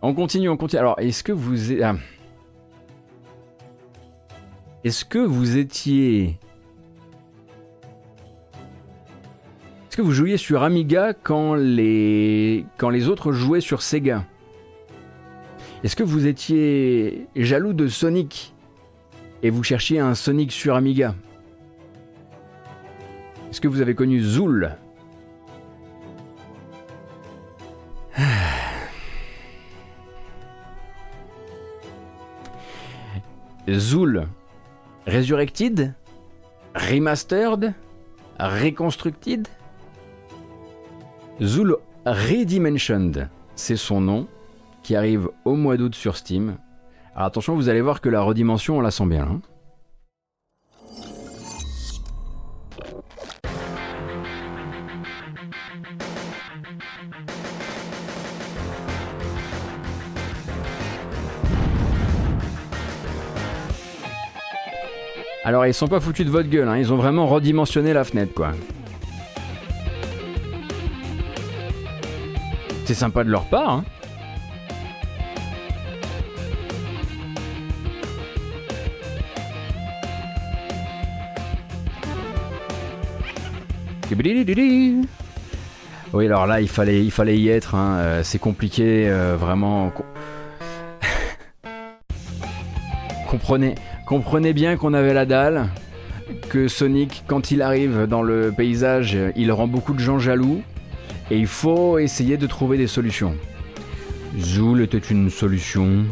On continue, on continue. Alors, est-ce que vous, ah. est-ce que vous étiez Est-ce que vous jouiez sur Amiga quand les, quand les autres jouaient sur Sega Est-ce que vous étiez jaloux de Sonic et vous cherchiez un Sonic sur Amiga Est-ce que vous avez connu Zool [SIGHS] Zool. Resurrected? Remastered? Reconstructed? Zool Redimensioned, c'est son nom, qui arrive au mois d'août sur Steam. Alors attention, vous allez voir que la redimension, on la sent bien. Hein. Alors ils sont pas foutus de votre gueule, hein. ils ont vraiment redimensionné la fenêtre quoi. C'est sympa de leur part. Hein. Oui, alors là, il fallait, il fallait y être. Hein. Euh, c'est compliqué, euh, vraiment. [LAUGHS] comprenez, comprenez bien qu'on avait la dalle, que Sonic, quand il arrive dans le paysage, il rend beaucoup de gens jaloux. Et il faut essayer de trouver des solutions. Zool était une solution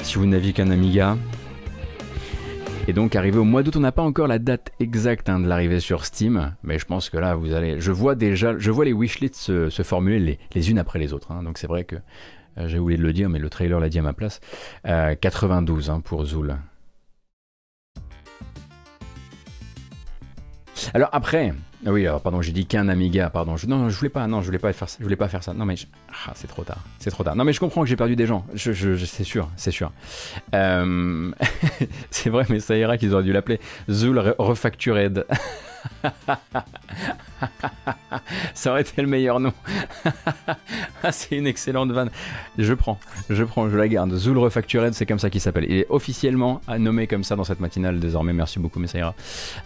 si vous n'aviez qu'un Amiga. Et donc arrivé au mois d'août, on n'a pas encore la date exacte hein, de l'arrivée sur Steam, mais je pense que là vous allez, je vois déjà, je vois les wishlists se, formuler les, unes après les autres. Hein. donc c'est vrai que euh, j'ai oublié de le dire, mais le trailer l'a dit à ma place. 92 euh, hein, pour Zool. Alors après, ah oui, alors pardon, j'ai dit qu'un Amiga, pardon. Je, non, je voulais pas, non, je voulais pas faire ça. Je voulais pas faire ça. Non mais ah, c'est trop tard, c'est trop tard. Non mais je comprends que j'ai perdu des gens. Je, je, c'est sûr, c'est sûr. Euh, [LAUGHS] c'est vrai, mais ça ira qu'ils auraient dû l'appeler Zul Refactured. [LAUGHS] [LAUGHS] ça aurait été le meilleur nom. [LAUGHS] C'est une excellente vanne. Je prends, je prends, je la garde. Zul Refactured, c'est comme ça qu'il s'appelle. Il est officiellement nommé comme ça dans cette matinale désormais. Merci beaucoup, mais ça ira.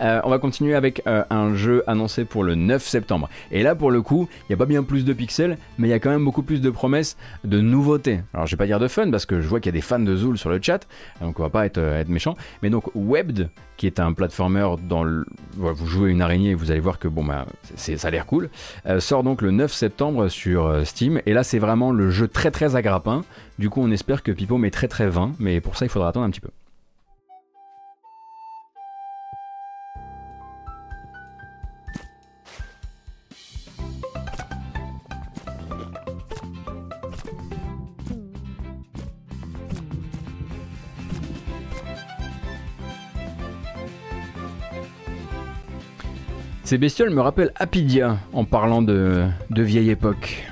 Euh, on va continuer avec euh, un jeu annoncé pour le 9 septembre. Et là, pour le coup, il n'y a pas bien plus de pixels, mais il y a quand même beaucoup plus de promesses de nouveautés. Alors, je vais pas dire de fun parce que je vois qu'il y a des fans de Zul sur le chat, donc on va pas être, euh, être méchant. Mais donc, Webbed, qui est un platformer dans le... vous jouez une araignée et vous allez voir que bon bah ça a l'air cool. Euh, sort donc le 9 septembre sur euh, Steam et là c'est vraiment le jeu très très aggrappin. Du coup on espère que Pipo met très très 20 mais pour ça il faudra attendre un petit peu. Ces bestioles me rappellent Apidia en parlant de, de vieille époque.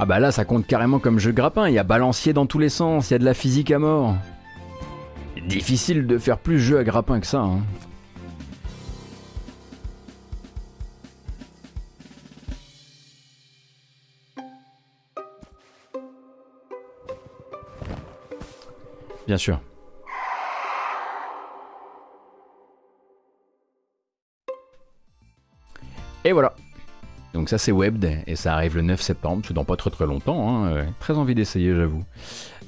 Ah bah là ça compte carrément comme jeu grappin, il y a balancier dans tous les sens, il y a de la physique à mort. Difficile de faire plus jeu à grappin que ça. Hein. Bien sûr. Et voilà. Donc ça c'est Webd et ça arrive le 9 septembre, c'est dans pas très très longtemps. Hein. Très envie d'essayer j'avoue.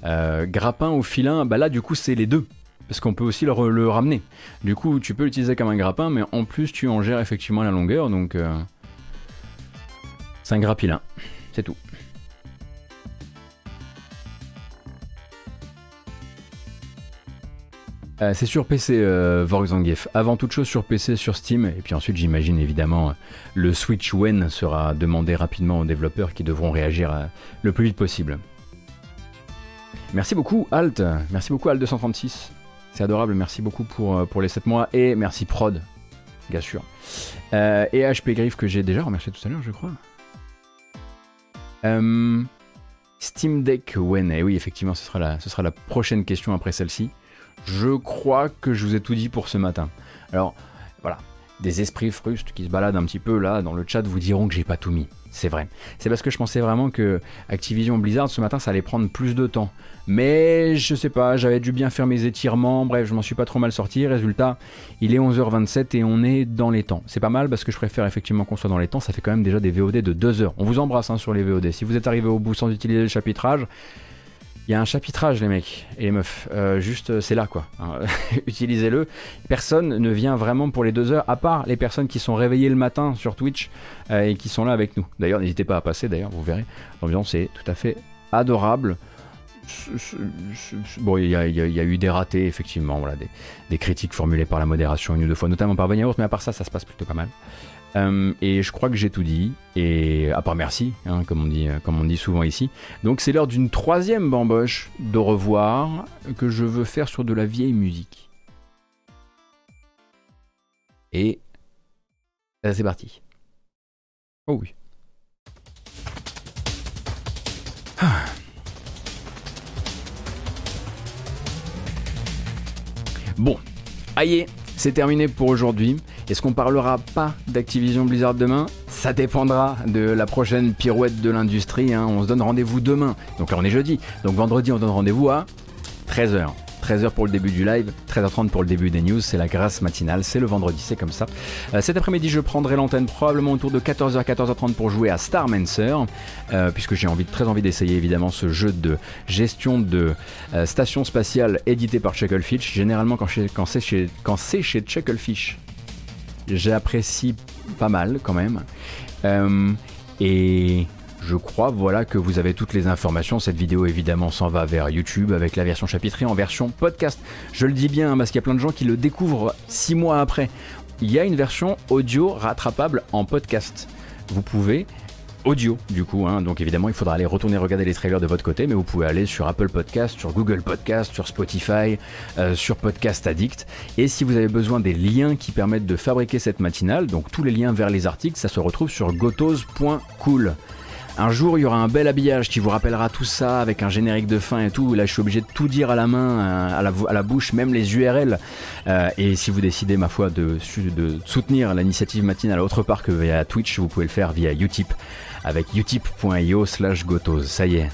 Euh, grappin ou filin, bah là du coup c'est les deux. Parce qu'on peut aussi le, ramener. Du coup tu peux l'utiliser comme un grappin, mais en plus tu en gères effectivement la longueur. Donc euh, c'est un grappilin. C'est tout. Euh, c'est sur PC, euh, Avant toute chose sur PC, sur Steam. Et puis ensuite, j'imagine évidemment, le Switch When sera demandé rapidement aux développeurs qui devront réagir euh, le plus vite possible. Merci beaucoup, Alt. Merci beaucoup, Alt236. C'est adorable. Merci beaucoup pour, euh, les 7 mois. Et merci, Prod, bien sûr. et HP Griff, que j'ai déjà remercié tout à l'heure, je crois. Steam Deck When. Et eh oui, effectivement, ce sera la prochaine question après celle-ci. Je crois que je vous ai tout dit pour ce matin. Alors, voilà, des esprits frustes qui se baladent un petit peu là dans le chat vous diront que j'ai pas tout mis. C'est vrai. C'est parce que je pensais vraiment que Activision Blizzard ce matin ça allait prendre plus de temps. Mais je sais pas, j'avais dû bien faire mes étirements, bref, je m'en suis pas trop mal sorti. Résultat, il est 11h27 et on est dans les temps. C'est pas mal parce que je préfère effectivement qu'on soit dans les temps, ça fait quand même déjà des VOD de 2 heures. On vous embrasse hein, sur les VOD. Si vous êtes arrivé au bout sans utiliser le chapitrage, il y a un chapitrage, les mecs et les meufs. Euh, juste, euh, c'est là, quoi. Hein. [LAUGHS] Utilisez-le. Personne ne vient vraiment pour les deux heures, à part les personnes qui sont réveillées le matin sur Twitch euh, et qui sont là avec nous. D'ailleurs, n'hésitez pas à passer, d'ailleurs, vous verrez. L'ambiance est tout à fait adorable. Bon, il y, a, eu des ratés, effectivement, voilà, des, critiques formulées par la modération une ou deux fois, notamment par Vanyaourt, mais à part ça, ça se passe plutôt pas mal. Euh, et je crois que j'ai tout dit. Et à part merci, hein, comme, on dit, comme on dit souvent ici. Donc c'est l'heure d'une troisième bamboche de revoir que je veux faire sur de la vieille musique. Et c'est parti. Oh oui. Ah. Bon, aïe, c'est terminé pour aujourd'hui. Est-ce qu'on parlera pas d'Activision Blizzard demain? Ça dépendra de la prochaine pirouette de l'industrie. Hein. On se donne rendez-vous demain. Donc là on est jeudi. Donc vendredi on donne rendez-vous à 13h. 13h pour le début du live, 13h30 pour le début des news, c'est la grâce matinale, c'est le vendredi, c'est comme ça. Euh, cet après-midi, je prendrai l'antenne probablement autour de 14h, 14h30 pour jouer à Starmancer, euh, puisque j'ai très envie d'essayer évidemment ce jeu de gestion de euh, station spatiale édité par Chucklefish. Généralement, quand, c'est chez Chucklefish, j'apprécie pas mal quand même. et je crois voilà que vous avez toutes les informations. Cette vidéo évidemment s'en va vers YouTube avec la version chapitrée en version podcast. Je le dis bien hein, parce qu'il y a plein de gens qui le découvrent six mois après. Il y a une version audio rattrapable en podcast. Vous pouvez audio du coup. Hein. Donc évidemment, il faudra aller retourner regarder les trailers de votre côté, mais vous pouvez aller sur Apple Podcast, sur Google Podcast, sur Spotify, euh, sur Podcast Addict. Et si vous avez besoin des liens qui permettent de fabriquer cette matinale, donc tous les liens vers les articles, ça se retrouve sur gotos.cool. Un jour, il y aura un bel habillage qui vous rappellera tout ça avec un générique de fin et tout. Là, je suis obligé de tout dire à la main, euh, à la, bouche, même les URL. Euh, et si vous décidez, ma foi, de soutenir l'initiative matinale autre part que via Twitch, vous pouvez le faire via Utip avec utip.io slash gotos. Ça y est,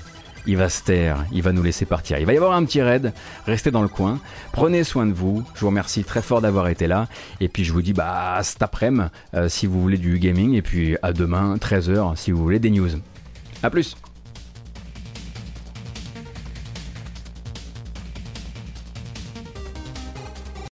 il va se taire, il va nous laisser partir. Il va y avoir un petit raid, restez dans le coin, prenez soin de vous, je vous remercie très fort d'avoir été là, et puis je vous dis bah cet après-midi euh, si vous voulez du gaming, et puis à demain 13h si vous voulez des news. A plus